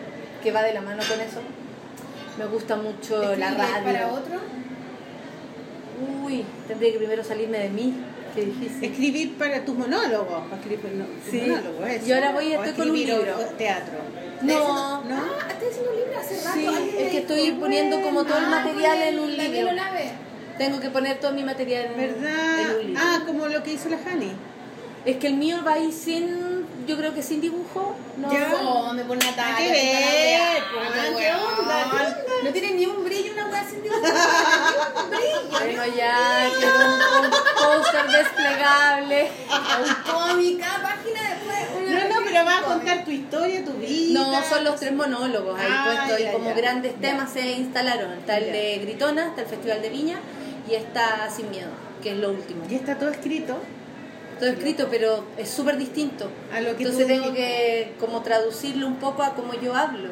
que va de la mano con eso. Me gusta mucho la ¿Escribir radio. para otro? Uy, tendría que primero salirme de mí. Qué difícil. Escribir para tus monólogos. para escribir no, tus Sí. monólogos, eso. Yo ahora voy estoy con un libro. o- Teatro. No, ¿No? Ah, estoy haciendo un libro hace rato. sí, es que estoy poniendo como todo el ah, material en un la libro. Tengo que poner todo mi material en, ¿Verdad? en un libro. Ah, como lo que hizo la Hani. Es que el mío va ahí sin, yo creo que sin dibujo. No, Ya. No, me pone una talla. ¿Qué ver? weón. ¿qué onda? ¿Qué onda? No tiene ni un brillo una weá sin dibujo. Un brillo. Bueno, ya, un, un póster desplegable. Un cómic, cada página después. No, no, pero vas a contar tu historia, tu vida. No, son los tres monólogos ahí Ah, puestos y como ya. grandes Ya. temas se instalaron. Está el de Gritona, está el Festival de Viña y está Sin Miedo, que es lo último. Y está todo escrito Todo escrito, pero es súper distinto. a lo que Entonces tú... tengo que como traducirlo un poco a como yo hablo.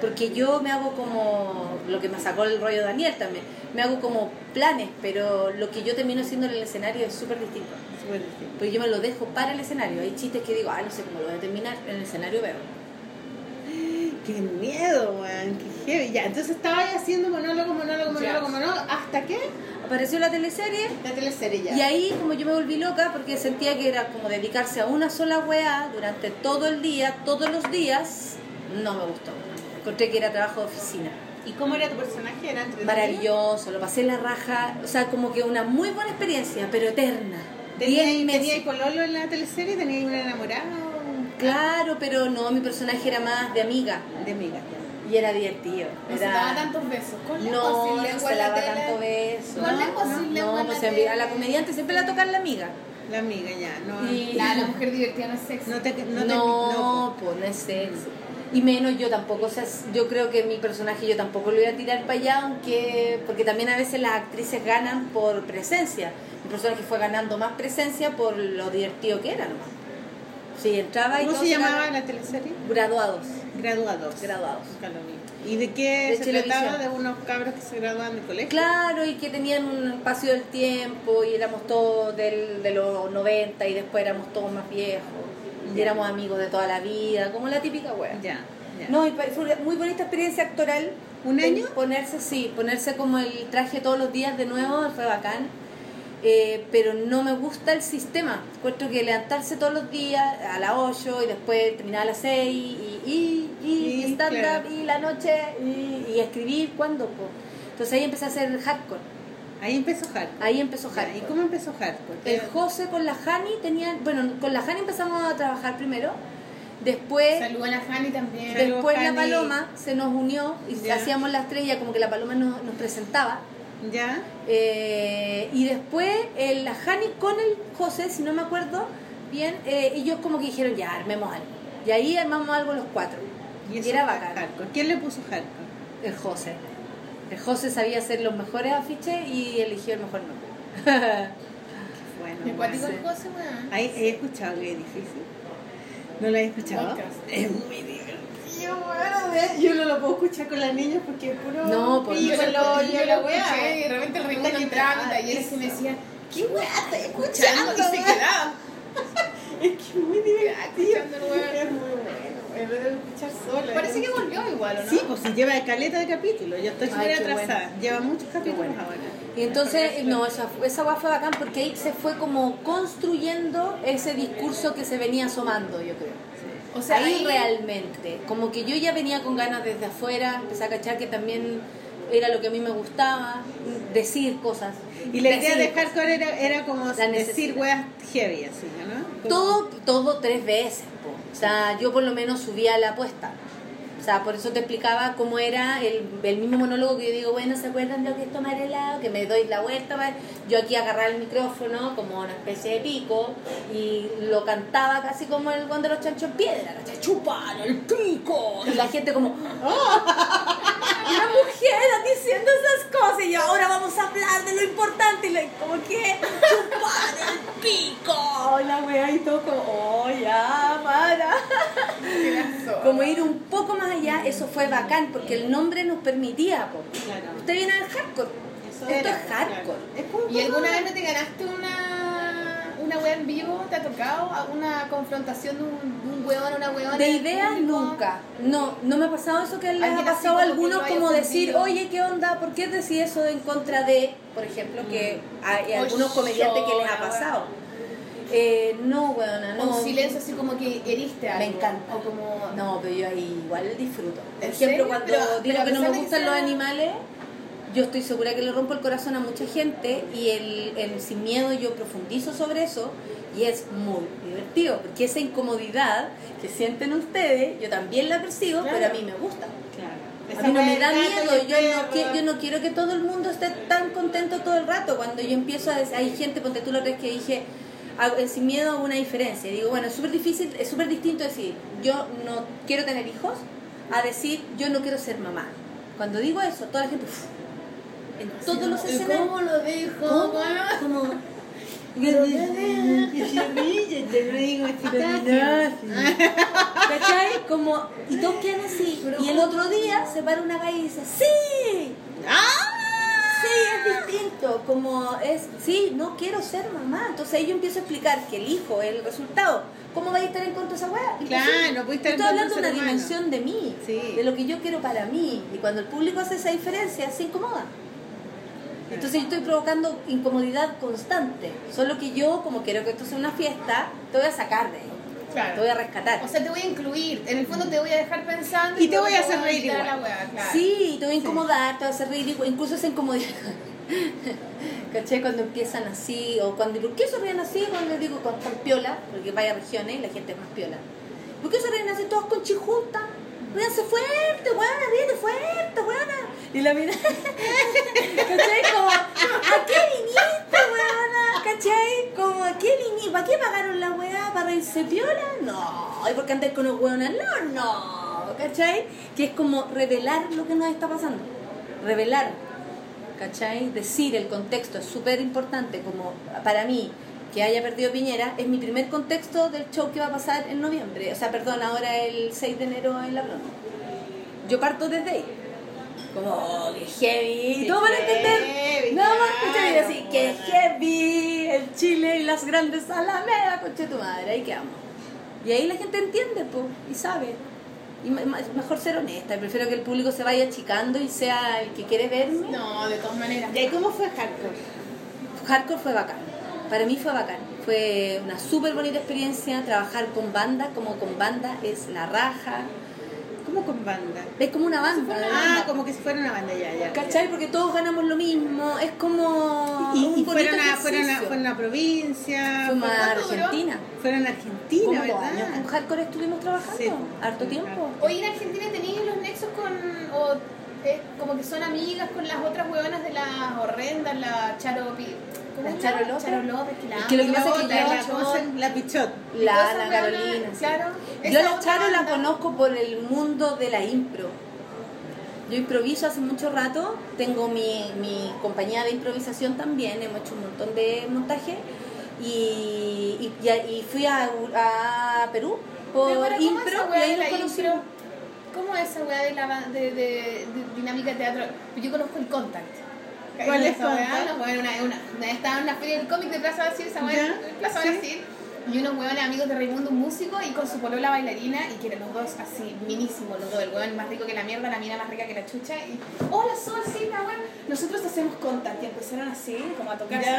Porque yo me hago como lo que me sacó el rollo Daniel también. Me hago como planes, pero lo que yo termino haciendo en el escenario es súper distinto. Súper distinto. Porque yo me lo dejo para el escenario. Hay chistes que digo, ah, no sé cómo lo voy a terminar. En el escenario veo. Qué miedo, weón, qué heavy. Ya, entonces estaba haciendo monólogo, monólogo, monólogo, monólogo. ¿Hasta qué? Apareció la teleserie La teleserie ya. Y ahí como yo me volví loca porque sentía que era como dedicarse a una sola weá durante todo el día, todos los días, no me gustó. Encontré que era trabajo de oficina. ¿Y cómo era tu personaje? ¿Era? Maravilloso, lo pasé la raja, o sea, como que una muy buena experiencia, pero eterna. ¿Tenía. ¿Tenía pololo en la teleserie? ¿Tenía un enamorado? Claro, pero no, mi personaje era más de amiga De amiga. y era divertido. No se Era... daba tantos besos. Con lengua, No, sin no se daba tanto beso. Con lengua, sin lengua No, pues la a la comediante siempre la toca la amiga. La amiga ya. No, Y- La, la mujer divertida no es sexy. no te... No, No, te, no, pues no es sexy. Y menos yo tampoco, o sea, yo creo que mi personaje yo tampoco lo voy a tirar para allá, aunque porque también a veces las actrices ganan por presencia. Mi personaje fue ganando más presencia por lo divertido que era nomás. Sí, entraba y ¿Cómo se llamaba la teleserie? Graduados. Graduados. Graduados. ¿Y de qué De se televisión. trataba? De unos cabros que se graduaban del colegio. Claro, y que tenían un espacio del tiempo y éramos todos del, de los 90 y después éramos todos más viejos. Y éramos amigos de toda la vida, como la típica wea. Ya. No, y fue una muy bonita experiencia actoral. ¿Un año? Ponerse, sí, ponerse como el traje todos los días de nuevo, fue bacán. Eh, pero no me gusta el sistema. Encuentro que levantarse todos los días a las 8 y después terminar a las 6 y, y, y, Y, y stand-up claro. y la noche y, y escribir, ¿cuándo? po? Entonces ahí empecé a hacer hardcore. Ahí empezó Hardcore. Ahí empezó Ya, ¿Y hardcore. cómo empezó Hardcore? El José con la Hani tenían, bueno, con la Hani empezamos a trabajar primero. Después Saludos a la Fanny también. Después la. Paloma se nos unió y Ya. hacíamos la estrella como que la Paloma nos, nos presentaba. ¿Ya? Eh, y después eh, la Hani con el José, si no me acuerdo bien, eh, ellos como que dijeron ya, armemos algo. Y ahí armamos algo los cuatro. Y, eso era bacán. Hardcore. ¿Quién le puso Hardcore? El José. El José sabía hacer los mejores afiches y eligió el mejor nombre. Bueno, Me cuático Sí. el José, weón. Ahí he escuchado que es difícil. ¿No lo he escuchado? Podcast. Es muy bueno, ve, Yo no lo puedo escuchar con las niñas porque es puro. No, pues, Yo lo, yo lo escuché y de repente el que entraba y talleres y me decía, ¿Qué weá estás escuchando y se quedaba. Es que es muy divertido. Es muy bueno. Escuchar sola. Parece que volvió igual, ¿o no? Sí, pues si lleva caleta de capítulos. Yo estoy súper atrasada. Lleva muchos capítulos ahora. Y entonces, no, esa, esa guay fue bacán porque ahí se fue como construyendo ese discurso que se venía asomando, yo creo. O sea, ahí ahí- realmente, como que yo ya venía con ganas desde afuera, empecé a cachar que también era lo que a mí me gustaba, decir cosas. Y la idea de hardcore era, era como decir weas heavy, así, ¿no? Como- Todo, todo tres veces, po. o sea, yo por lo menos subía la apuesta. Por eso te explicaba cómo era el, el mismo monólogo que yo digo, bueno, ¿se acuerdan de lo que es tomar helado? Que me doy la vuelta, yo aquí agarraba el micrófono como una especie de pico y lo cantaba casi como el cuando los chanchos en piedra. ¡Chupalo, el pico! Y la gente como, una mujer diciendo esas cosas y ahora vamos a hablar de lo importante y le, como que chupar el pico la wea y todo como oh ya para como ir un poco más allá eso fue bacán porque el nombre nos permitía po. Claro. usted viene del hardcore Eso esto era, es hardcore claro. Es como ¿Y alguna vez no te ganaste una, una wea en vivo? ¿Te ha tocado una confrontación de un, weón o una weona? De ideas nunca. No, no me ha pasado eso que les ha pasado a algunos como decir, oye, ¿qué onda? ¿Por qué decís eso en contra de, por ejemplo, que hay O algunos comediantes que les ha pasado? Eh, no, weona, no. un silencio así como que heriste algo. Me encanta. O como... No, pero yo ahí igual disfruto. Por ¿En ejemplo, cuando digo a que no me gustan los animales, yo estoy segura que le rompo el corazón a mucha gente y el, el sin miedo yo profundizo sobre eso y es muy divertido porque esa incomodidad que sienten ustedes, yo también la percibo, Claro. pero a mí me gusta. Claro. A mí no me da miedo, yo no, el qui- perro. yo no quiero que todo el mundo esté tan contento todo el rato. Cuando yo empiezo a decir, hay gente, ponte tú lo que dije, sin miedo a una diferencia. Digo, bueno, es súper difícil, es súper distinto decir, yo no quiero tener hijos, a decir, yo no quiero ser mamá. Cuando digo eso, toda la gente, en todos los ¿Y escenarios, ¿Cómo lo dijo? ¿cómo? Como, ¿Cachai? Como, y todos quedan así. Y el otro día se para una calle y dice, ¡Sí! Sí, es distinto. Como es, sí, no quiero ser mamá. Entonces ahí yo empiezo a explicar que el hijo es el resultado. ¿Cómo vais a estar en contra de esa weá? Claro, no puedes estar Estoy hablando de una humano. dimensión de mí, Sí. de lo que yo quiero para mí. Y cuando el público hace esa diferencia, se incomoda. Entonces yo estoy provocando incomodidad constante. Solo que yo, como quiero que esto sea una fiesta, te voy a sacar de ahí. Claro. Te voy a rescatar. O sea, te voy a incluir. En el fondo te voy a dejar pensando. Y te voy a hacer reír igual. la claro. Sí, te voy a incomodar, te voy a hacer reír, incluso esa incomodidad. ¿Cachai? Cuando empiezan así, o cuando, ¿por qué se ríen así? Cuando les digo con tan piola, porque vaya regiones la gente es más piola. ¿Por qué se ríen así todos con chijunta? Ríanse fuerte, buena, ríete fuerte, buena. Y la mira, ¿cachai? Como, ¿a qué viniste, weona? ¿Cachai? Como, ¿a qué viniste? ¿Para qué pagaron la weá? ¿Para reírse piola? No. ¿Y por qué andáis con los weonas? No, no. ¿Cachai? Que es como revelar lo que nos está pasando. Revelar. ¿Cachai? Decir el contexto es súper importante. Como para mí, que haya perdido Piñera, es mi primer contexto del show que va a pasar en noviembre. O sea, perdón, ahora el 6 de enero en La Broma. Yo parto desde ahí. Como, oh, que heavy. Todo para entender. heavy, Nada más claro, escuchar y así, que heavy. El Chile y las grandes alamedas, coche tu madre. Ahí quedamos. Y ahí la gente entiende, pues, y sabe. Y me- me- mejor ser honesta. Prefiero que el público se vaya achicando y sea el que quiere verme. No, de todas maneras. ¿Y ahí cómo fue Hardcore? Hardcore fue bacán. Para mí fue bacán. Fue una súper bonita experiencia. Trabajar con banda, como con banda, es la raja. ¿Cómo con banda? Es como una banda. Ah, como que si fuera una banda ya, ya. ¿Cachai? Porque todos ganamos lo mismo. Es como. Y, un y bonito fueron, a, fueron, a, fueron a provincia, Fuimos a. Argentina. fueron a Argentina, dos años ¿verdad? con Hardcore estuvimos trabajando. Sí. Harto tiempo. Hoy en Argentina tenéis los nexos con. O, eh, como que son amigas con las otras hueonas de las horrendas, la Charo. Pi- ¿cómo La Charo López. Charo López, que la Es que lo que pasa es que yo- la Pichot. La Ana Carolina. sí. Yo la Charo la conozco por el mundo de la impro. Yo improviso hace mucho rato, tengo mi, mi compañía de improvisación también, hemos hecho un montón de montaje y, y, y- y fui a, a Perú por Pero, ¿cómo impro y ahí nos conocimos. ¿Cómo es esa weá de, de, de, de dinámica de teatro? Yo conozco el Contact. ¿Cuál es esa bueno, una, una, una- estaba en una feria del cómic de Plaza Brasil, esa Plaza Sí. Brasil. Y unos weones amigos de Raimundo, un músico, y con su polola bailarina, y que eran los dos así, minísimos los dos, el weón más rico que la mierda, la mina más rica que la chucha, y hola Sol, sí, la nosotros hacemos contact, y empezaron así, como a tocarse.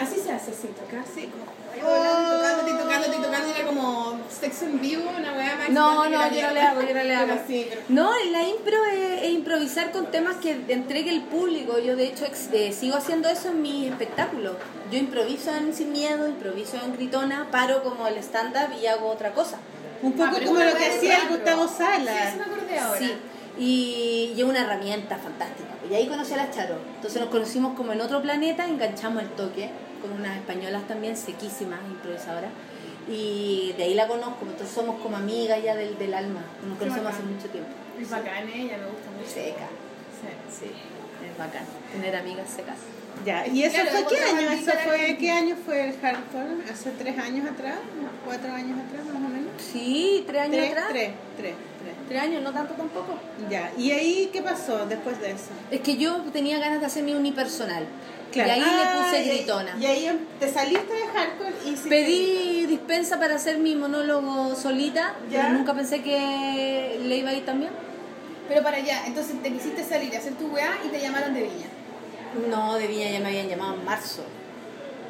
Así. Se hace, tocarse, como ahí bailando, tocándote, y tocándote, y tocándote, era como sexo en vivo, una weá más No, no, yo no le hago, yo no le hago. Sí, No, la impro es, es improvisar con temas que entregue el público. Yo de hecho ex- eh, sigo haciendo eso en mi espectáculo. Yo improviso en Sin Miedo, improviso en Gritona, paro como el stand-up y hago otra cosa. Un poco Ah, como lo que hacía el. Gustavo Sí, Sala. eso me acordé ahora. Sí, y, y es una herramienta fantástica. Y ahí conocí a la Charo. Entonces nos conocimos como en otro planeta, enganchamos el toque con unas españolas también sequísimas, improvisadoras. Y de ahí la conozco, entonces somos como amigas ya del, del alma. Nos conocemos hace mucho tiempo. Es bacán, ella me gusta mucho. Seca. Sí, es bacán. Tener amigas secas. Ya, ¿y eso Claro, fue qué año? ¿Eso fue qué año fue el hardcore? ¿Hace tres años atrás? ¿Cuatro años atrás más o menos? Sí, tres años Tres, atrás. tres, tres, tres. Tres años, no tanto tampoco. Ya, ¿y ahí qué pasó después de eso? Es que yo tenía ganas de hacer mi unipersonal. Claro. Y ahí Ah, le puse gritona. Y ahí em- te saliste de hardcore y Pedí dispensa para hacer mi monólogo solita, Ya. pero nunca pensé que le iba a ir tan bien. Pero para allá, entonces te quisiste salir a hacer tu weá y te llamaron de Viña. No, de Viña ya me habían llamado en marzo.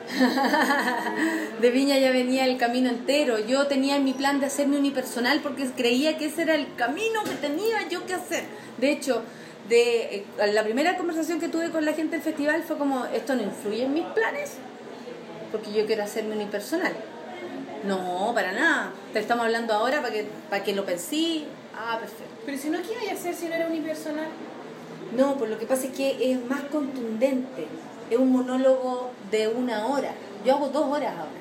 de Viña ya venía el camino entero. Yo tenía en mi plan de hacerme unipersonal porque creía que ese era el camino que tenía yo que hacer. De hecho, de eh, la primera conversación que tuve con la gente del festival fue como, esto no influye en mis planes, porque yo quiero hacerme unipersonal. No, para nada. Te estamos hablando ahora para que, para que lo pensé. Ah, perfecto. Pero si no, ¿qué iba a hacer si no era unipersonal? No, pues lo que pasa es que es más contundente. Es un monólogo de una hora. Yo hago dos horas ahora.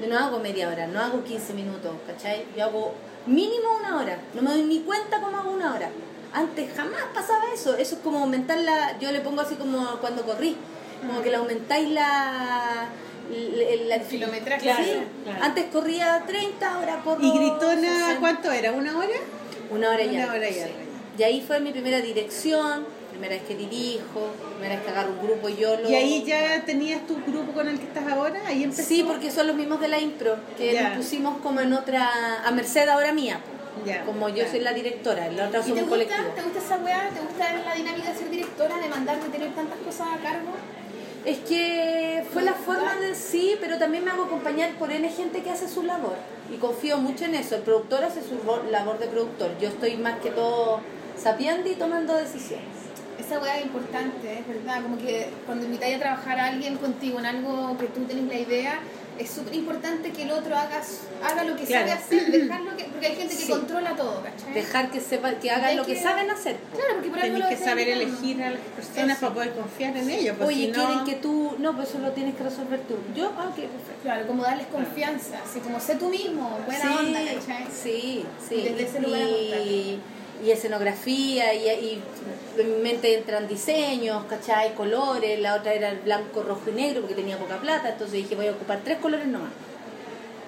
Yo no hago media hora, no hago 15 minutos, ¿cachai? Yo hago mínimo una hora. No me doy ni cuenta cómo hago una hora. Antes jamás pasaba eso. Eso es como aumentar la... Yo le pongo así como cuando corrí. Como que le aumentáis la... La, la kilometraje. Sí. Claro, claro. Antes corría 30, ahora corro ¿Y gritona 60. cuánto era? ¿Una hora? Una hora y Una hora y sí. Y ahí fue mi primera dirección, primera vez que dirijo, primera vez que agarro un grupo y yo lo... ¿Y ahí ya tenías tu grupo con el que estás ahora? Ahí empezó. Sí, porque son los mismos de la impro, que Ya. nos pusimos como en otra... a merced ahora mía, Ya, como yo soy la directora, la otra ¿Y te somos colectivo. ¿Te gusta esa weá? ¿Te gusta la dinámica de ser directora, de mandar, de tener tantas cosas a cargo? Es que fue la forma de sí, pero también me hago acompañar por N gente que hace su labor. Y confío mucho en eso. El productor hace su labor de productor. Yo estoy más que todo sapiendo y tomando decisiones. Esa weá es importante, es verdad. Como que cuando invitáis a trabajar a alguien contigo en algo que tú tenés la idea, es súper importante que el otro haga, haga lo que Claro. sabe hacer, dejarlo que, porque hay gente que Sí. controla todo, ¿cachai? Dejar que sepa, que hagan lo que, que- saben hacer. Claro, porque por Tenés que saber elegir a las personas Eso. para poder confiar en ellos. pues, Oye, si no- quieren que tú. No, pues eso lo tienes que resolver tú. Yo, ah, ok, perfecto. Claro, como darles confianza, así como sé tú mismo, buena sí, onda, ¿cachai? Sí, sí. Y desde ese lugar y, y escenografía, y, y en mi mente entran diseños, ¿cachai? Colores. La otra era el blanco, rojo y negro porque tenía poca plata. Entonces dije, voy a ocupar tres colores nomás.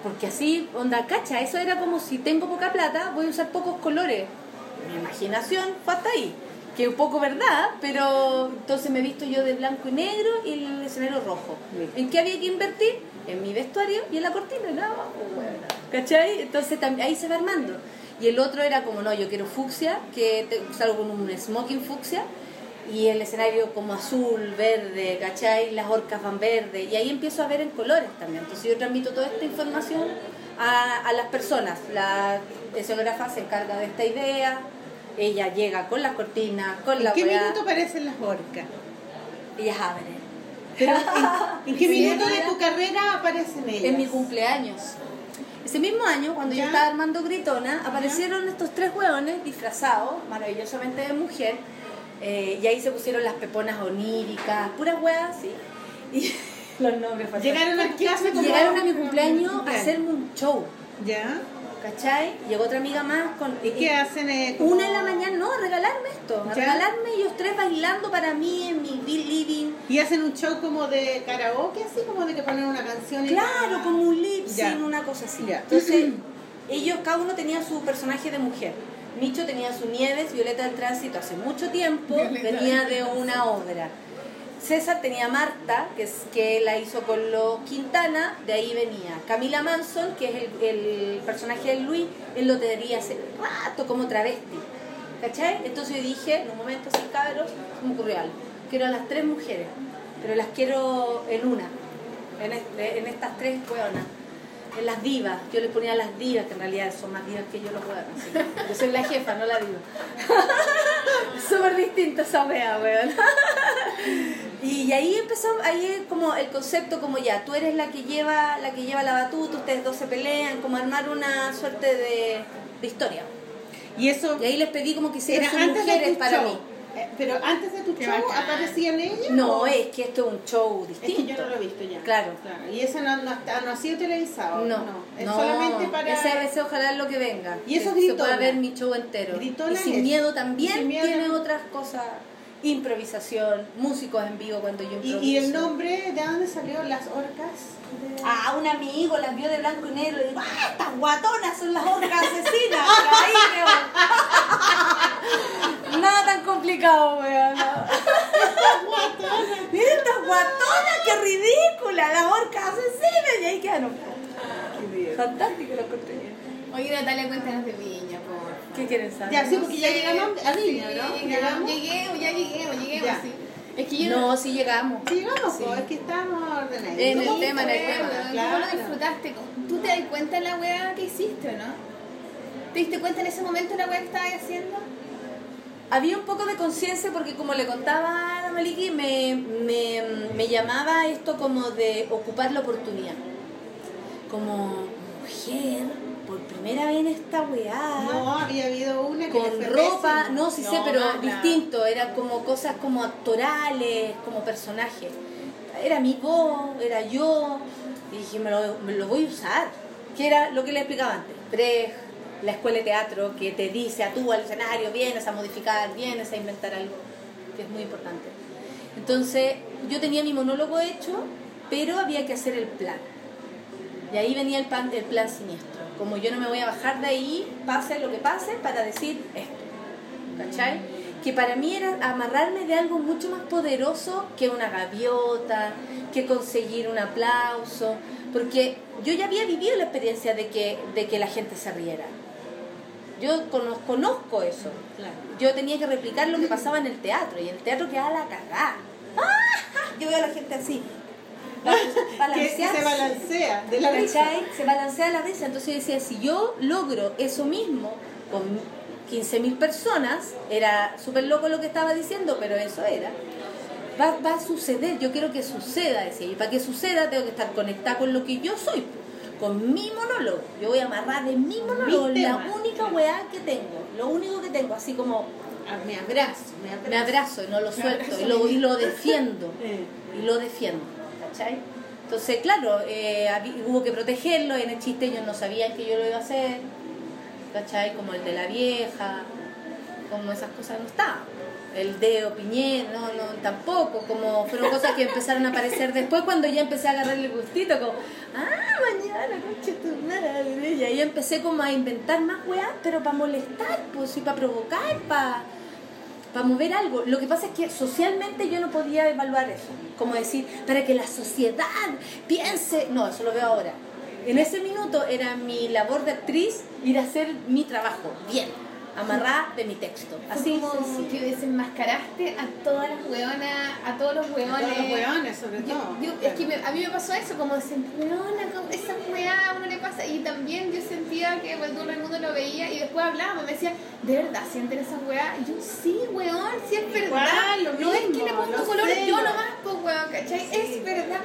Porque así, onda, cacha, eso era como si tengo poca plata, voy a usar pocos colores. Mi imaginación fue hasta ahí. Que un poco verdad, pero entonces me he visto yo de blanco y negro y el escenario rojo. ¿En qué había que invertir? En mi vestuario y en la cortina. No. ¿Cachai? Entonces ahí se va armando. Y el otro era como, no, yo quiero fucsia, que te- salgo con un smoking fucsia y el escenario como azul, verde, ¿cachai? Las orcas van verde y ahí empiezo a ver en colores también. Entonces yo transmito toda esta información a, a las personas. La escenógrafa se encarga de esta idea, ella llega con las cortinas, con ¿En la qué weá, minuto aparecen las orcas? ellas abren. Pero, ¿En, en qué minuto de tu carrera aparecen ellas? En mi cumpleaños. Ese mismo año, cuando yo estaba armando Gritona, aparecieron estos tres hueones disfrazados, maravillosamente de mujer, eh, y ahí se pusieron las peponas oníricas, puras hueas, sí. Y los nombres. Llegaron a clase como- Llegaron a mi cumpleaños a hacerme un show, ¿Ya? ¿Cachai? Llegó otra amiga más con... ¿Y qué hacen? eh, como- Una en la mañana, no, a regalarme esto, a Ya. regalarme ellos tres bailando para mí en mi living. ¿Y hacen un show como de karaoke, así como de que ponen una canción y Claro, la- como un lip sync, una cosa así. Ya. Entonces, ellos, cada uno tenía su personaje de mujer. Micho tenía su Nieves, Violeta del Tránsito hace mucho tiempo, Violeta venía de una obra. César tenía Marta, que, es, que la hizo con los Quintana, de ahí venía. Camila Manson, que es el, personaje de Luis, él lo tenía hace rato como travesti. ¿Cachai? Entonces yo dije, en un momento así, cabros, me ocurrió algo. Quiero a las tres mujeres, pero las quiero en una, en, en estas tres hueonas. En las divas, yo le ponía las divas, que en realidad son más divas que yo los así que Yo soy la jefa, no la diva. Súper distinta esa wea, weón. Y ahí empezó, ahí es como el concepto como ya, tú eres la que lleva, la que lleva la batuta, ustedes dos se pelean, como armar una suerte de, de historia. Y eso Y ahí les pedí como que hicieran era sus mujeres para mí. Pero antes de tu Qué show bacán. aparecían ellas. No, o- es que esto es un show Es distinto. que yo no lo he visto ya. Claro. Y eso no, no, está- no ha sido televisado. No, Es no, solamente para. ese, ese ojalá es lo que venga. Y eso es pueda gritona. ver mi show entero. Gritona y sin es- miedo también sin miedo tiene otras cosas. improvisación, músicos en vivo cuando yo ¿Y, improviso. y el nombre de dónde salió las orcas? De- Ah, un amigo las vio de blanco y negro y dijo, ¡ah, estas guatonas son las orcas asesinas! Nada tan complicado, weón. Mira estas guatonas, qué ridícula, las orcas asesinas. Y ahí quedaron. Fantástico lo encontré. Oye, Natalia, cuéntanos de Viña, por. ¿Qué quieren saber? Ya, sí, porque ya llegamos a Viña, Sí, ¿no? Llegamos, ¿Llegamos? lleguemos, ya lleguemos, lleguemos, Ya. sí. Es que yo No, sí llegamos. Sí, vamos, Sí. es que estamos ordenados. En el ¿Cómo tema, en el tema, weón? ¿Cómo claro. lo disfrutaste? ¿Tú te das cuenta de la weá que hiciste o no? ¿Te diste cuenta en ese momento de la weá que estabas haciendo? Había un poco de conciencia porque como le contaba a la Maliki, me, me, me llamaba esto como de ocupar la oportunidad. Como mujer, por primera vez en esta weá. No, había habido una que con ropa, pésimo. no, sí sé, pero distinto, era como cosas como actorales, como personajes. Era mi voz, era yo, y dije, me lo, me lo voy a usar. Que era lo que le explicaba antes. Brecht, la escuela de teatro que te dice a tú al escenario, vienes a modificar, vienes a inventar algo, que es muy importante. Entonces, yo tenía mi monólogo hecho, pero había que hacer el plan. Y ahí venía el, pan- el plan siniestro. Como yo no me voy a bajar de ahí, pase lo que pase, para decir esto. ¿Cachai? Que para mí era amarrarme de algo mucho más poderoso que una gaviota, que conseguir un aplauso. Porque yo ya había vivido la experiencia de que, de que la gente se riera. Yo cono- conozco eso. Claro. Yo tenía que replicar lo que pasaba en el teatro. Y el teatro quedaba la cagada. ¡Ah! Yo veo a la gente así. Que, se balancea de la risa. Se balancea la risa. Entonces yo decía, si yo logro eso mismo con 15.000 personas, era súper loco lo que estaba diciendo, pero eso era. Va, va a suceder, yo quiero que suceda, decía. Y para que suceda tengo que estar conectada con lo que yo soy, con mi monólogo. Yo voy a amarrar de mi monólogo, Mi la única weá que tengo, lo único que tengo, así como Ah, Me abrazo, me abrazo. me abrazo y no lo suelto y lo, y lo defiendo Eh. y lo defiendo, ¿cachai? Entonces, claro, eh, hubo que protegerlo, en el chiste ellos no sabían que yo lo iba a hacer, ¿cachai? Como el de la vieja, como esas cosas no estaban. El de Piñera, no, no, tampoco, como fueron cosas que empezaron a aparecer después cuando ya empecé a agarrarle el gustito, como, ah, mañana, concha tu madre, y ahí empecé como a inventar más weas, pero para molestar, pues, y para provocar, para para mover algo. Lo que pasa es que socialmente yo no podía evaluar eso. Como decir, para que la sociedad piense. No, eso lo veo ahora. En ese minuto era mi labor de actriz ir a hacer mi trabajo bien, amarrada de mi texto. Así como sencillo. que desenmascaraste a todas las hueonas, a todos los A hueones. todos los hueones, sobre Yo- todo. yo- es que me- a mí me pasó eso, como como esa weá a uno le pasa. Y también yo sentía que pues, todo el mundo lo veía y después hablábamos, me decía, ¿de verdad sienten esa weá? Y yo, sí, weón, sí es verdad. Igual, lo no es que le pongo los color yo nomás, pues weón, ¿cachai? Es verdad.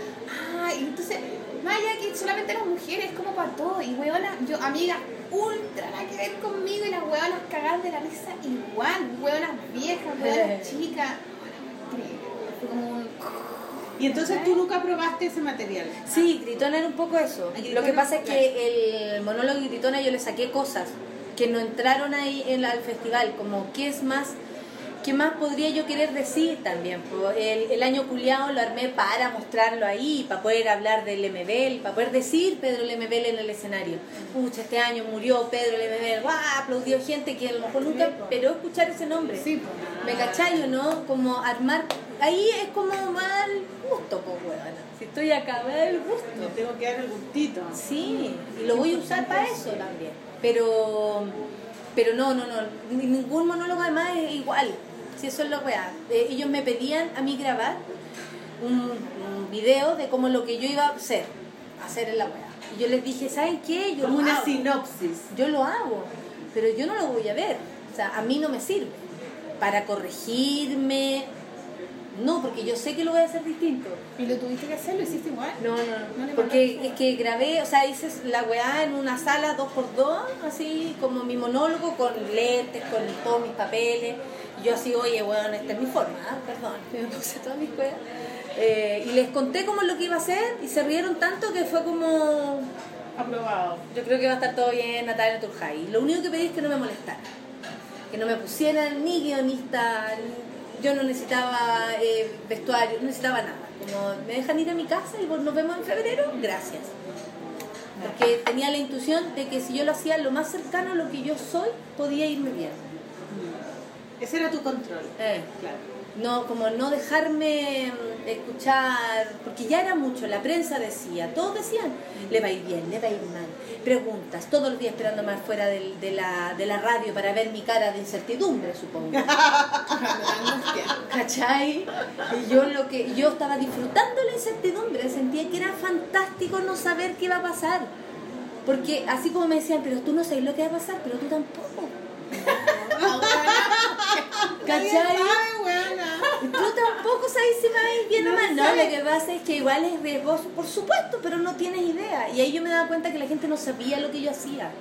Ah, y entonces, más allá que solamente las mujeres, es como para todo. Y weona, yo, amiga, ultra la que ver conmigo y las weonas cagar de la risa igual. Weonas viejas, weonas chicas. Fue como un... Y entonces tú nunca probaste ese material. Sí, Gritona era un poco eso. Lo que pasa es que el monólogo de Gritona yo le saqué cosas que no entraron ahí en la- al festival, como qué es más, qué más podría yo querer decir también. El, el año culiado lo armé para mostrarlo ahí, para poder hablar del MBL, para poder decir Pedro Lemebel en el escenario. Pucha, este año murió Pedro Lemebel, guau, aplaudió gente que a lo mejor nunca esperó escuchar ese nombre. Sí, pues. ¿Me cachai o no? Como armar. Ahí es como mal gusto, pues, huevona. Si estoy acá, me da el Me gusto. tengo que dar el gustito. Sí, y lo voy a usar para eso también. Pero. Pero no, no, no. ni- Ningún monólogo además es igual. Si eso es lo weá. Eh, ellos me pedían a mí grabar un, un video de como lo que yo iba a hacer. Hacer en la weá. Y yo les dije, ¿saben qué? Yo Como una hago. sinopsis. Yo lo hago, pero yo no lo voy a ver. O sea, a mí no me sirve. Para corregirme. No, porque yo sé que lo voy a hacer distinto. ¿Y lo tuviste que hacer? ¿Lo hiciste igual? No, no, No no. Porque es que grabé, o sea, hice la weá en una sala dos por dos, así como mi monólogo, con lentes, con todos mis papeles. Y yo así, oye, weón, esta es mi forma, ¿ah? perdón, me puse todas mis weas. Eh, y les conté cómo es lo que iba a hacer y se rieron tanto que fue como, Aprobado. yo creo que va a estar todo bien, Natalia Turjay. Lo único que pedí es que no me molestara. Que no me pusieran ni guionista, yo no necesitaba eh, vestuario, no necesitaba nada. Como me dejan ir a mi casa y nos vemos en febrero, gracias. Porque tenía la intuición de que si yo lo hacía lo más cercano a lo que yo soy, podía irme bien. Ese era tu control. Eh, Claro. No, como no dejarme mm, escuchar, porque ya era mucho, la prensa decía, todos decían, le va a ir bien, le va a ir mal. Preguntas, todo el día esperándome afuera del- de, la, de la radio para ver mi cara de incertidumbre, supongo. ¿Cachai? Y yo lo que yo estaba disfrutando la incertidumbre, sentía que era fantástico no saber qué iba a pasar. Porque así como me decían, pero tú no sabes lo que va a pasar, pero tú tampoco. ¿Cachai? Tú tampoco sabes si me va a ir bien o No mal. No, lo que pasa es que igual es riesgoso, por supuesto, pero no tienes idea. Y ahí yo me daba cuenta que la gente no sabía lo que yo hacía.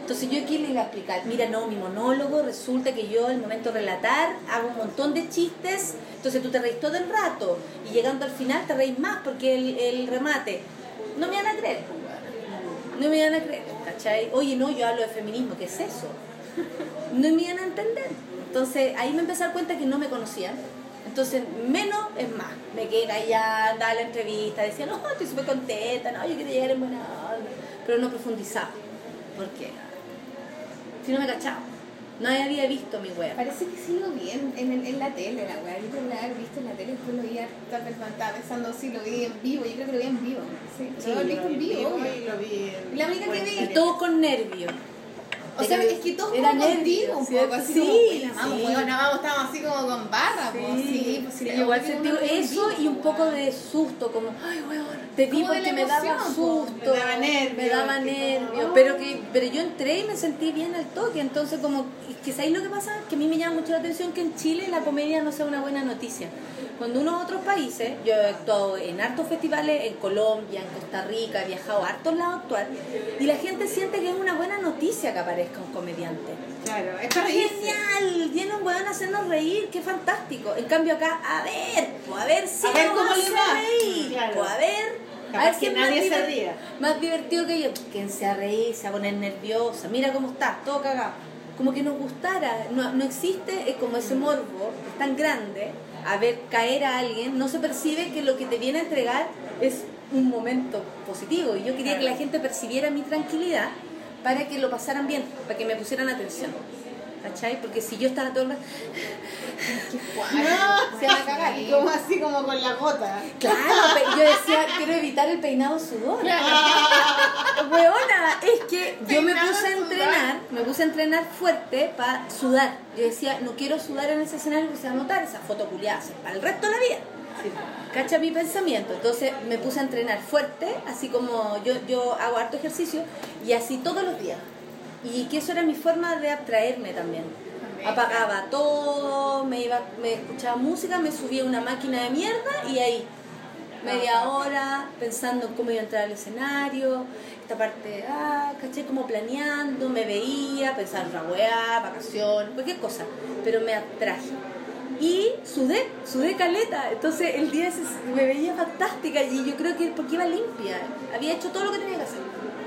Entonces yo aquí le iba a explicar, mira, no, mi monólogo, resulta que yo al momento de relatar hago un montón de chistes, entonces tú te reís todo el rato y llegando al final te reís más porque el, el remate, no me van a creer, no me van a creer, ¿cachai? Oye, no, yo hablo de feminismo, ¿qué es eso? No me iban a entender. Entonces ahí me empecé a dar cuenta que no me conocían. Entonces, menos es más. Me quedé callada, daba la entrevista, decía, no, estoy súper contenta, no, yo quiero llegar en buena onda. Pero no profundizaba. ¿Por qué? Si no me cachaba. Nadie había visto mi wea. Parece que sí lo vi en, en, en la tele, la weá. Yo creo que la haber visto en la tele, después lo vi estaba pensando si lo vi en vivo. Yo creo que lo vi en vivo. Sí, Sí, lo visto en vivo. y obvio. lo vi en La única que vi- Y todo con nervio. O sea, es que todos Era como nervio, contigo un poco, así Sí, como, "Buena, vamos, sí. weón, vamos, estábamos así como con barra, pues, sí, pues sí, obvio igual sentí eso y un poco weón. de susto, como, ay, weón, te vi porque la me daba susto, Me daba nervio, me daba nervio, como, pero que pero yo entré y me sentí bien al toque, entonces como, que ¿sabéis lo que pasa? Que a mí me llama mucho la atención que en Chile la comedia no sea una buena noticia. Cuando uno a otros países, yo he actuado en hartos festivales, en Colombia, en Costa Rica, he viajado a hartos lados a actuar, y la gente siente que es una buena noticia que aparezca un comediante. Claro, es ¡Qué para genial! Viene un weón a hacernos reír, qué fantástico. En cambio acá, a ver, pues, a ver si A ver cómo le va. reír. Claro. pues, a ver, Capaz a ver que quién nadie más se ría. Más divertido que yo. ¿Quién se a reír? Se va a poner nerviosa. Mira cómo está, todo cagado. Como que nos gustara. No, no existe, es como ese morbo, es tan grande, a ver caer a alguien, no se percibe que lo que te viene a entregar es un momento positivo. Y yo quería que la gente percibiera mi tranquilidad para que lo pasaran bien, para que me pusieran atención. ¿Cachai? Porque si yo estaba todo el rato, No, Se va a cagar. y como así como con la gota. Claro, pero yo decía, quiero evitar el peinado sudor. Weona, es que yo me puse a entrenar, me puse a entrenar fuerte para sudar. Yo decía, no quiero sudar en ese escenario porque se va a notar esa foto culiada para el resto de la vida. Cacha mi pensamiento. Entonces me puse a entrenar fuerte, así como yo, yo hago harto ejercicio y así todos los días. Y que eso era mi forma de abstraerme también. Apagaba todo, me iba, me escuchaba música, me subía a una máquina de mierda y ahí media hora pensando en cómo iba a entrar al escenario, esta parte, ah, caché como planeando, me veía, pensaba en otra weá, vacaciones, cualquier cosa, pero me abstraje. Y sudé, sudé caleta, entonces el día ese me veía fantástica y yo creo que porque iba limpia, había hecho todo lo que tenía que hacer.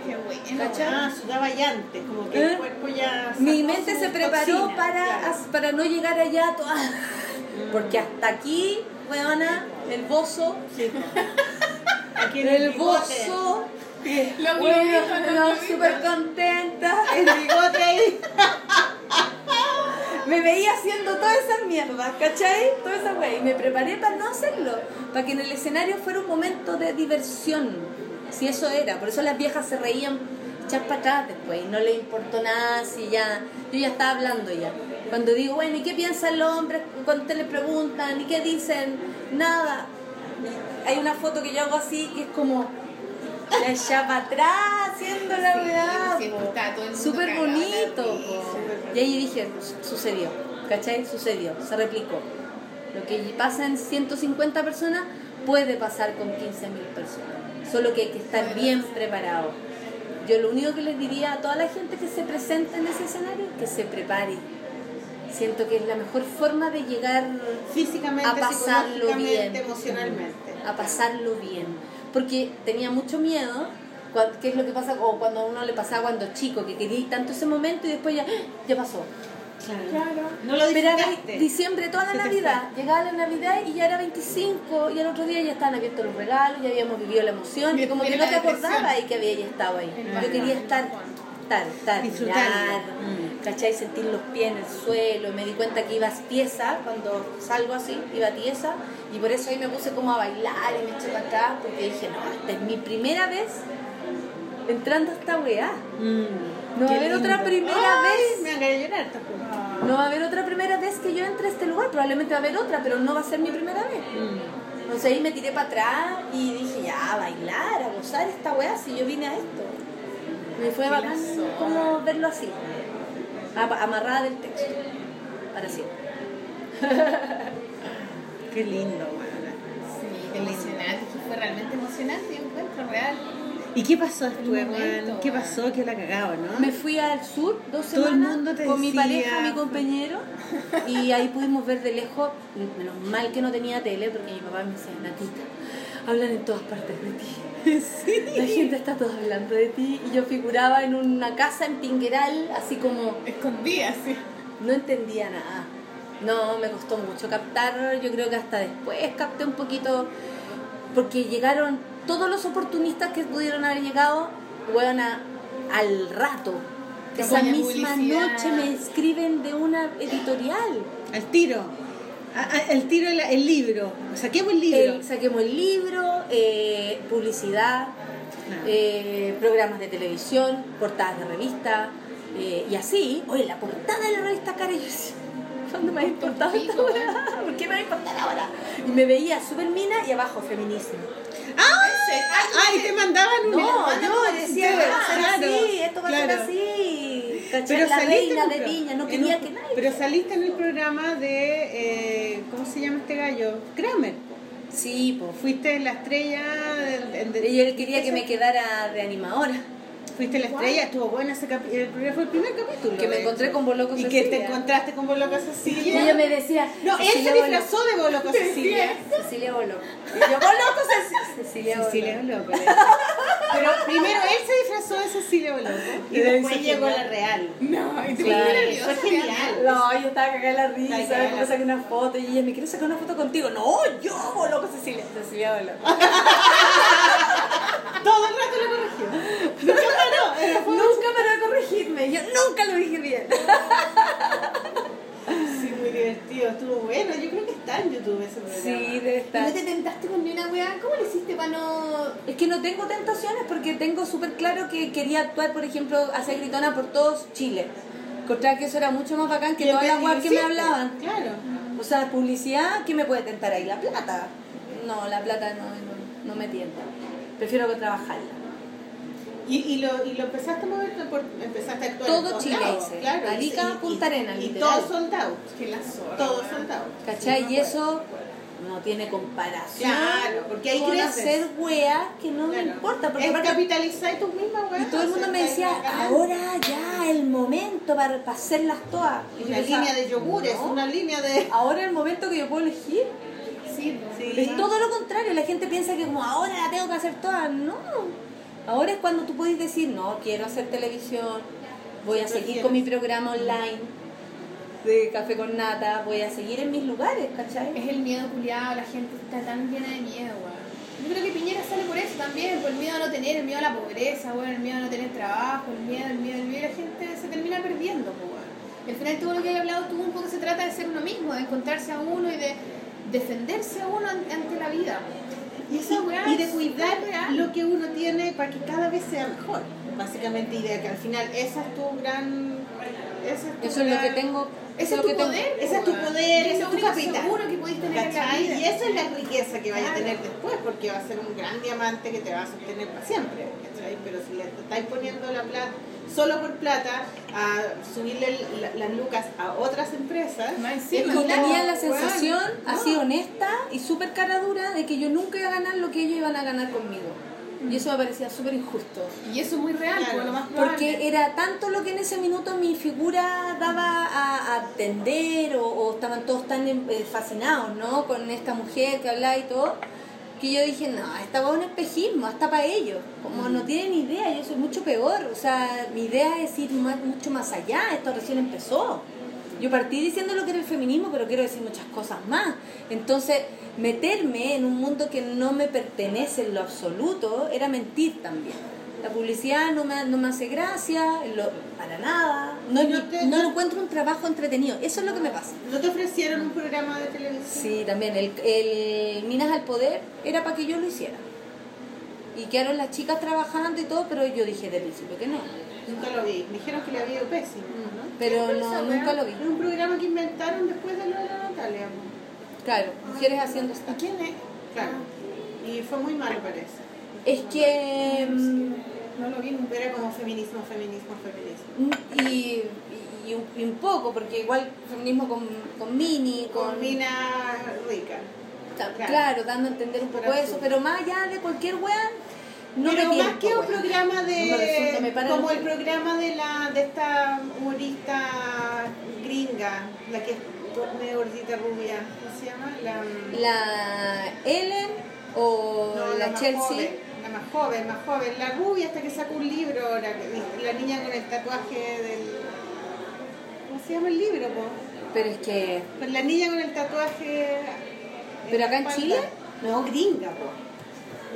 Qué bueno. Ah, sudaba ya antes, como que ¿Eh? el cuerpo ya. Mi mente se preparó para, claro. para no llegar allá toda... Porque hasta aquí, weona, el bozo, Aquí en el bigote. bozo, Los Bueno, súper contenta. El bigote ahí. Me veía haciendo todas esas mierdas, ¿cachai? Todas esas. Y me preparé para no hacerlo. Para que en el escenario fuera un momento de diversión. Si eso era. Por eso las viejas se reían echar para atrás después. Y no le importó nada. Si ya. Yo ya estaba hablando ya. Cuando digo, bueno, ¿y qué piensa el hombre? Cuando te le preguntan, ¿y qué dicen? Nada. Hay una foto que yo hago así que es como. Ya echar para atrás haciendo la weá. Sí, Súper la bonito. po. Y ahí dije, "Su- sucedió, ¿cachai? Sucedió, se replicó. Lo que pasa en 150 personas puede pasar con 15.000 personas. Solo que hay que estar bien preparado. Yo lo único que les diría a toda la gente que se presenta en ese escenario es que se prepare. Siento que es la mejor forma de llegar Físicamente, A pasarlo bien. emocionalmente. a pasarlo bien. Porque tenía mucho miedo, que es lo que pasa o cuando a uno le pasaba cuando chico, que quería ir tanto ese momento y después ya, ya pasó. Claro. No lo Pero era disfrutaste. diciembre, toda la Se Navidad. Llegaba la Navidad y ya era 25 y al otro día ya estaban abiertos los regalos, ya habíamos vivido la emoción y como que no te acordabas y que había ya estado ahí. Yo quería estar, Disfrutarlo. mirar, Mm. ¿cachai? Sentir los pies en el suelo. Me di cuenta que ibas tiesa cuando salgo así, iba tiesa y por eso ahí me puse como a bailar y me eché para atrás porque dije, no, esta es mi primera vez entrando a esta weá. Mm, No va a haber otra primera Ay, vez. Me van a llorar, te juro. No va a haber otra primera vez que yo entre a este lugar, probablemente va a haber otra, pero no va a ser mi primera vez. Mm. Entonces ahí me tiré para atrás y dije, ya, a bailar, a gozar esta weá, si yo vine a esto. Me fue bacán como verlo así, amarrada del texto, para siempre. Qué lindo, weón. Sí, emocionante, fue realmente emocionante y encuentro real. ¿Y qué pasó después, weón? ¿Qué pasó? Que la cagado, ¿no? Me fui al sur dos Todo el semanas mundo te con mi pareja, mi compañero, y ahí pudimos ver de lejos, menos mal que no tenía tele, porque mi papá me decía, Natita, hablan en todas partes de ti. La gente está toda hablando de ti, y yo figuraba en una casa en Pingueral, así como Escondida, sí. no entendía nada. No, me costó mucho captar, yo creo que hasta después capté un poquito, porque llegaron todos los oportunistas que pudieron haber llegado, fueron al rato. Esa misma publicidad. noche me escriben de una editorial. Al tiro. A- a- al tiro el, el libro. Saquemos el libro. El- saquemos el libro, eh, publicidad, eh, programas de televisión, portadas de revista, eh, y así, oye, la portada de la revista Cara, ¿cuándo me ha importado esta weá? ¿Por qué me va a importar ahora? Y me veía súper mina y abajo feminismo. ¡Ah! ¡Ay! Te mandaban No, una. yo decía, claro, así, esto va a ser así. Pero la saliste reina en de un pro- Viña, no en quería un- que nadie. Pero saliste en el programa de. eh, ¿Cómo se llama este gallo? Kramer. Sí, pues. Fuiste la estrella. Y él quería que me quedara de animadora. Fuiste la estrella, estuvo bueno ese capítulo. Fue el primer capítulo. Que me encontré con Boloco Y que Cecilia. te encontraste con Boloco Y Cecilia. ella me decía, No, él se disfrazó de Boloco Cecilia. Cecilia Boloco. Y yo, Boloco Cecilia. Cecilia Boloco. Cecilia Boloco. Pero primero él se disfrazó de Cecilia Boloco. Y Y de después llegó la real. No, y tú Claro. Fue genial. No, yo estaba cagada la risa, me la saqué una foto y ella me quiere sacar una foto contigo. No, yo, Boloco Cecilia. Cecilia Boloco. Todo el rato lo corrigió. Nunca paró. Nunca paró de corregirme, yo nunca lo dije bien. Sí, muy divertido. Estuvo bueno. Yo creo que está en YouTube ese programa. Sí, debe ¿Y estar. no te tentaste con ni una weá? ¿Cómo le hiciste para no...? Es que no tengo tentaciones porque tengo súper claro que quería actuar, por ejemplo, hacer gritona por todo Chile. Encontraba que eso era mucho más bacán que todas las weas lo que me hablaban. Claro. O sea, publicidad, ¿qué me puede tentar ahí? La plata. No, la plata no, no, no me tienta. Prefiero que trabajarla. Y, y, lo, y lo empezaste a mover, por, empezaste a actuar Todo todos Chile lados, hice. claro. Arica, y- y- Punta Arenas, Y literal. todo sold out. Que la zorra. Todo weón. sold out. ¿Cachai? Y eso no tiene comparación Claro, porque ahí con creces. hacer weas que no me Claro. importa. Porque es aparte capitalizar tus mismas weas. Y todo el mundo me decía, ahora ya, el momento para, para hacerlas todas. Y Una pensaba, línea de yogures, no, una línea de. Ahora el momento que yo puedo elegir. Sí, Sí. Es todo lo contrario, la gente piensa que como ahora la tengo que hacer todas. No. Ahora es cuando tú puedes decir, no, quiero hacer televisión, voy a seguir con mi programa online de café con nata, voy a seguir en mis lugares, ¿cachai? Es el miedo culiado, la gente está tan llena de miedo, weón. Yo creo que Piñera sale por eso también, por el miedo a no tener, el miedo a la pobreza, weón, el miedo a no tener trabajo, el miedo, el miedo, el miedo, la gente se termina perdiendo, pues, weón. Y al final todo lo que hay hablado tú un poco se trata de ser uno mismo, de encontrarse a uno y de defenderse a uno ante, la vida. Y esa weá y de cuidar lo que uno tiene para que cada vez sea mejor, básicamente, y de que al final esa es tu gran... Esa es tu Eso es lo que tengo. Ese es tu poder, Ese es tu poder, ese es tu seguro que podéis tener en la ¿Cachai? vida. Y esa es la riqueza que vaya a tener después, porque va a ser un gran diamante que te va a sostener para siempre. ¿cachai? Pero si le estáis poniendo la plata solo por plata a subirle la- las lucas a otras empresas, Es que no, tenía la sensación, No. así honesta y súper cara dura, de que yo nunca iba a ganar lo que ellos iban a ganar conmigo. Y eso me parecía súper injusto. Y eso es muy real, Claro. pues, lo más probable. Porque era tanto lo que en ese minuto mi figura daba a, a entender o, o estaban todos tan eh, fascinados, ¿no? Con esta mujer que hablaba y todo, que yo dije, no, esta va un espejismo, hasta para ellos. Como no tienen idea, yo soy mucho peor. O sea, mi idea es ir más- mucho más allá, esto recién empezó. Yo partí diciendo lo que era el feminismo, pero quiero decir muchas cosas más. Entonces, meterme en un mundo que no me pertenece en lo absoluto era mentir también. La publicidad no me, no me hace gracia, lo- para nada. No, ¿No te- no encuentro un trabajo entretenido. Eso es lo que me pasa. ¿No te ofrecieron un programa de televisión? Sí, también. El, el Minas al Poder era para que yo lo hiciera. Y quedaron las chicas trabajando y todo, pero yo dije de principio que no. Nunca lo vi. Me dijeron que le había ido pésimo. ¿no? Pero ¿Qué fue no, nunca lo vi. Es un programa que inventaron después de lo de la Natalia. Claro, mujeres haciendo esta. ¿Y quién es? Claro. Y fue muy mal, parece. Es que. Mm, No lo vi nunca. Era como feminismo, feminismo, feminismo. Y, y, un, y un poco, porque igual feminismo con, con Mini, con. Con mina rica. claro. claro. dando a entender un poco Pero eso, pero más allá de cualquier weá, no Pero me más tiempo, que un programa No me resulta, me de. como el- programa de la de esta humorista gringa, la que es medio gordita rubia. ¿Cómo se llama? La. La Ellen o no, la, más Chelsea. joven, la más joven, más joven. La rubia hasta que sacó un libro, la, la niña con el tatuaje del. ¿Cómo se llama el libro, po? Pero es que. Con la niña con el tatuaje. ¿Pero acá en espalda. Chile? No, gringa, po.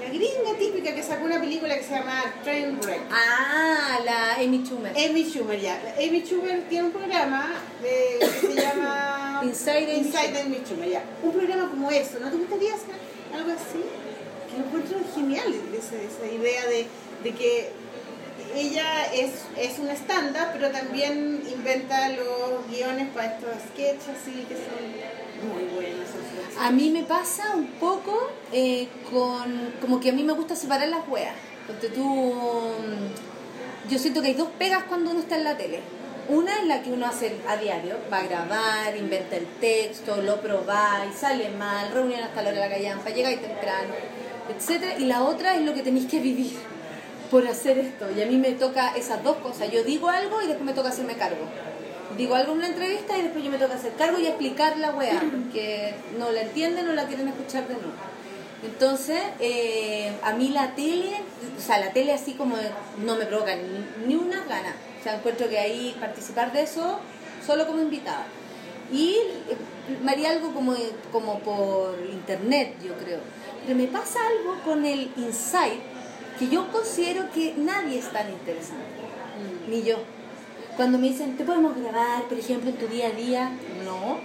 La gringa típica que sacó una película que se llama Trainwreck. Ah, la Amy Schumer. Amy Schumer, ya. Amy Schumer tiene un programa de- que se llama Inside Amy Inside Amy Schumer, ya. Un programa como eso, ¿no te gustaría hacer algo así? Lo encuentro genial, esa, esa idea de, que ella es, es una stand-up, pero también inventa los guiones para estos sketches así que son muy buenos. A mí me pasa un poco eh, con. Como que a mí me gusta separar las weas. Porque tú. mm, Yo siento que hay dos pegas cuando uno está en la tele. Una es la que uno hace a diario, va a grabar, inventa el texto, lo probáis, sale mal, reunión hasta la hora de la callampa, llegáis temprano, etc. Y la otra es lo que tenéis que vivir por hacer esto. Y a mí me toca esas dos cosas. Yo digo algo y después me toca hacerme cargo. Digo algo en una entrevista y después yo me toca hacer cargo y explicar la weá, porque no la entienden o la quieren escuchar de nuevo. Entonces, eh, a mí la tele, o sea, la tele así como no me provoca ni, ni una gana. O sea, encuentro que ahí participar de eso solo como invitada. Y eh, me haría algo como, como por internet, yo creo. Pero me pasa algo con el insight que yo considero que nadie es tan interesante, ni yo. Cuando me dicen, ¿te podemos grabar, por ejemplo, en tu día a día? No,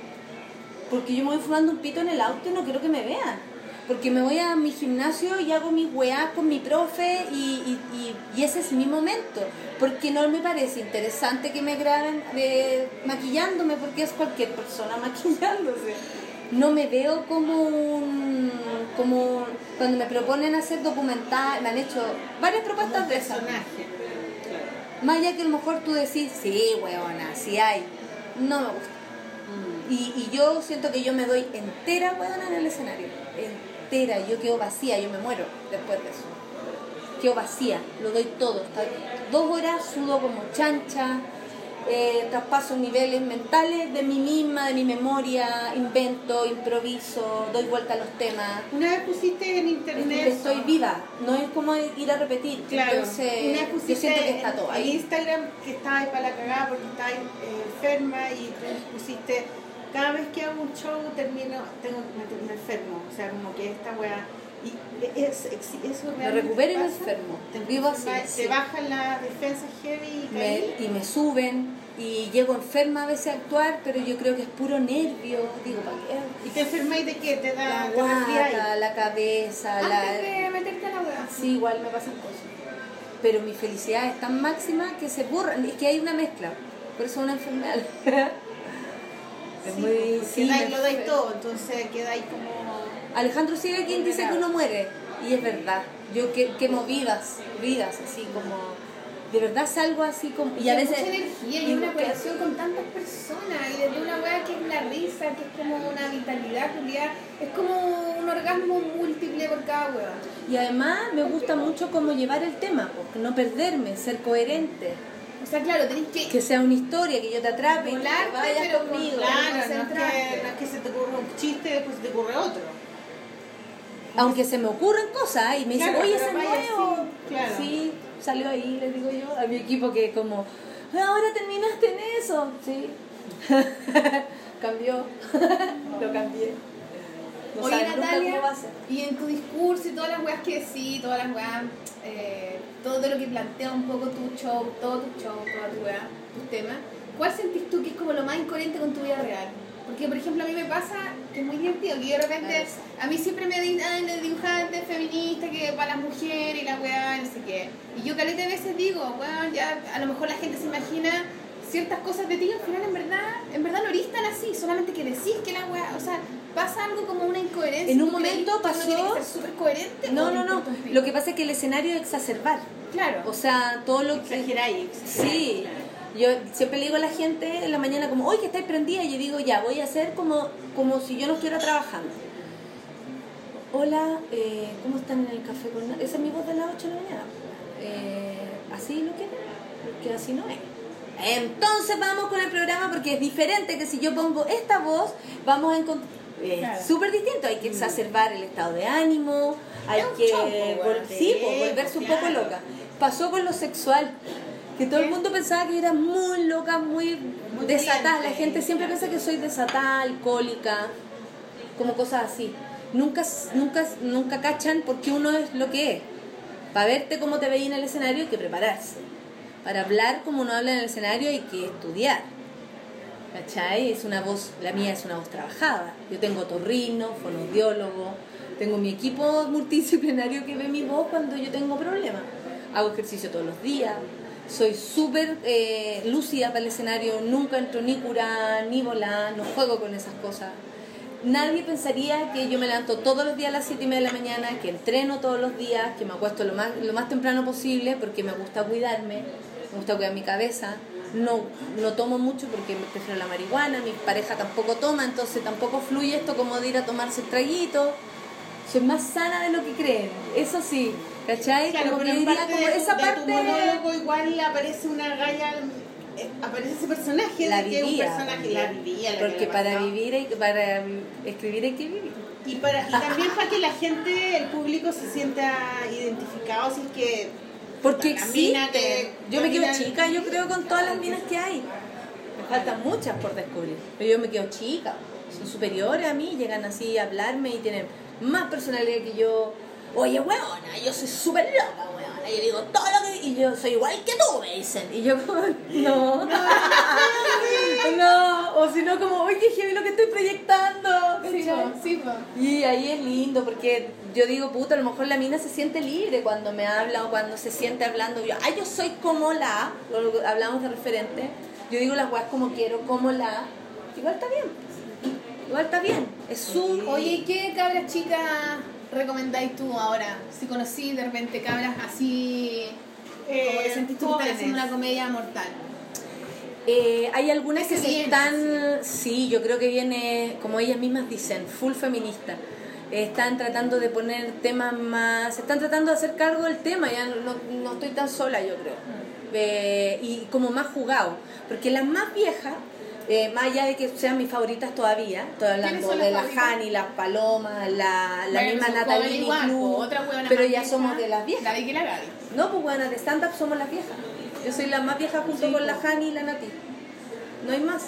porque yo me voy fumando un pito en el auto y no quiero que me vean. Porque me voy a mi gimnasio y hago mis weás con mi profe y, y, y- y ese es mi momento. Porque no me parece interesante que me graben de, maquillándome porque es cualquier persona maquillándose. No me veo como un... como cuando me proponen hacer documental, me han hecho varias propuestas de esas. Más allá que a lo mejor tú decís, sí, weona, sí hay. No me gusta. Y, y yo siento que yo me doy entera, weona, en el escenario. Entera. Yo quedo vacía, yo me muero después de eso. Quedo vacía, lo doy todo. Dos horas sudo como chancha, eh, traspaso niveles mentales de mí misma, de mi memoria, invento, improviso, doy vuelta a los temas. Una vez pusiste en internet. Estoy viva, no es como ir a repetir. Claro, Entonces, una vez yo pusiste siento que está todo en ahí. Instagram que estabas para la cagada porque estabas eh, enferma y pusiste cada vez que hago un show termino, tengo me, me enfermo, o sea como que esta weá y es, es- eso Me recupero y me enfermo. Te, Vivo así, te sí. bajan las defensas heavy y Me- y me suben y llego enferma a veces a actuar, pero yo creo que es puro nervio. Digo, ¿para qué? ¿Y te enfermáis de qué? ¿Te da La guata, la cabeza, la... Antes de meterte a la hueá. Sí, igual me pasan cosas. Pero mi felicidad es tan máxima que se borran. Es que hay una mezcla. Por eso es una enfermedad. es Sí, muy... sí, dais- lo dais todo, entonces quedáis como... Alejandro sigue quien dice que uno muere. Y es verdad. Yo que, quemo vidas, vidas, así como... De verdad salgo así como... Y a veces... mucha energía y una conexión con tantas personas y desde una weá que es la risa, que es como una vitalidad, Julián, es como un orgasmo múltiple por cada weá. Y además me gusta mucho como llevar el tema, porque no perderme, ser coherente. O sea, claro, tenés que Que sea una historia, que yo te atrape y que Volarte, vayas pero conmigo. con- Claro, no es, que, no es que se te ocurra un chiste y después se te ocurre otro. Aunque se me ocurren cosas y me dicen, Claro, oye, pero ese nuevo. claro. Sí, salió ahí, les digo yo, a mi equipo que como, ahora terminaste en eso. Sí, Cambió. Lo cambié. No Oye, Natalia, y en tu discurso y todas las weas que decís, todas las weas, eh, todo lo que plantea un poco tu show, todo tu show, toda tu wea, tus temas, ¿cuál sentís tú que es como lo más incoherente con tu vida real? Porque, por ejemplo, a mí me pasa que es muy divertido, que yo de repente, a mí siempre me dicen de dibujante feminista, que para las mujeres y la weá, no sé qué. Y yo caleta de veces digo, weón, ya a lo mejor la gente se imagina ciertas cosas de ti, y al final en verdad, en verdad no eres tan así, solamente que decís que la weá, o sea, pasa algo como una incoherencia. En un ¿Tú crees momento que uno tiene pasó- que ser súper coherente? No, no, no. Lo que pasa es que el escenario es exacerbar. Claro. O sea, todo lo que... Exageráis, exageráis, Sí. claro. Yo siempre le digo a la gente en la mañana como, oye, que estáis prendida. Y yo digo, ya, voy a hacer como, como si yo no estuviera trabajando. Hola, eh, ¿cómo están en el café con... Na-?" Esa es mi voz de las 8 de la mañana. Eh, ¿Así lo quieren? Porque así no es. Entonces vamos con el programa porque es diferente que si yo pongo esta voz, vamos a encontrar... Es Claro. súper distinto, hay que exacerbar el estado de ánimo, hay que show, po, vol- sí, sí, po, volverse un claro. poco loca. Pasó con lo sexual, que todo el mundo pensaba que era muy loca, muy, Muy desatada. La gente siempre piensa que soy desatada, alcohólica, como cosas así. Nunca, nunca, nunca cachan porque uno es lo que es. Para verte cómo te veía en el escenario hay que prepararse. Para hablar como uno habla en el escenario hay que estudiar. ¿Cachai? Es una voz, la mía es una voz trabajada. Yo tengo torrino, fonoaudiólogo, tengo mi equipo multidisciplinario que ve mi voz cuando yo tengo problemas. Hago ejercicio todos los días, soy súper eh, lúcida para el escenario, nunca entro ni curada, ni volada, no juego con esas cosas. Nadie pensaría que yo me levanto todos los días a las 7 y media de la mañana, que entreno todos los días, que me acuesto lo más, lo más temprano posible porque me gusta cuidarme, me gusta cuidar mi cabeza. No, no tomo mucho porque me prefiero la marihuana, mi pareja tampoco toma, entonces tampoco fluye esto como de ir a tomarse el traguito. Soy más sana de lo que creen, eso sí, ¿cachai? Claro, como que en diría parte como de, esa de parte... tu monólogo igual aparece una galla, eh, aparece ese personaje la de que es un vivía, personaje, la vivía, la que porque para vivir hay, para escribir hay que vivir. Y, para, y también para que la gente, el público se sienta identificado, si es que... Porque existe. que Yo me quedo chica, yo creo, con todas las minas que hay. Me faltan muchas por descubrir. Pero yo me quedo chica. Son superiores a mí, llegan así a hablarme y tienen más personalidad que yo. Oye, weona, yo soy súper loca, weona. Yo digo todo lo que... Y yo soy igual que tú, me dicen. Y yo como, no. no. O si no, como, oye, heavy lo que estoy proyectando. Sí, po, sí, po. Y ahí es lindo porque yo digo, puta, a lo mejor la mina se siente libre cuando me habla o cuando se siente hablando. Yo, ay, yo soy como la, lo- hablamos de referente. Yo digo las weas como quiero, como la. Igual está bien. Igual está bien. Es su. Oye, ¿y ¿qué cabras chicas recomendáis tú ahora? Si conocí de repente cabras así, como que sentís tú que están haciendo una comedia mortal. Eh, hay algunas que se están, sí, yo creo que viene, como ellas mismas dicen, full feminista. Eh, Están tratando de poner temas más, están tratando de hacer cargo del tema, ya no, no estoy tan sola yo creo. Eh, y como más jugado, porque las más viejas, eh, más allá de que sean mis favoritas todavía, estoy ¿Quiénes hablando de las la? Hani, las Palomas, la, la Bueno, misma Natalie igual, Club, pero ya somos de las viejas. La y la Gaby. No, pues bueno, de stand-up somos las viejas. Yo soy la más vieja junto Sí, con la Hani y la Nati. No hay más.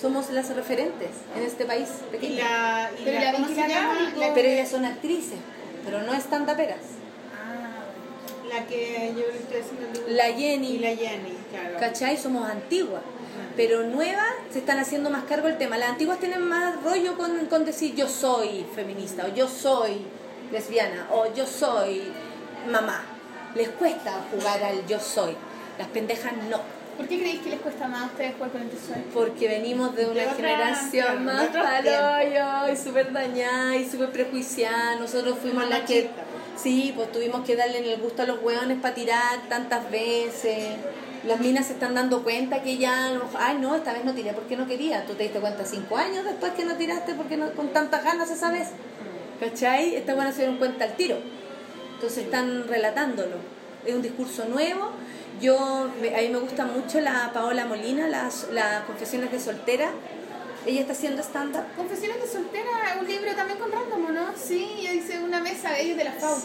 Somos las referentes en este país Y pequeño. la, y Pero ¿cómo se llama? Pero ellas son actrices, pero no stand-uperas. Ah, la que yo le estoy haciendo. La Jenny. Y la Jenny, claro. ¿Cachai? Somos antiguas. Pero nuevas se están haciendo más cargo del tema. Las antiguas tienen más rollo con, con decir yo soy feminista, o yo soy lesbiana, o yo soy mamá. Les cuesta jugar al yo soy. Las pendejas no. ¿Por qué creéis que les cuesta más a ustedes jugar con el tesoro? Porque venimos de una De generación más palollo y súper dañada y súper prejuiciada. Nosotros fuimos las que. Sí, pues tuvimos que darle en el gusto a los hueones para tirar tantas veces. Las minas se están dando cuenta que ya, ay no, esta vez no tiré porque no quería. Tú te diste cuenta cinco años después que no tiraste porque no, con tantas ganas esa vez. ¿Cachai? Estas buenas se dieron cuenta al tiro. Entonces están relatándolo. Es un discurso nuevo. Yo, a mí me gusta mucho la Paola Molina, las, las confesiones de soltera. Ella está haciendo stand-up. Confesiones de soltera, un libro también con random, ¿o ¿no? Sí, yo hice una mesa de ellos de la FAU.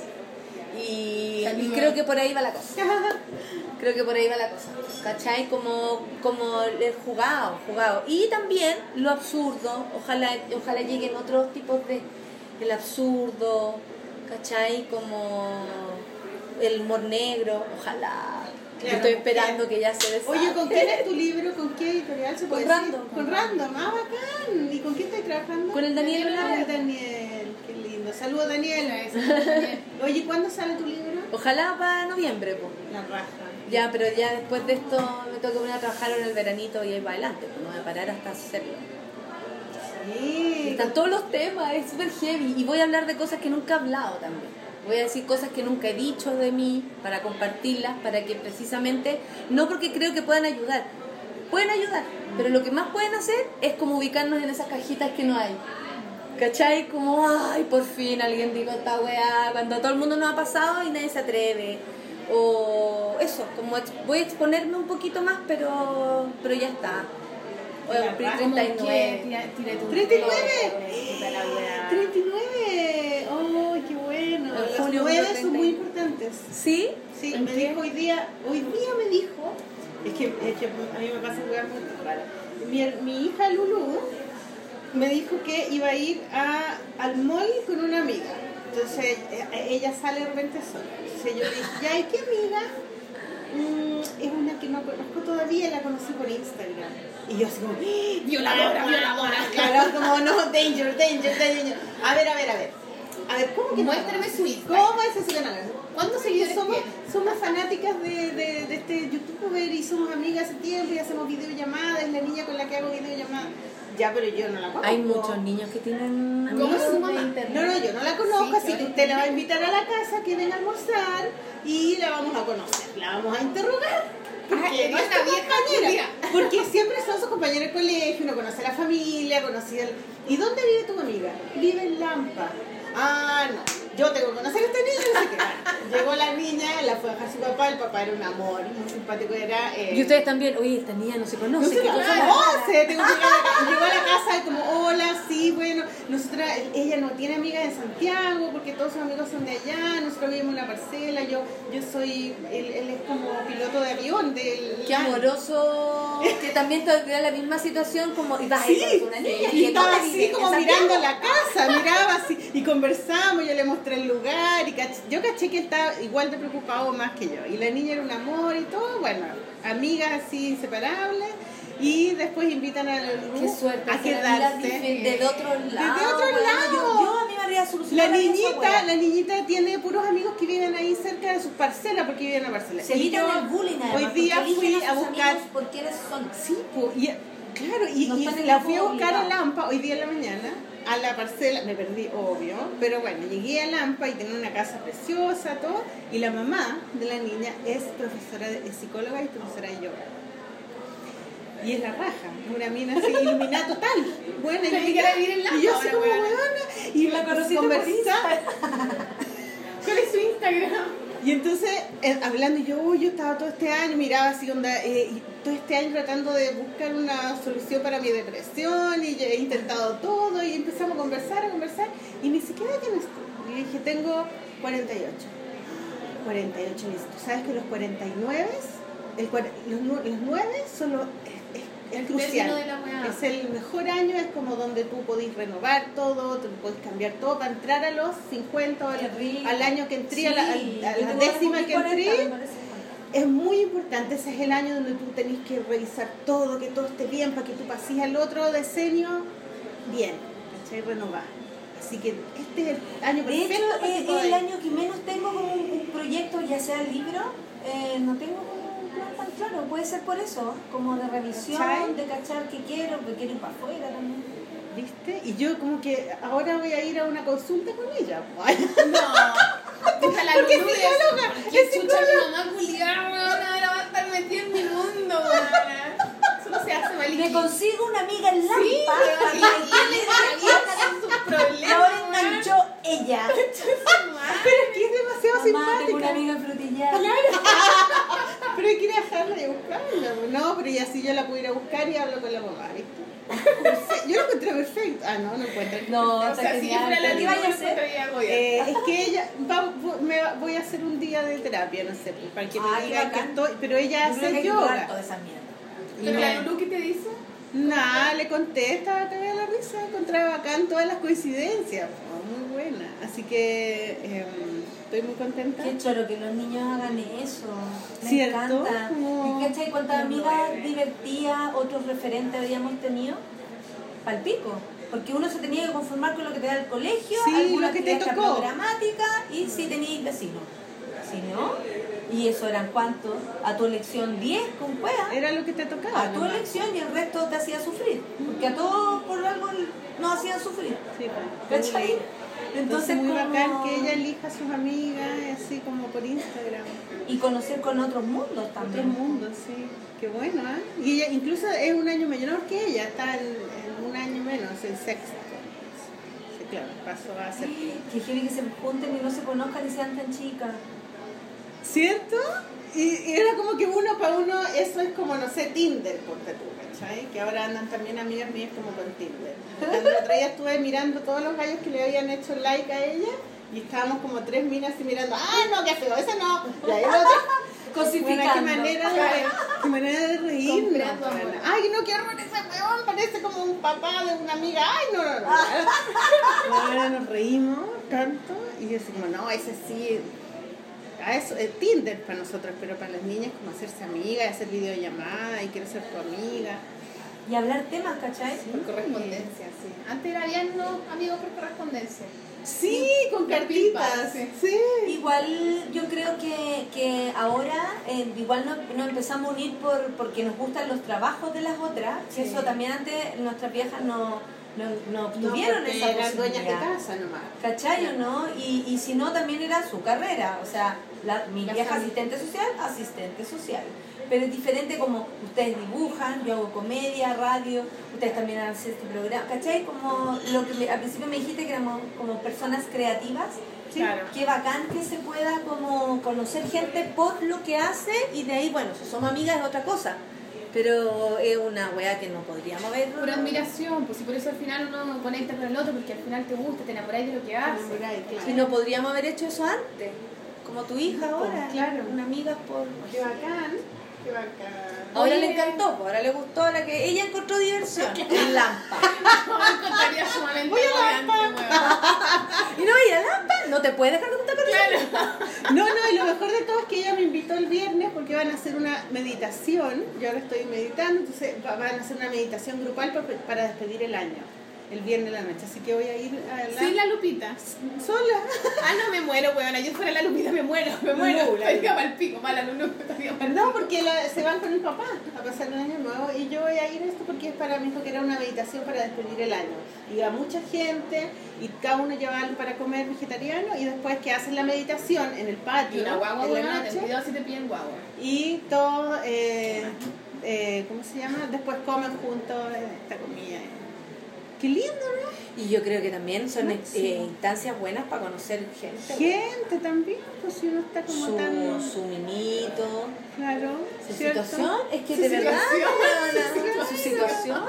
Y, creo que por ahí va la cosa. Creo que por ahí va la cosa. ¿Cachai? Como, como el jugado, jugado. Y también lo absurdo. Ojalá, ojalá lleguen otros tipos de. El absurdo, ¿cachai? Como el humor negro. Ojalá. Claro, estoy esperando que ya se desate. Oye, ¿con quién es tu libro? ¿Con qué editorial se Con puede decir? Random. Con Random, ah, bacán. ¿Y con quién estás trabajando? Con el Daniel Ah, Velarde. Daniel, lindo. Saludos, Daniel. Daniel. Oye, ¿cuándo sale tu libro? Ojalá para noviembre, pues. La raja. Ya, pero ya después de esto me tengo que poner a trabajar en el veranito y ahí para adelante, pues no voy a parar hasta hacerlo. Sí. Están todos los temas, es súper heavy. Y voy a hablar de cosas que nunca he hablado también. Voy a decir cosas que nunca he dicho de mí para compartirlas, para que precisamente, no porque creo que puedan ayudar, pueden ayudar, pero lo que más pueden hacer es como ubicarnos en esas cajitas que no hay. ¿Cachai? Como, ay, por fin alguien dijo esta weá, cuando todo el mundo nos ha pasado y nadie se atreve. O eso, como voy a exponerme un poquito más, pero, pero ya está. O raja, ¿Cómo 39. que tira- tira tu 39? pelo, puta la weá. 39. ¡Ay, qué bueno! En Los junio nueve cumplo son muy 30. importantes. ¿Sí? Sí, ¿En me dijo hoy día, hoy día me dijo, es que, es que a mí me pasa jugar muy raras. Mi, mi hija Lulu me dijo que iba a ir a, al mall con una amiga. Entonces eh, ella sale de repente sola. Entonces yo le dije, ya, ¿y qué amiga? "Mm, es una que no conozco todavía, la conocí por Instagram. Y yo así como, ¡Ah! Violadora, violadora. Claro, como no, danger, danger, danger. A ver, a ver, a ver. A ver, ¿cómo que Muéstrame su Instagram. ¿Cómo es su canal? ¿Cuántos seguidores somos, tiene? somos fanáticas de, de, de este youtuber y somos amigas hace tiempo y hacemos videollamadas, es la niña con la que hago videollamadas. Ya, pero yo no la conozco. Hay muchos niños que tienen ¿Cómo es su mamá? No, no, yo no la conozco, Sí, así que usted la va a invitar a la casa, que venga a almorzar y la vamos a conocer, la vamos a interrogar. Porque no es es una tu vieja compañera. Porque siempre son sus compañeros de colegio, uno conoce a la familia, conoce el... ¿Y dónde vive tu amiga? Vive en Lampa. Ah, no. Yo tengo que conocer a esta niña, no sé qué. Llegó la niña, la fue a dejar su papá, el papá era un amor, muy simpático era. eh, Y ustedes también, oye, esta niña no se no conoce. se ¿qué cosa más conoce, tengo que a la llegó a la casa y como, hola, sí, bueno, nosotras, ella no tiene amigas en Santiago porque todos sus amigos son de allá, nosotros vivimos en una parcela, yo, yo soy, él, él es como piloto de avión del... Qué amoroso, que también te da la misma situación como y vas Sí, ahí con una niña y estaba ¿dónde así como mirando la casa, miraba así y conversamos, yo le mostré el lugar y cach- yo caché que estaba igual de preocupado más que yo y la niña era un amor y todo, bueno, amigas así inseparables y después invitan a la Qué suerte, a quedarse. dife- de otro lado. otro weón. lado. Yo, yo a mí me habría La solucionado esa niñita, la niñita tiene puros amigos que viven ahí cerca de sus parcelas porque viven en la parcela. Se Y evitan yo el bullying además, Hoy día porque fui a buscar amigos por quiénes son. Sí, y, claro, y, No la fui a buscar a. Lampa hoy día en la mañana, a la parcela, me perdí, obvio, pero bueno, llegué a Lampa y tenía una casa preciosa, todo, y la mamá de la niña es profesora, de, es psicóloga y profesora de yoga. Y es la raja, una mina así, iluminada total. Bueno, y, en Lampa y yo así como weona, y La conversar. ¿Cuál es su Instagram? Y entonces, eh, hablando, yo, uy, yo estaba todo este año, miraba así, onda, eh, todo este año tratando de buscar una solución para mi depresión, y he intentado todo, y empezamos a conversar, a conversar, y ni siquiera tienes tú. Y le dije, tengo 48. 48, listo. ¿Sabes que los 49, el, los, los 9 son los, es, es- es El crucial. la. Es el mejor año, es como donde tú podés renovar todo, tú podés cambiar todo para entrar a los 50 o al, al año que entré, a la, a Sí, la tengo décima que 40, entré. Es muy importante, ese es el año donde tú tenés que revisar todo, que todo esté bien, para que tú pases al otro decenio bien, ¿cachai? Renovar. Así que este es el año De perfecto hecho, para que es el año que menos tengo como un, un proyecto, ya sea libro, eh, no tengo como un plan tan claro. Puede ser por eso, como de revisión, ¿Cachai? de cachar que quiero, que quiero ir para afuera también. ¿Viste? Y yo como que ahora voy a ir a una consulta con ella. No. Deja la Porque es psicóloga, ¿Qué es chucha mi mamá culiada, weona? Ahora va a estar metida en mi mundo, weona. Solo se hace mal. Me consigo una amiga en Lampa. Sí, y y le da sus y problemas. ahora enganchó ella. Pero es que es demasiado Mamá, tengo una simpática. amiga en frutilla. Pero hay que ir a dejarla y buscarla. No, pero ya si yo la puedo ir a buscar y hablo con la mamá, ¿viste? Yo lo encontré perfecto. Ah, no, no encuentro. No, O sea, si yo fuera la ¿Qué niña, vaya a yo bien. Eh, es que ella, va- vo- me va- voy a hacer un día de terapia, no sé, pues, para que me Ah, digan que estoy, pero ella Yo hace yoga. toda esa mierda. Y Pero me- la Lulu, ¿qué te dice? Nada, le conté, estaba cagada la risa, encontraba bacán todas las coincidencias, po, muy buena. Así que em, estoy muy contenta. Qué choro que los niños hagan eso. Me ¿Cierto? encanta. Como- ¿Y cachai cuántas amigas divertidas, otros referentes habíamos tenido? Palpico. Porque uno se tenía que conformar con lo que te da el colegio, Sí, alguna lo que te tocó. programática y si tenías vecinos. Si no, y eso eran cuántos, a tu elección 10 con cueva. Era lo que te tocaba. A tu nomás. elección y el resto te hacía sufrir. Porque a todos por algo nos hacían sufrir. Sí, pues. ¿Cachai? Entonces, Entonces, muy como- bacán que ella elija a sus amigas, así como por Instagram. Y conocer con otros mundos también. mundo, sí. Qué bueno, ¿ah? Y ella incluso es un año menor que ella, está en, en un año menos, en sexto. Sí, claro, pasó a ser. Que quiere que se junten y no se conozcan y sean tan chicas. ¿Cierto? Y, y era como que uno para uno, eso es como, no sé, Tinder, ponte tú, ¿cachai? Que ahora andan también amigas mías como con Tinder. Cuando el otro día estuve mirando todos los gallos que le habían hecho like a ella y estábamos como tres minas así mirando, ¡ah, no, qué feo, ese no! Y ahí el otro, Cosificando. Bueno, qué manera de, qué manera de reírnos. Ay, no, qué horror ese weón, parece como un papá de una amiga. Ay, no, no, no. Ahora nos reímos tanto y decimos, no, ese sí. A eso, es Tinder para nosotros, pero para las niñas como hacerse amiga y hacer videollamada y quiero ser tu amiga. Y hablar temas, ¿cachai? Por correspondencia, sí. Antes era bien no amigos por correspondencia. Sí, con cartitas. sí. Sí. Igual yo creo que, que ahora eh, igual nos, nos empezamos a unir por, porque nos gustan los trabajos de las otras, que Sí. eso también antes nuestras viejas no, no, no No, obtuvieron porque esa eran dueñas de posibilidad. casa nomás. ¿Cachai o no? Y, y si no, también era su carrera. O sea, la, mi La vieja familia. asistente social, asistente social. Pero es diferente como ustedes dibujan, yo hago comedia, radio, ustedes también hacen este programa. ¿Cachai? Como lo que me- al principio me dijiste que éramos como personas creativas. Claro. Qué bacán que se pueda como conocer gente por lo que hace y de ahí, bueno, si somos amigas es otra cosa. Pero es una weá que no podríamos ver. Por admiración, pues y por eso al final uno conecta con el otro, porque al final te gusta, te enamoráis de lo que hace. Enamoráis, claro. Y no podríamos haber hecho eso antes. Como tu hija ahora. claro. Una amiga por. Qué bacán. Qué bacán. Ahora Oye. le encantó, pues, ahora le gustó a la que ella encontró diversión en Lampa. No sumamente elegante, weón. Y no ir a Lampa, no te puedes dejar de juntar con ella. No, no, y lo mejor de todo es que ella me invitó el viernes porque van a hacer una meditación. Yo ahora estoy meditando, entonces va- van a hacer una meditación grupal pa- para despedir el año, el viernes de la noche. Así que voy a ir a la... Sin la lupita. sola. Ah, no me muero, weón. Yo fuera la lupita me muero, me muero. La Estaría mal pico, mala estaría mal No, porque la- se van con el papá a pasar el año nuevo y yo voy a ir a esto porque es para mí que era una meditación para despedir el año. Y va mucha gente y cada uno lleva algo para comer vegetariano y después que hacen la meditación en el Y patio una guagua, en la noche cuidado si te piden guagua. y todo, eh, eh, ¿cómo se llama? Después comen juntos eh, esta comida. Qué lindo, ¿no? Y yo creo que también son eh, instancias buenas para conocer gente. Gente también, pues si uno está como Su, tan... su minito, Claro, su ¿cierto? situación. Es que de verdad, su situación.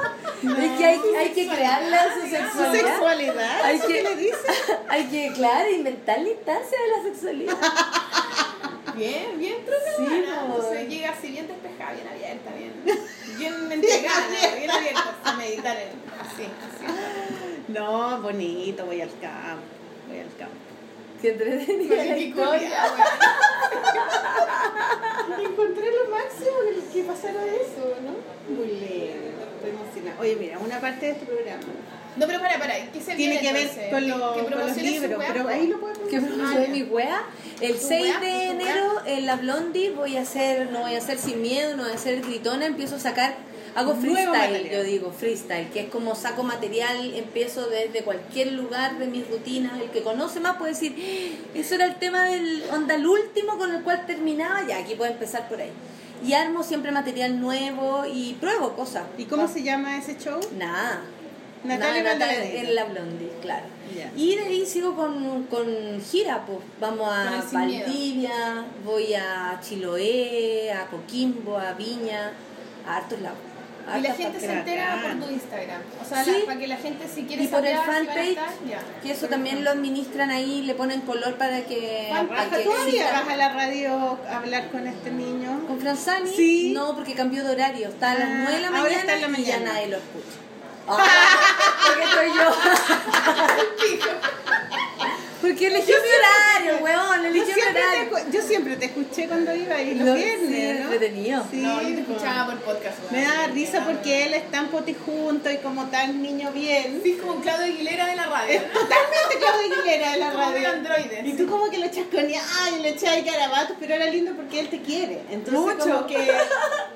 Es que hay, hay que crearla su Su sexualidad. sexualidad, Hay ¿eso que- le dicen? Hay que, claro, inventar la instancia de la sexualidad. Bien, bien truca, Sí, po. Entonces llega así bien despejada, bien abierta, bien, bien entregada, bien abierta a meditar en, así, así. No, bonito, voy al campo, voy al campo. Qué entretenida la historia. Encontré lo máximo que, que pasara eso, ¿no? Muy lindo, estoy emocionada. Oye, mira, una parte de este programa No, pero para, para, ¿qué se tiene viene que ver entonces? con, ¿Que- lo- que con los promociones libros, pero ahí lo podemos que promocioné ya. mi wea. El Tu 6 wea, de enero en la Blondie voy a hacer, no voy a hacer sin miedo, no voy a hacer gritona, empiezo a sacar, hago freestyle, yo digo freestyle, que es como saco material, empiezo desde cualquier lugar de mis rutinas, el que conoce más puede decir, "Ah, eso era el tema del onda el último con el cual terminaba, ya aquí puedo empezar por ahí. Y armo siempre material nuevo y pruebo cosas. ¿Y cómo se llama ese show? Nada. Natalia Na- Natalia- en la Blondie, claro. Y de ahí sigo con, con gira, pues vamos a el. Valdivia, voy a Chiloé, a Coquimbo, a Viña, a hartos lados. Y la gente se entera por tu Instagram. O sea, Sí. la- para que la gente si quiere Y por el saber a fanpage, que eso Por el también lo administran ahí, le ponen color para que... Para Raja, que ¿Tú un día siga. vas a la radio a hablar con este niño? ¿Con Franzani? Sí. No, porque cambió de horario. Está a las Ah, 9 de la ahora mañana, está en la y ya mañana. nadie lo escucha. Ah, porque soy yo. porque eligió mi horario, weón. Yo Eligió mi siempre, te, horario. yo siempre te escuché cuando iba ahí los Lo- viernes, sí, ¿no? entretenido. Sí, No, yo te escuchaba por podcast. Me da risa porque él es tan poticunto y como tan niño bien. Sí, como Claudio Aguilera de la radio. Es totalmente Claudio Aguilera de la Como radio. androides. Y tú como que lo chasconeabas y le echabas garabatos, pero era lindo porque él te quiere. Entonces Mucho. como que,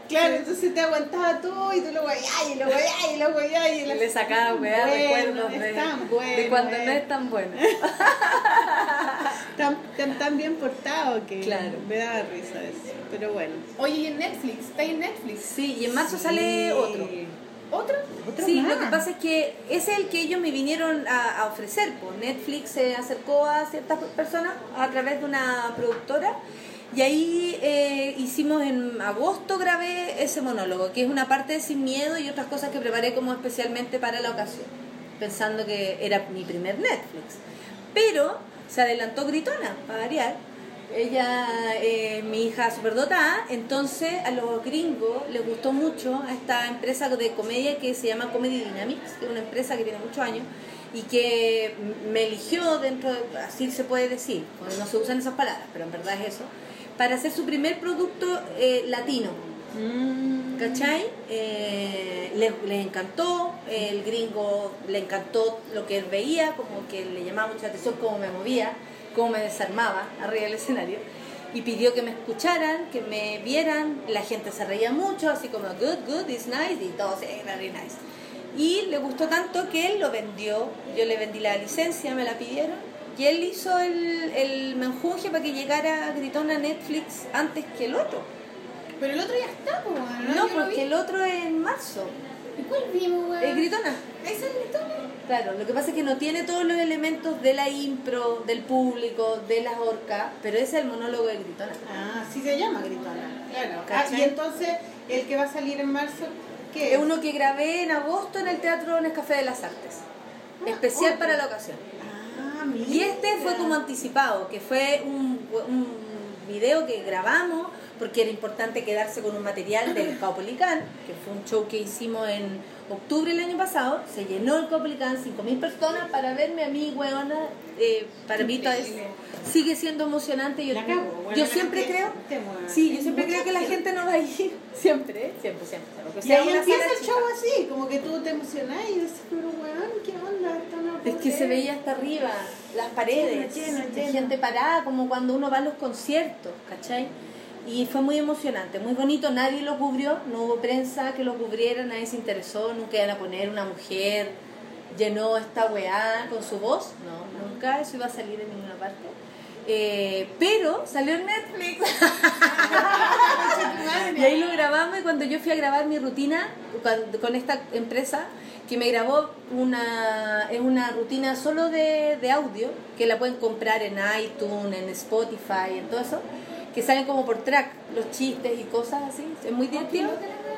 claro, entonces te aguantaba tú y tú lo guayás y lo guayás y lo guayás y Y le sacaba, weá, Bueno, recuerdos es de, tan bueno, de cuando eh. no es tan bueno. tan, tan, tan bien portado que Claro. me daba risa eso. Pero bueno. Oye, y en Netflix, ¿está en Netflix? Sí, y en marzo sale otro. ¿Otro? Otro Sí, más. lo que pasa es que ese es el que ellos me vinieron a, a ofrecer. Pues Netflix se acercó a ciertas personas a través de una productora y ahí eh, hicimos en agosto, grabé ese monólogo, que es una parte de Sin Miedo y otras cosas que preparé como especialmente para la ocasión, pensando que era mi primer Netflix. Pero se adelantó Gritona, para variar. Ella, eh, mi hija superdotada, entonces a los gringos les gustó mucho a esta empresa de comedia que se llama Comedy Dynamics, que es una empresa que tiene muchos años y que me eligió dentro, de, así se puede decir, no se usan esas palabras, pero en verdad es eso, para hacer su primer producto eh, latino. ¿Cachai? Eh, les, les encantó, el gringo le encantó lo que él veía, como que le llamaba mucha atención cómo me movía, cómo me desarmaba arriba del escenario. Y pidió que me escucharan, que me vieran, la gente se reía mucho, así como good, good, it's nice, y todo, sí, very nice. Y le gustó tanto que él lo vendió, yo le vendí la licencia, me la pidieron, y él hizo el, el para que llegara Gritón a Netflix antes que el otro. Pero el otro ya está, pues, ¿no? No, porque vi. el otro es en marzo. ¿Y cuál vimos, weón? Es Gritona. ¿Ese es Gritona? Claro, lo que pasa es que no tiene todos los elementos de la impro, del público, de las orcas, pero ese es el monólogo de Gritona. Ah, sí se llama Gritona. Claro. Ah, y entonces, el que va a salir en marzo, ¿qué Es uno que grabé en agosto en el Teatro Nescafé de las Artes. Especial otro. para la ocasión. Ah, mira. Y este fue como anticipado, que fue un, un video que grabamos porque era importante quedarse con un material del Caupolicán, que fue un show que hicimos en octubre del año pasado. Se llenó el Caupolicán, 5.000 personas para verme a mí, weona. Eh, para mí todo es- sigue siendo emocionante. Yo, bueno, yo siempre creo... Sí, yo siempre creo que la gente no va a ir. Siempre, siempre, siempre. Porque Y sea ahí una empieza el chica. show así, como que tú te emocionás y dices, pero weón, ¿qué onda? Es que se creer". veía hasta arriba, las paredes, Lleno, lleno, lleno. gente parada, como cuando uno va a los conciertos, ¿cachai? Y fue muy emocionante, muy bonito, nadie lo cubrió, no hubo prensa que lo cubriera, nadie se interesó, nunca iban a poner una mujer, llenó esta weá con su voz, no, nunca eso iba a salir en ninguna parte. Eh, pero salió en Netflix. y ahí lo grabamos y cuando yo fui a grabar mi rutina cuando- con esta empresa que me grabó una es una rutina solo de, de audio que la pueden comprar en iTunes, en Spotify, en todo eso, que salen como por track los chistes y cosas así, es muy divertido.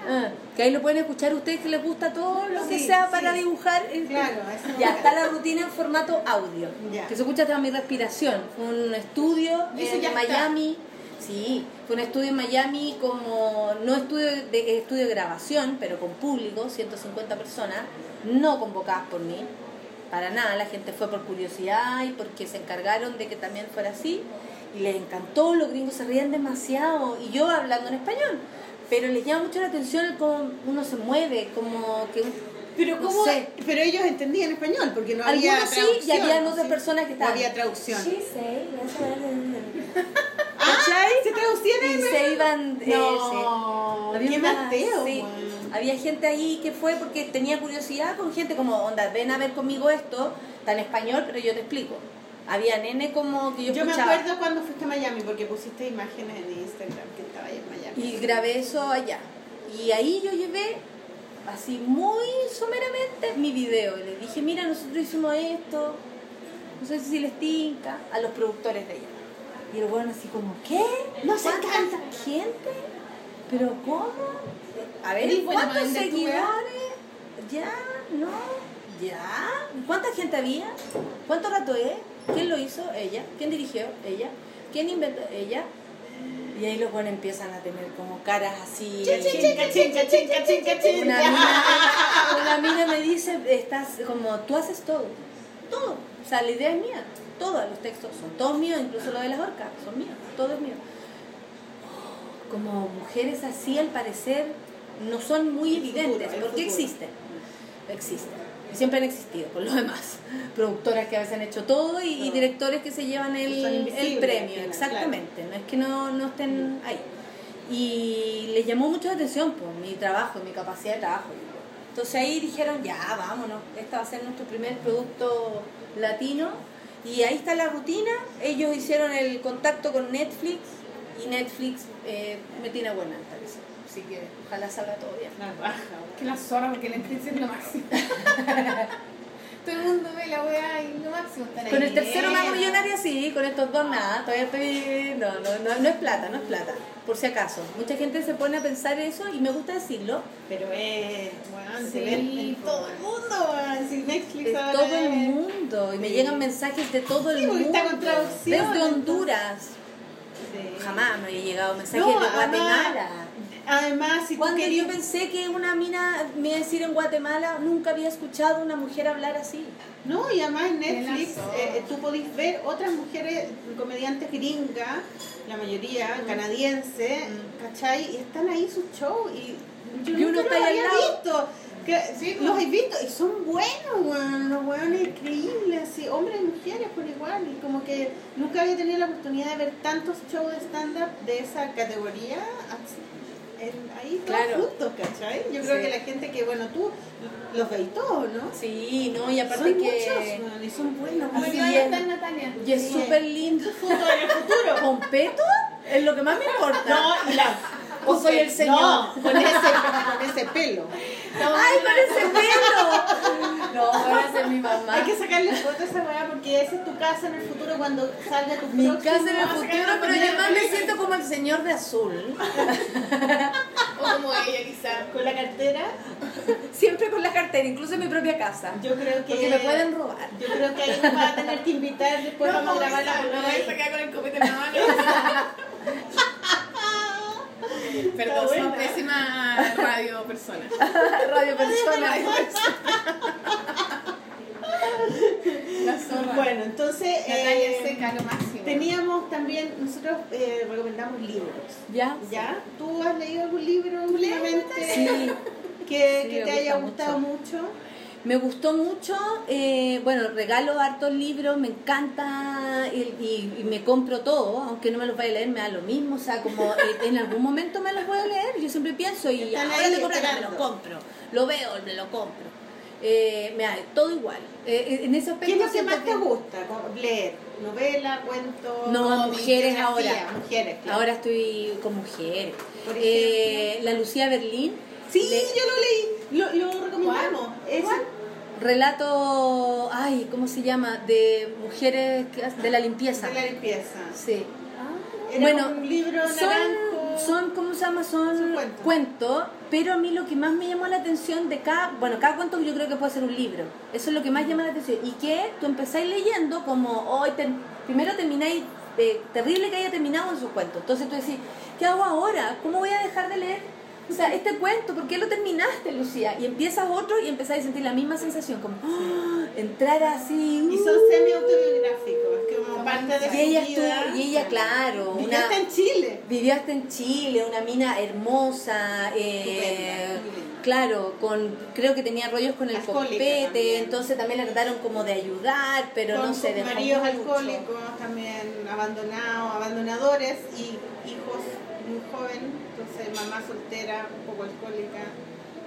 Ah, que ahí lo pueden escuchar ustedes que les gusta todo lo que Sí, sea sí. para dibujar. Claro, eso ya está la rutina en formato audio, Ya. que se escucha hasta mi respiración. Fue un estudio en está. Miami. Sí, fue un estudio en Miami como, no estudio de, estudio de grabación, pero con público, 150 personas, no convocadas por mí, para nada, la gente fue por curiosidad y porque se encargaron de que también fuera así, y les encantó, los gringos se ríen demasiado, y yo hablando en español, pero les llama mucho la atención cómo uno se mueve, como que... Pero no cómo, sé. pero ellos entendían español porque no había Algunos sí, y traducción, ¿no? otras Sí. personas que No estaban... había traducción. Sí, sí, ¿Cachai? ¿Se traducían y se iban... eh, No, sí. Había Mateo, sí. weón. Había gente ahí que fue porque tenía curiosidad con gente como, onda, ven a ver conmigo esto, está en español, pero yo te explico. Había nene como que yo, Yo me acuerdo cuando fuiste a Miami porque pusiste imágenes en Instagram que estaba ahí en Miami. Y grabé eso allá. Y ahí yo llevé así muy someramente mi video. Y les dije, mira, nosotros hicimos esto, no sé si les tinca, a los productores de ella. Y el bueno así como, ¿qué? Nos ¿Cuánta encanta. gente? ¿Pero cómo? A ver, ¿cuántos seguidores? ¿Ya? ¿No? ¿Ya? ¿Cuánta gente había? ¿Cuánto rato es? ¿Quién lo hizo? Ella. ¿Quién dirigió? Ella. ¿Quién inventó? Ella. Y ahí los buenos empiezan a tener como caras así. Una mina, una mina me dice, estás como, tú haces todo, todo. O sea, la idea es mía, todos los textos son todos míos, incluso lo de las orcas, son míos, todo es mío. Como mujeres así, al parecer, no son muy evidentes. ¿Por qué existen? Existen. Siempre han existido, por lo demás. Productoras que a veces han hecho todo y, directores que se llevan el, premio, exactamente. No es que no, no estén ahí. Y les llamó mucho la atención por mi trabajo, mi capacidad de trabajo. Entonces ahí dijeron, ya, vámonos, este va a ser nuestro primer producto latino. Y ahí está la rutina. Ellos hicieron el contacto con Netflix y Netflix eh, me tiene buena. Así que ojalá salga todo bien. La raja, Que la zorra, porque la actriz es lo máximo. Todo el mundo ve la weá y lo máximo. Están ahí Con el tercero bien. mago millonaria sí, con estos dos nada, todavía estoy... No, no, no, no es plata, no es plata, por si acaso. Mucha gente se pone a pensar eso y me gusta decirlo. Pero es, bueno, Sí, se ve en todo el mundo. Si Netflix De ahora todo el mundo. Y me Sí. llegan mensajes de todo el Sí, mundo. está con traducción, Desde Honduras. Sí. Jamás me había llegado mensajes No, de Guatemala. Además, si Cuando querías... yo pensé que una mina me iba a decir en Guatemala, nunca había escuchado una mujer hablar así. No, y además en Netflix razón. eh, tú podés ver otras mujeres comediantes gringas, la mayoría canadienses, ¿cachai? Y están ahí sus shows y yo Y uno nunca está los había lado. visto. Que, los he visto y son buenos, weón, los weones increíbles, así, hombres y mujeres por igual. Y como que nunca había tenido la oportunidad de ver tantos shows de stand-up de esa categoría así, en- ahí todos Claro. juntos, ¿cachai? Yo creo Sí. que la gente que, bueno, tú los veis todos, ¿no? Sí, no, y aparte son que... muchos, weón, y son buenos. Ahí está Natalia. Y es Sí. súper lindo. Futuro el futuro. ¿Con peto? Es lo que más me importa. No, y la. ¿O soy el señor? No, con ese, con ese pelo. ¡Ay, parece pelo! No, ahora es mi mamá. Hay que sacarle foto a esa weá porque esa es tu casa en el futuro cuando salga tu Mi próximo- casa en el a sacar futuro, pero yo más me siento como el señor de azul. O como ella, quizás. con la cartera. Siempre con la cartera, incluso en mi propia casa. Yo creo que. Porque me pueden robar. Yo creo que ahí nos va a tener que invitar después vamos a grabar la No, esa ahí. queda con el copete en la mano. Perdón, soy buena. pésima radio persona. Radio persona. La zorra. Bueno, entonces. Eh, Seca, lo máximo. Teníamos también, nosotros eh, recomendamos libros. ¿Ya? ¿Ya? ¿Tú has leído algún libro últimamente Sí. que, Sí, que te haya gusta gustado mucho? Me gustó mucho, eh, bueno, regalo hartos libros, me encanta y, y- y me compro todo, aunque no me los vaya a leer, me da lo mismo, o sea, como eh, en algún momento me los voy a leer, yo siempre pienso y ahora tengo plata, me lo compro, lo veo, me lo compro. Eh, me da todo igual. Eh, en ese aspecto ¿Qué es lo que más te gusta leer? ¿Novela, cuento? No, mujeres ahora. Mujeres, claro. Ahora estoy con mujeres. Por Eh, la Lucía Berlín. Sí, le- yo lo leí, lo, lo recomendamos. Es- Relato, ay, ¿cómo se llama? De mujeres que de la limpieza. de la limpieza. Sí. Era Bueno, un libro Son, naranjo. son, ¿cómo se llama? Son, Son cuentos. cuentos, pero a mí lo que más me llamó la atención de cada, bueno, cada cuento yo creo que puede ser un libro. Eso es lo que más llama la atención. Y que tú empezáis leyendo como, hoy primero termináis, eh, terrible que haya terminado en sus cuentos. Entonces tú decís, ¿qué hago ahora? ¿Cómo voy a dejar de leer? O sea, este cuento, ¿por qué lo terminaste, Lucía? Y empiezas otro y empezáis a sentir la misma sensación, como ¡ah! entrar así. Y son uh, semi-autobiográficos, como parte de y ella estuvo, y ella, claro, Vivió hasta en Chile. Vivió hasta en Chile, una mina hermosa, eh, claro, con creo que tenía rollos con el copete, también. entonces también le trataron como de ayudar, pero con no sus dejó maridos alcohólicos, también abandonados, abandonadores y hijos muy joven, entonces mamá soltera, un poco alcohólica,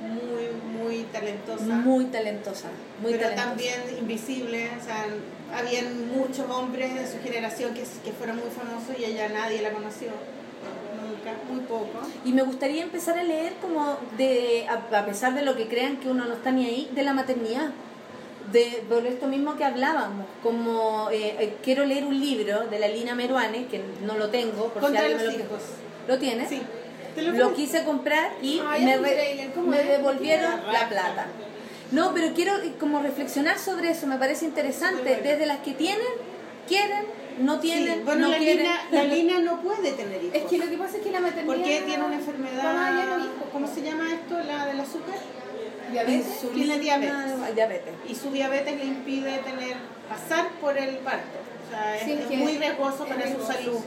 muy, muy talentosa. Muy talentosa, muy pero talentosa. también invisible, o sea, habían muchos hombres de su generación que, que fueron muy famosos y ella nadie la conoció. nunca, muy poco. Y me gustaría empezar a leer como de, a, a pesar de lo que crean que uno no está ni ahí, de la maternidad. De, por esto mismo que hablábamos, como eh, eh, quiero leer un libro de la Lina Meruane, que no lo tengo, por si Contra me los lo, hijos. ¿Lo tienes? Sí. Lo quise comprar y Ay, me, es un re- trailer, ¿cómo me devolvieron la plata. No, pero quiero eh, como reflexionar sobre eso, me parece interesante. Desde las que tienen, quieren, no tienen, Sí, bueno, no la, quieren. Lina, la Lina no puede tener hijos. Es que lo que pasa es que la maternidad. porque tiene una enfermedad. ¿Cómo se llama esto? La del azúcar. Diabetes. Tiene diabetes. diabetes. Y su diabetes le impide tener pasar por el parto. O sea, es, Sí, es que muy riesgoso es para riesgoso, su salud.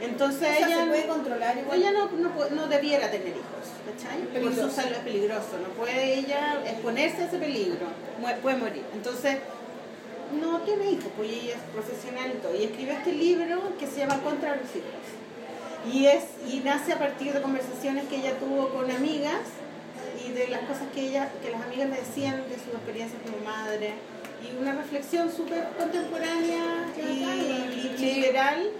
Entonces O sea, ella, se puede controlar igual. ella no, no, no debiera tener hijos, ¿cachai? Por su salud es peligroso. No puede ella exponerse a ese peligro. Puede morir. Entonces, no tiene hijos, pues ella es profesional y todo. Y escribió este libro que se llama Contra los hijos. Y, es, y nace a partir de conversaciones que ella tuvo con amigas y de las cosas que ella que las amigas le decían de sus experiencias como madre y una reflexión súper contemporánea y, y liberal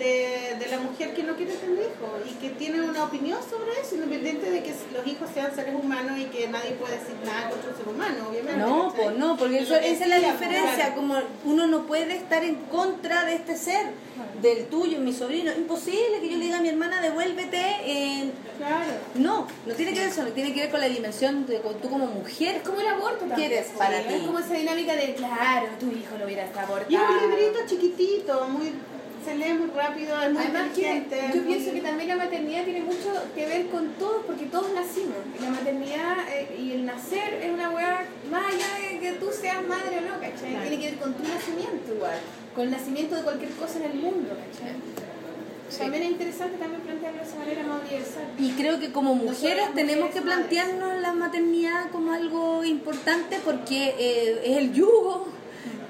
de, de la mujer que no quiere tener hijos y que tiene una opinión sobre eso independiente de que los hijos sean seres humanos y que nadie puede decir nada contra un ser humano obviamente No, pues no, porque eso, esa es la diferencia, claro. como uno no puede estar en contra de este ser, del tuyo, mi sobrino. Imposible que yo le diga a mi hermana, devuélvete. en- claro No, no tiene que ver eso, no tiene que ver con la dimensión de con- tú como mujer. Es como el aborto también. ¿Quieres Sí, para Es ti? como esa dinámica de, claro, tu hijo lo hubiera abortado. y es un librito chiquitito muy se lee muy rápido es muy Además que yo pienso que también la maternidad tiene mucho que ver con todos, porque todos nacimos. Y la maternidad eh, y el nacer es una weá más allá de que tú seas madre o no, ¿cachai? Claro. Tiene que ver con tu nacimiento igual, con el nacimiento de cualquier cosa en el mundo, ¿cachai? También es interesante también plantearlo de esa manera más universal. Y creo que como mujeres tenemos mujeres que madres. plantearnos la maternidad como algo importante porque eh, es el yugo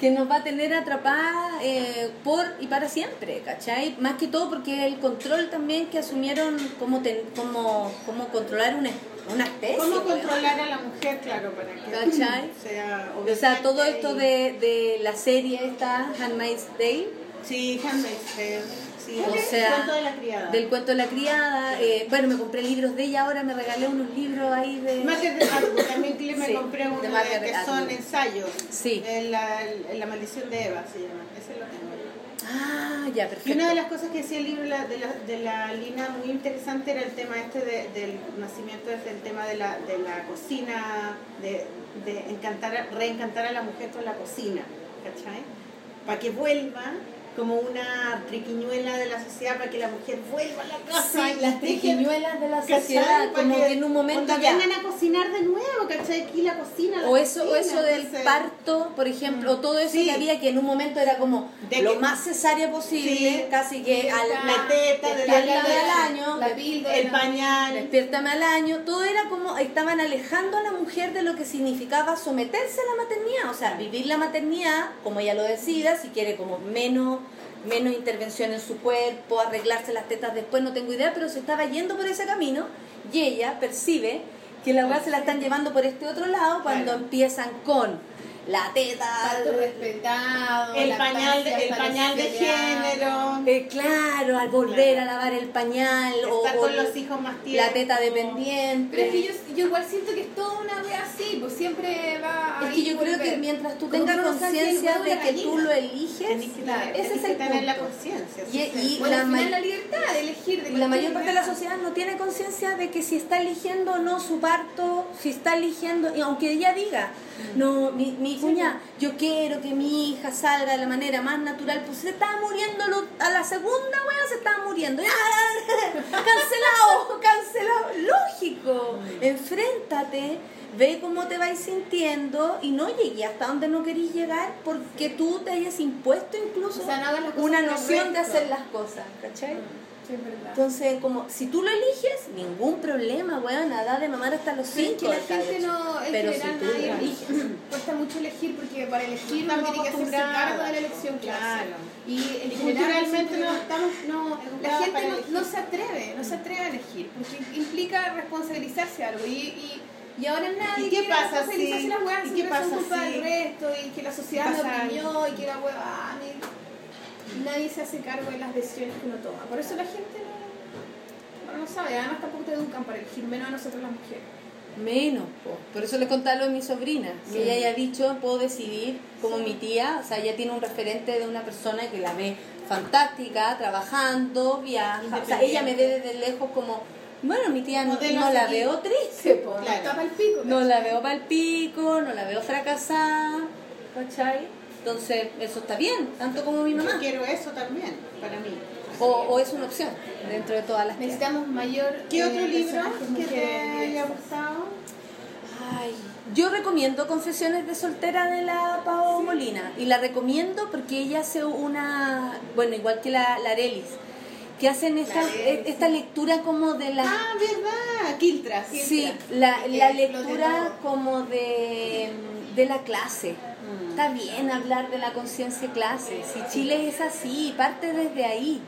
que nos va a tener atrapadas eh, por y para siempre, ¿cachai? Más que todo porque el control también que asumieron como, ten- como, como controlar una, una especie. cómo weón. controlar a la mujer claro para que ¿Cachai? sea O sea, todo esto de, de la serie esta, Handmaid's Tale, Sí, Handmaid's Tale. Sí, O el sea, cuento de la criada. del cuento de la criada, eh, bueno, me compré libros de ella, ahora me regalé unos libros ahí de... Margaret Atwood, también que me Sí, compré uno de de Margaret que son Atwood. ensayos. Sí. De la, la maldición de Eva se llama. Ese lo tengo. Ah, ya, perfecto. Y una de las cosas que decía el libro la- de la, de la Lina muy interesante era el tema este de- del nacimiento, es el tema de la, de la cocina, de, de encantar, reencantar a la mujer con la cocina, ¿cachai? Para que vuelva como una triquiñuela de la sociedad, para que la mujer vuelva a la casa Sí, las triquiñuelas de la sociedad, como que en un momento ya. vengan a cocinar de nuevo, ¿cachai? Aquí la cocina. la O eso, o eso del entonces- parto, por ejemplo, o todo eso Sí. que había que en un momento era como De lo que- más cesárea posible, Sí. casi que al La teta, de despiértame al año, La píldora. El pañal. despiértame al año, todo era como estaban alejando a la mujer de lo que significaba someterse a la maternidad, o sea, vivir la maternidad, como ella lo decida, si quiere como menos menos intervención en su cuerpo, arreglarse las tetas después, no tengo idea, pero se estaba yendo por ese camino y ella percibe que la weá se la están llevando por este otro lado cuando empiezan con la teta, Parto respetado. El pañal de, el pañal de género. eh, claro, al volver Claro. a lavar el pañal o, Estar o con los hijos más tiempos. la teta dependiente. Pero es que yo, yo igual siento que es toda una wea así, pues siempre va a Es que yo creo que mientras tú tengas el conciencia de que tú lo eliges, Tenés que Claro, tener, ese tenés es que el tener la conciencia. Y-. Bueno, la final la libertad de elegir. De la mayor parte de la sociedad no tiene conciencia de que si está eligiendo o no su parto, si está eligiendo, y aunque ella diga, no, mi, mi cuñada, yo quiero que mi hija salga de la manera más natural, pues se estaba muriendo lo- a la segunda, weón, se estaba muriendo. cancelado, cancelado. Lógico, enfréntate, ve cómo te vais sintiendo y no llegué hasta donde no querís llegar porque tú te hayas impuesto incluso O sea, no una noción de hacer las cosas, ¿cachai? Sí, es verdad. Entonces, como si tú lo eliges, ningún problema, weón, nada de mamar hasta los Pero es cinco. que la gente no, en Pero si general tú nadie lo eliges. cuesta mucho elegir porque para elegir uno tiene que hacerse cargo de la elección. Claro. Y en no estamos no, la gente no, no se atreve, no se atreve a elegir, porque implica responsabilizarse de algo y, y, y ahora nadie ¿Y qué pasa si- las weas, y qué pasa culpa si- del resto y que la sociedad y que la wea ah, nadie se hace cargo de las decisiones que uno toma. Por eso la gente no no sabe, además tampoco te educan para elegir, menos a nosotros las mujeres. Menos, po. por eso le contaba lo de mi sobrina, que ella haya dicho, puedo decidir, como mi tía, o sea, ella tiene un referente de una persona que la ve fantástica, trabajando, viaja, o sea, ella me ve desde lejos como, bueno, mi tía no, la veo triste, po. Claro. No la veo para el pico, no la veo fracasada, ¿cachai? Entonces, eso está bien, tanto como mi Yo mamá. quiero eso también, para mí. O, o es una opción dentro de todas las que. Necesitamos mayor. ¿Qué eh, otro libro que te haya gustado? Ay, yo recomiendo Confesiones de soltera de la Pao Molina y la recomiendo porque ella hace una, bueno, igual que la, la Arelis, que hacen esta, Arelis, esta lectura como de la... Ah, ¿verdad? Quiltras. Sí, la, Que la de lectura como de, de la clase. Mm. Está bien hablar de la conciencia clase. Si Chile es así, parte desde ahí.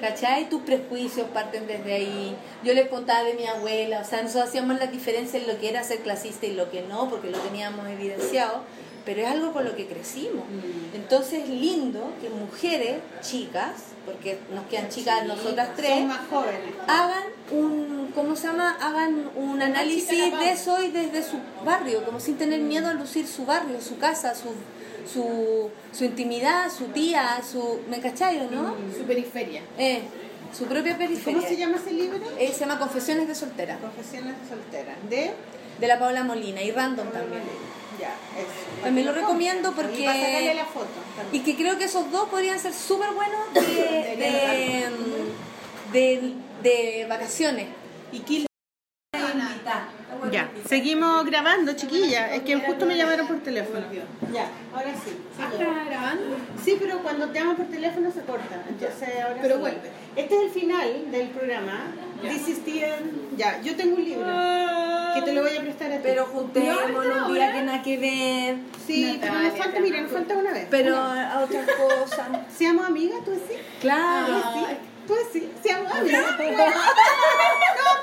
¿Cachai? Tus prejuicios parten desde ahí. Yo les contaba de mi abuela, o sea, nosotros hacíamos la diferencia en lo que era ser clasista y lo que no, porque lo teníamos evidenciado, pero es algo con lo que crecimos. Mm. Entonces es lindo que mujeres, chicas, porque nos quedan chicas nosotras tres, más jóvenes. hagan un, ¿cómo se llama? Hagan un análisis de eso y desde su barrio, como sin tener miedo a lucir su barrio, su casa, su, su, su intimidad, su tía, su, ¿me no? Su periferia. Eh, su propia periferia. ¿Cómo se llama ese libro? Eh, se llama Confesiones de soltera, Confesiones de soltera. De. de la Paula Molina y Random también. Ya. También lo recomiendo porque- Y para sacarle la foto. Y que creo que esos dos podrían ser súper buenos de, de, de, de vacaciones. Y Ya, seguimos grabando, chiquilla. Es que justo me llamaron por teléfono. Ya, ahora sí. Ah, sigue. ¿Está grabando? Sí, pero cuando te llaman por teléfono se corta. Entonces ahora Pero sí. vuelve. Este es el final del programa. This is the end. Ya, yo tengo un libro que te lo voy a prestar a ti. Pero juntémonos un día que nada que ver. sí, pero nos falta, mira, nos falta una vez. Pero Una. a otras cosas. ¿Seamos amigas? ¿Tú sí? Claro. ¿Tú sí? ¿Seamos amigas? no,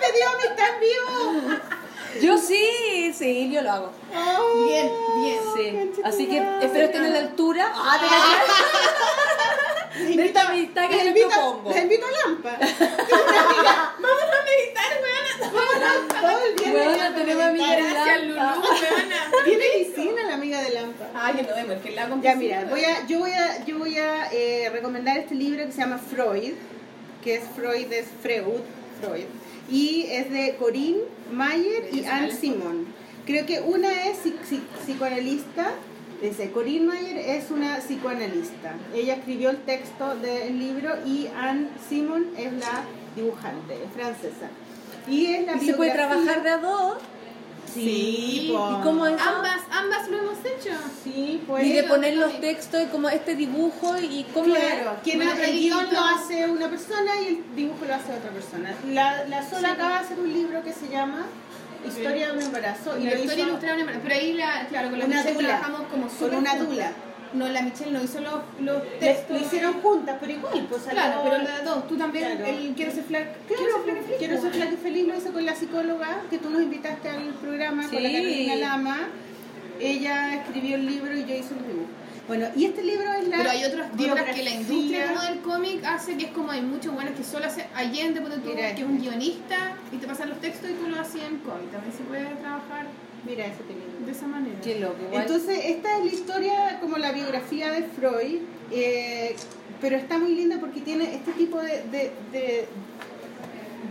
me dio amistad en vivo. Yo sí, sí, yo lo hago. Oh, Bien, bien. Sí. Así que espero estar a la altura ah, de esta amistad que Les yo invito, propongo. les invito a Lampa. Vamos a meditar, weona. Vámonos todo el viernes Weona, a tenemos meditar. amigas. Gracias, Lulú, weona. Tiene piscina la amiga de Lampa. Ay, que no vemos, que la Ya mira, voy a, yo voy a, yo voy a eh, recomendar este libro que se llama Freud, que es Freud, es Freud, Freud, y es de Corinne Mayer y Anne Simon. Creo que una es psi- psi- psicoanalista, dice, Corinne Mayer es una psicoanalista. Ella escribió el texto del libro y Anne Simon es la dibujante, es francesa. Y es la Y se puede trabajar de a dos. Sí, po. ¿Y cómo es? Ambas, ambas lo hemos hecho. Sí, pues. Y de poner los textos y como este dibujo y cómo es. Claro, quien el guion lo hace una persona y el dibujo lo hace otra persona. La, la Sola acaba de hacer un libro que se llama Historia de un embarazo y la lo historia hizo ilustrada, en- pero ahí, la, claro, con la Una dula. trabajamos como con una dula. No, la Michelle no hizo los, los textos. Lo hicieron juntas, pero igual, pues salió- Claro, pero las dos. Tú también, Claro. el Quiero ser flaca. Claro, quiero ser flaca y feliz, lo hizo con la psicóloga que tú nos invitaste al programa con la. Carolina Lama. Ella escribió el libro y yo hice el dibujo. Bueno, y este libro es la Pero hay otras, otras que la industria como del cómic hace, que es como hay muchos buenos que solo hace Allende, ponte tú, que es un guionista, y te pasan los textos y tú lo haces en cómic. También se puede trabajar Mira ese lindo. de esa manera. Qué loco, igual. Entonces, esta es la historia, como la biografía de Freud, eh, pero está muy linda porque tiene este tipo de, de, de,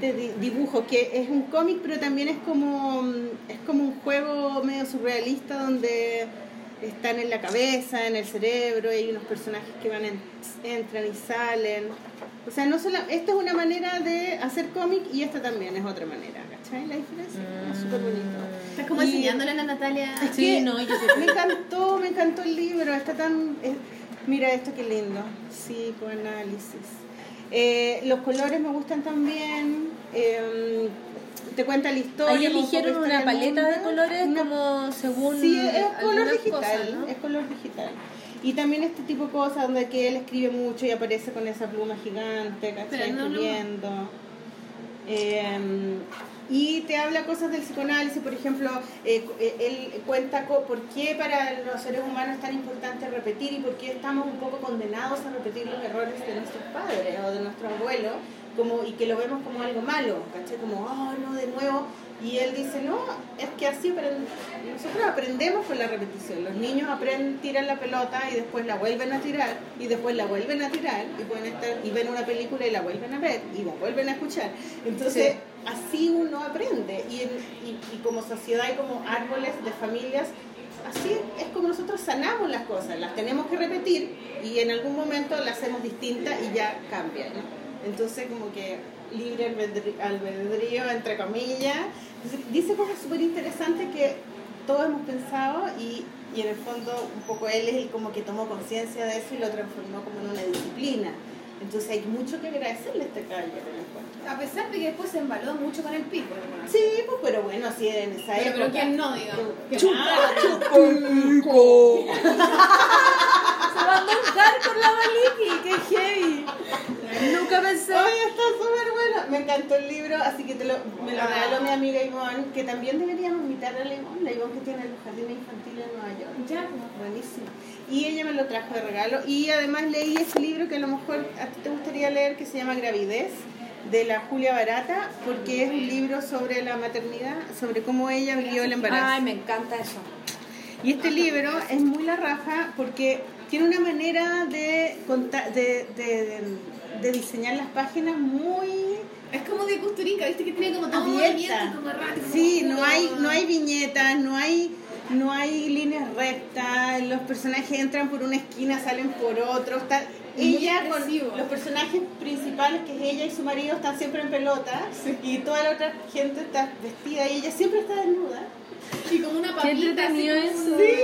de di- dibujo, que es un cómic, pero también es como, mm, es como un juego medio surrealista donde están en la cabeza, en el cerebro, y hay unos personajes que van en- entran y salen. O sea, no solo, esta es una manera de hacer cómic y esta también es otra manera, ¿cachai? La diferencia es súper bonito. Estás como Y- enseñándole a la Natalia. Es Sí, que no, yo me encantó, me encantó el libro, está tan... es- mira esto qué lindo, psicoanálisis. Eh, los colores me gustan también, eh, te cuenta la historia. Ahí eligieron una paleta de colores Una- como según Sí, es color algunas digital, cosas, ¿no? es color digital. Y también este tipo de cosas donde que él escribe mucho y aparece con esa pluma gigante, ¿cachai? Pero no, no. Escribiendo. Eh, y te habla cosas del psicoanálisis, por ejemplo, eh, eh, él cuenta por qué para los seres humanos es tan importante repetir y por qué estamos un poco condenados a repetir los errores de nuestros padres o de nuestros abuelos, como, y que lo vemos como algo malo, ¿cachai? Como, oh, no, de nuevo. Y él dice, no, es que así nosotros aprendemos con la repetición. Los niños aprenden, tiran la pelota y después la vuelven a tirar y después la vuelven a tirar y pueden estar y ven una película y la vuelven a ver y la vuelven a escuchar. Entonces, así uno aprende y, en- y, y como sociedad y como árboles de familias, así es como nosotros sanamos las cosas, las tenemos que repetir y en algún momento las hacemos distintas y ya cambian. ¿no? Entonces, como que libre albedrío, entre comillas, Dice- cosas súper interesantes que todos hemos pensado y, y en el fondo un poco él es el como que tomó conciencia de eso y lo transformó como en una disciplina. Entonces hay mucho que agradecerle a este caballero. en el. A pesar de que después se embaló mucho con el pico. ¿no? Sí, pues, pero bueno, así en esa Pero, época. pero ¿quién no, digamos? Se mandó un hardcore la Maliki, qué heavy. Nunca pensé. Oye, está súper bueno. Me encantó el libro, así que te lo, me lo regaló mi amiga Ivonne, que también deberíamos invitar a la Ivonne, la Ivonne que tiene los jardines infantiles en Nueva York. Ya. Buenísimo. Y ella me lo trajo de regalo. Y además leí ese libro que a lo mejor a ti te gustaría leer, que se llama Gravidez, de la Julia Barata, porque es un libro sobre la maternidad, sobre cómo ella vivió el embarazo. Ay, me encanta eso. Y este libro es muy la raja porque tiene una manera de, conta- de, de, de- de diseñar las páginas muy Es como de Custurica, viste que tiene como todo abierta. movimiento como Sí, no hay, no hay viñetas, no hay, no hay líneas rectas, los personajes entran por una esquina, salen por otro. Muy ella con los personajes principales, que es ella y su marido, están siempre en pelota y toda la otra gente está vestida y ella siempre está desnuda. Y como una Qué papita. entretenido como eso. una- Sí,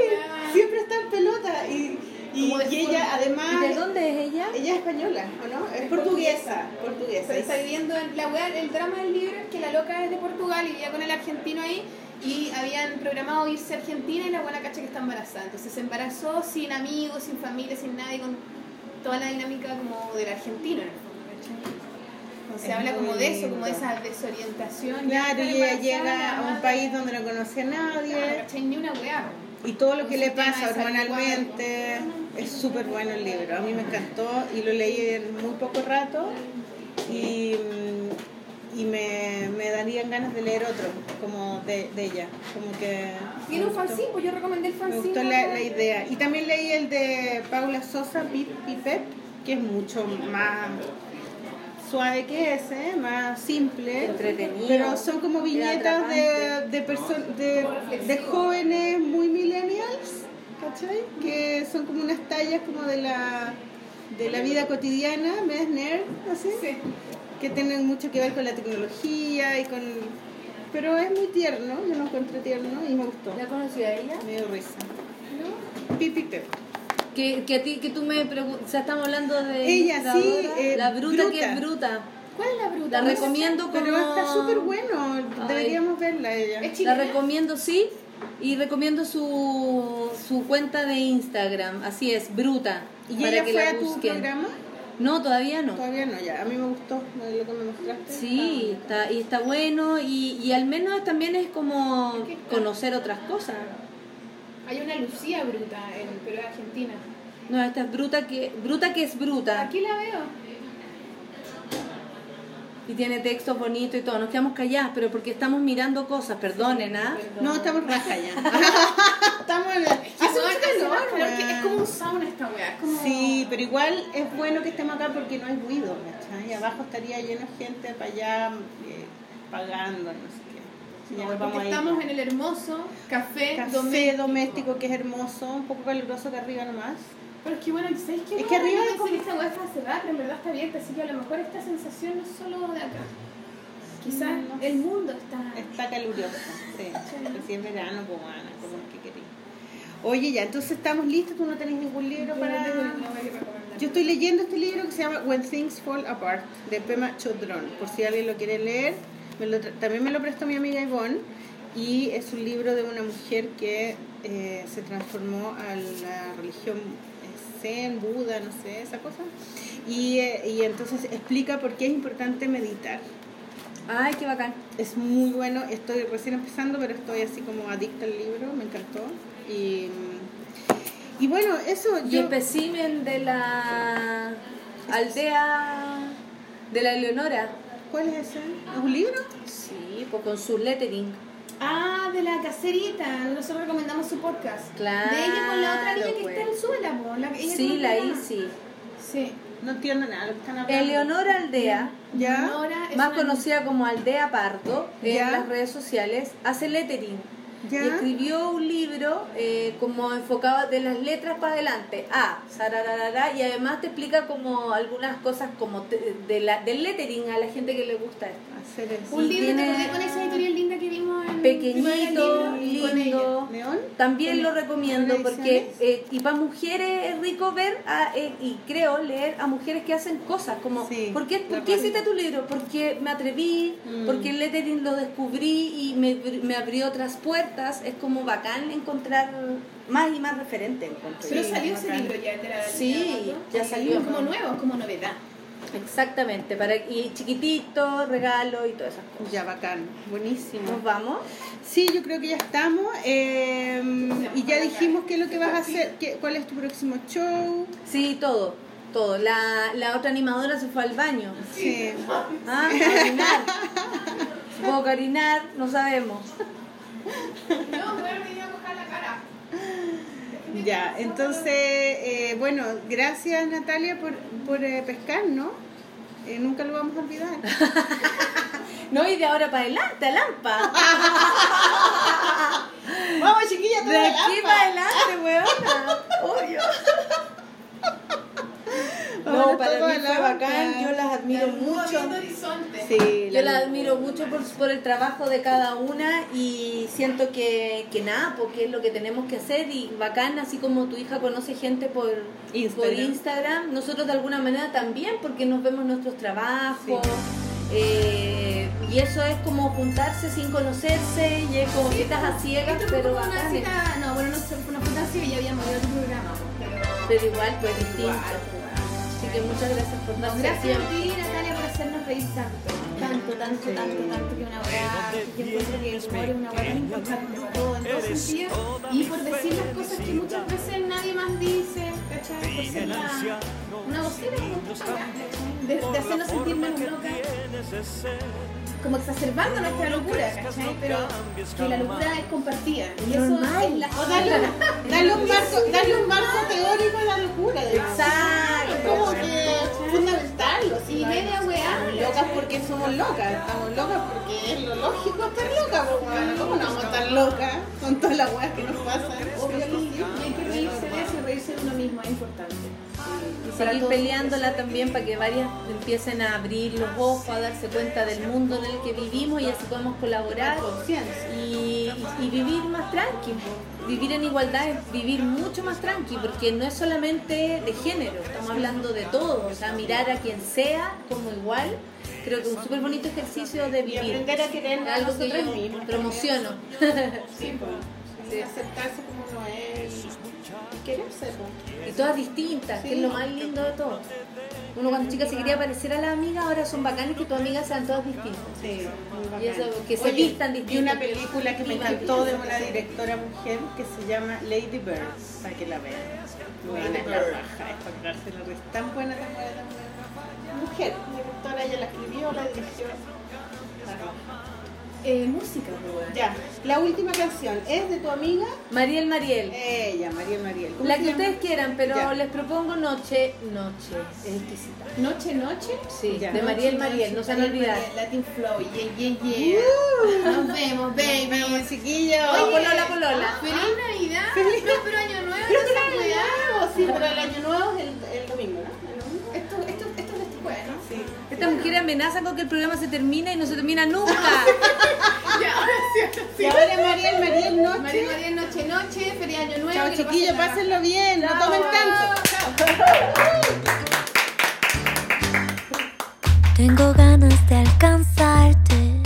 siempre está en pelota y, y, y ella además... ¿De dónde es ella? Ella es española, ¿o no? Es portuguesa, portuguesa. Pero está viviendo en la weá, el drama del libro es que la loca es de Portugal y vivía con el argentino ahí y habían programado irse a Argentina y la buena cacha que está embarazada. Entonces se embarazó sin amigos, sin familia, sin nadie, con toda la dinámica como del argentino en el fondo, ¿cachai? Entonces Es habla como de eso, como de esa desorientación. Claro, y ella llega a un país donde no conoce a Claro, nadie ¿cachai? Ni una weá. y todo lo que le pasa hormonalmente es súper bueno el libro. A mí me encantó y lo leí en muy poco rato y, y me, me darían ganas de leer otro, como de, de ella. Como que Tiene me un fanzine, pues yo recomendé el Me fanzine. gustó la, la idea. Y también leí el de Paula Sosa, Pip Pipet, que es mucho más suave que ese, más simple. Entretenido. Pero son como viñetas de, de, de, de jóvenes muy millennials, ¿cachai? Que son como unas tallas como de la, de la vida cotidiana, ¿ves? Nerd, así. Sí. Que tienen mucho que ver con la tecnología y con... Pero es muy tierno, yo lo encontré tierno y me gustó. ¿Ya conocí a ella? Me dio risa. Pip Pipet. Que, que a ti, que tú me preguntas, o sea, estamos hablando de Ella, sí, eh, la bruta, que bruta. es bruta. ¿Cuál es la bruta? La recomiendo como... Pero está súper bueno, Ay. deberíamos verla ella. Es La recomiendo, sí, y recomiendo su, su cuenta de Instagram, así es, bruta. ¿Y para ella que fue la a tu busquen. programa? No, todavía no. Todavía no, ya. A mí me gustó lo que me mostraste. Sí, está, y está bueno y, y al menos también es como conocer otras cosas. Hay una Lucía bruta, en, pero es argentina. No, esta es bruta que, bruta que es bruta Aquí la veo. Y tiene textos bonitos y todo. Nos quedamos calladas, pero porque estamos mirando cosas, perdonen, ¿ah? No, estamos raja ya. estamos en la... Hace Hace mucho mucho calor, calor, calor, que es como un sauna esta weá. Es como... Sí, pero igual es bueno que estemos acá porque no hay ruido, ¿cachai? Y abajo estaría lleno de gente para allá eh, pagando, no sé qué. No, porque estamos en el hermoso café, Café doméstico. doméstico que es hermoso, un poco caluroso que arriba nomás. Pero es que bueno, ¿sabes qué? Es que arriba yo pensé como- que esta weá estaba cerrada, pero en verdad está abierta, así que a lo mejor esta sensación no es solo de acá. Quizás Mm, no el mundo está... Está caluroso, sí. Pero si es verano, pues bueno, como es que queréis. Oye, ya, entonces estamos listos, tú no tenés ningún libro Yo para... no recomendar. Yo estoy leyendo este libro que se llama When Things Fall Apart, de Pema Chodron, por si alguien lo quiere leer. Me lo tra- también me lo prestó mi amiga Ivonne, y es un libro de una mujer que eh, se transformó a la religión Zen, Buda, no sé, esa cosa. Y, eh, y entonces explica por qué es importante meditar. Ay, qué bacán. Es muy bueno, estoy recién empezando, pero estoy así como adicta al libro, me encantó. Y, y bueno, eso Y yo... espécimen de la aldea de la Eleonora. ¿Cuál es ese? ¿Es un libro? Sí, pues con su lettering. Ah, de la caserita. Nosotros recomendamos su podcast. Claro, De ella con la otra niña que pues. está en Suela, po. La, ella Sí, la. Isi. Sí. No entiendo nada lo que están hablando. Eleonora Aldea, ¿Ya? Más una- conocida como Aldea Pardo en Ya. las redes sociales, hace lettering. ¿Ya? Y escribió un libro eh, como enfocado de las letras para adelante. A, sarararara, y además te explica como algunas cosas como te- de la, del lettering a la gente que le gusta esto. Hacer eso. Un libro tiene- ¿te acordás con esa editorial linda que vimos en Pequeñito, lindo. ¿León? También lo recomiendo ¿Con porque eh, y para mujeres es rico ver a, eh, y creo leer a mujeres que hacen cosas como Sí, ¿por qué, por hiciste tu libro? Porque me atreví, Mm. porque el lettering lo descubrí y me, me abrió otras puertas. Es como bacán encontrar más y más referentes. Pero salió ese libro ya, de la Sí, de la- ya salió. Como nuevo, como novedad. Exactamente, para y chiquitito, regalo y todas esas cosas. Ya, bacán. Buenísimo. Nos vamos. Sí, yo creo que ya estamos. eh, y ya dijimos qué es lo que vas a hacer, qué, cuál es tu próximo show. Sí, todo, todo. La, la otra animadora se fue al baño. Sí. Ah, a orinar. Supongo que orinar, no sabemos. No, voy a venir a mojar la cara. Ya, entonces, eh, bueno, gracias Natalia por, por eh, pescar, ¿no? Eh, nunca lo vamos a olvidar. No, y de ahora para adelante, Alampa. Vamos, chiquilla, De aquí para adelante, weona. Obvio. No, para mí fue bacán, yo las admiro mucho. horizonte. Sí, Yo las admiro mucho por, por el trabajo de cada una y siento que, que nada, porque es lo que tenemos que hacer y bacán, así como tu hija conoce gente por Instagram. por Instagram nosotros de alguna manera también, porque nos vemos nuestros trabajos. eh, y eso es como juntarse sin conocerse y es como citas a ciegas, Esto pero una bacanes. cita, no, bueno, no, fue tan así, ya habíamos ido a tu programa, pues, pero... Pero igual, pues distinto. Pues, que muchas gracias por No, gracias a ti, Natalia, por hacernos reír tanto. Tanto, tanto, tanto, tanto que una hora. Que encuentro que el humor es una hora tan importante para todo, en todo sentido. Y por decir las cosas que muchas veces nadie más dice, ¿cachai? Por ser la- una vocera, de, de hacernos sentir menos locas. Como exacerbando nuestra locura, ¿cachai? Pero que la locura es compartida. Y eso es la O darle, darle un marco, darle un marco teórico a la locura. de Exacto. Es como que es fundamental. Y media weá. Estamos locas porque somos locas, estamos locas porque es lo lógico estar loca, bueno, ¿cómo no vamos a estar locas con todas las weas que nos pasan? Obvio que sí. Y hay que reírse de eso y reírse de uno mismo, es importante. Y seguir peleándola también para que varias empiecen a abrir los ojos, a darse cuenta del mundo en el que vivimos y así podemos colaborar y, y vivir más tranqui. po. Vivir en igualdad es vivir mucho más tranqui, porque no es solamente de género, estamos hablando de todo, o sea, mirar a quien sea como igual, creo que es un súper bonito ejercicio de Y vivir. aprender a querer algo que yo promociono. Sí, pues. Sí, aceptarse como uno es. Y Quererse, pues. Y todas distintas, que es lo más lindo de todo. Uno cuando chica se quería parecer a la amiga, ahora son bacanes que tus amigas sean todas distintas. Sí, muy Y eso, que se Oye, vistan distintas. una película que me encantó de una directora mujer que se llama Lady Bird, para que la vean. Buena es la raja, es para cagarse la risa. Tan buena, tan buena, tan buena. Mujer, directora, ella la escribió, la dirigió. La. Eh, música, pues, weón. Ya, la última canción es de tu amiga, Mariel Mariel. ella, Mariel Mariel. ¿Cómo La que ustedes quieran, pero Ya. les propongo Noche, Noche. Es exquisita. Noche, noche. Sí, Ya. de Mariel Mariel, no se van a olvidar. Latin Flow, yeah, yeah, yeah. Nos vemos, baby. Vamos, chiquillos. Oh, polola, polola. Feliz Navidad. Año nuevo. Pero weá. nuevo, sí, pero el año nuevo es el, el domingo, ¿no? Sí. Esta mujer amenaza con que el programa se termina y no se termina nunca. Ya, ahora sí, ahora Y ahora Mariel, Mariel, noche. María María, noche, noche. Feliz año nuevo. Chao chiquillos, pásenlo bien, no tomen tanto. Tengo ganas de alcanzarte,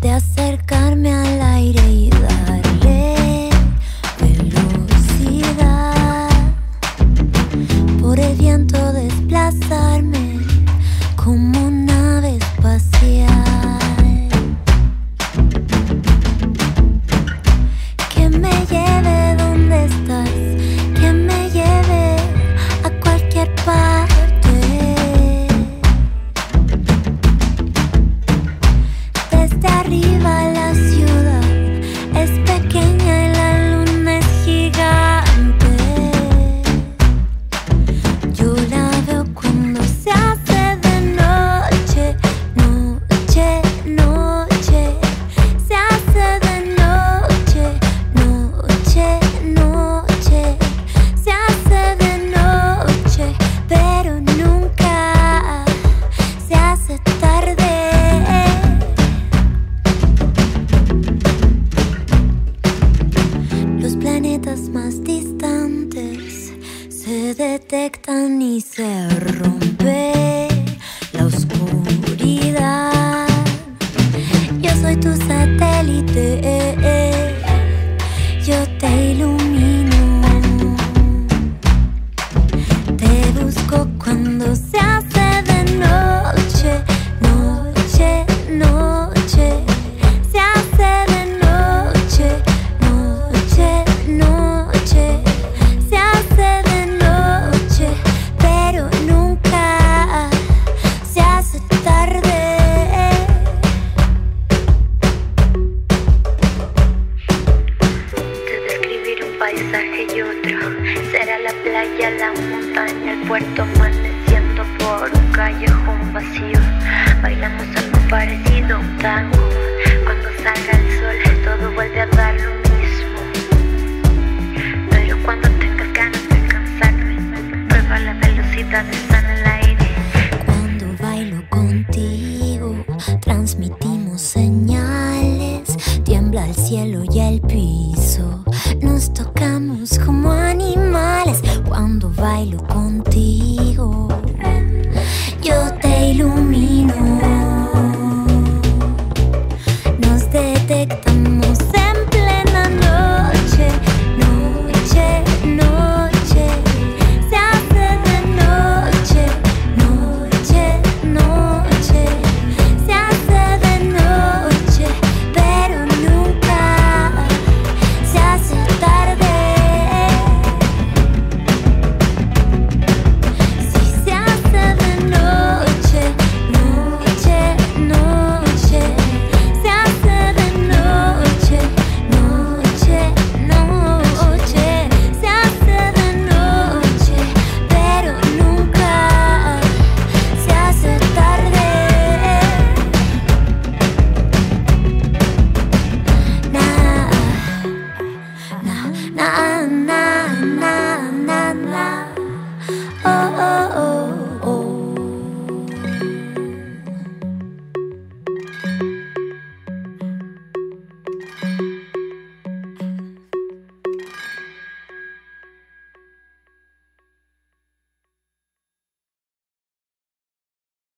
de acercarme al aire y darle velocidad. Por el viento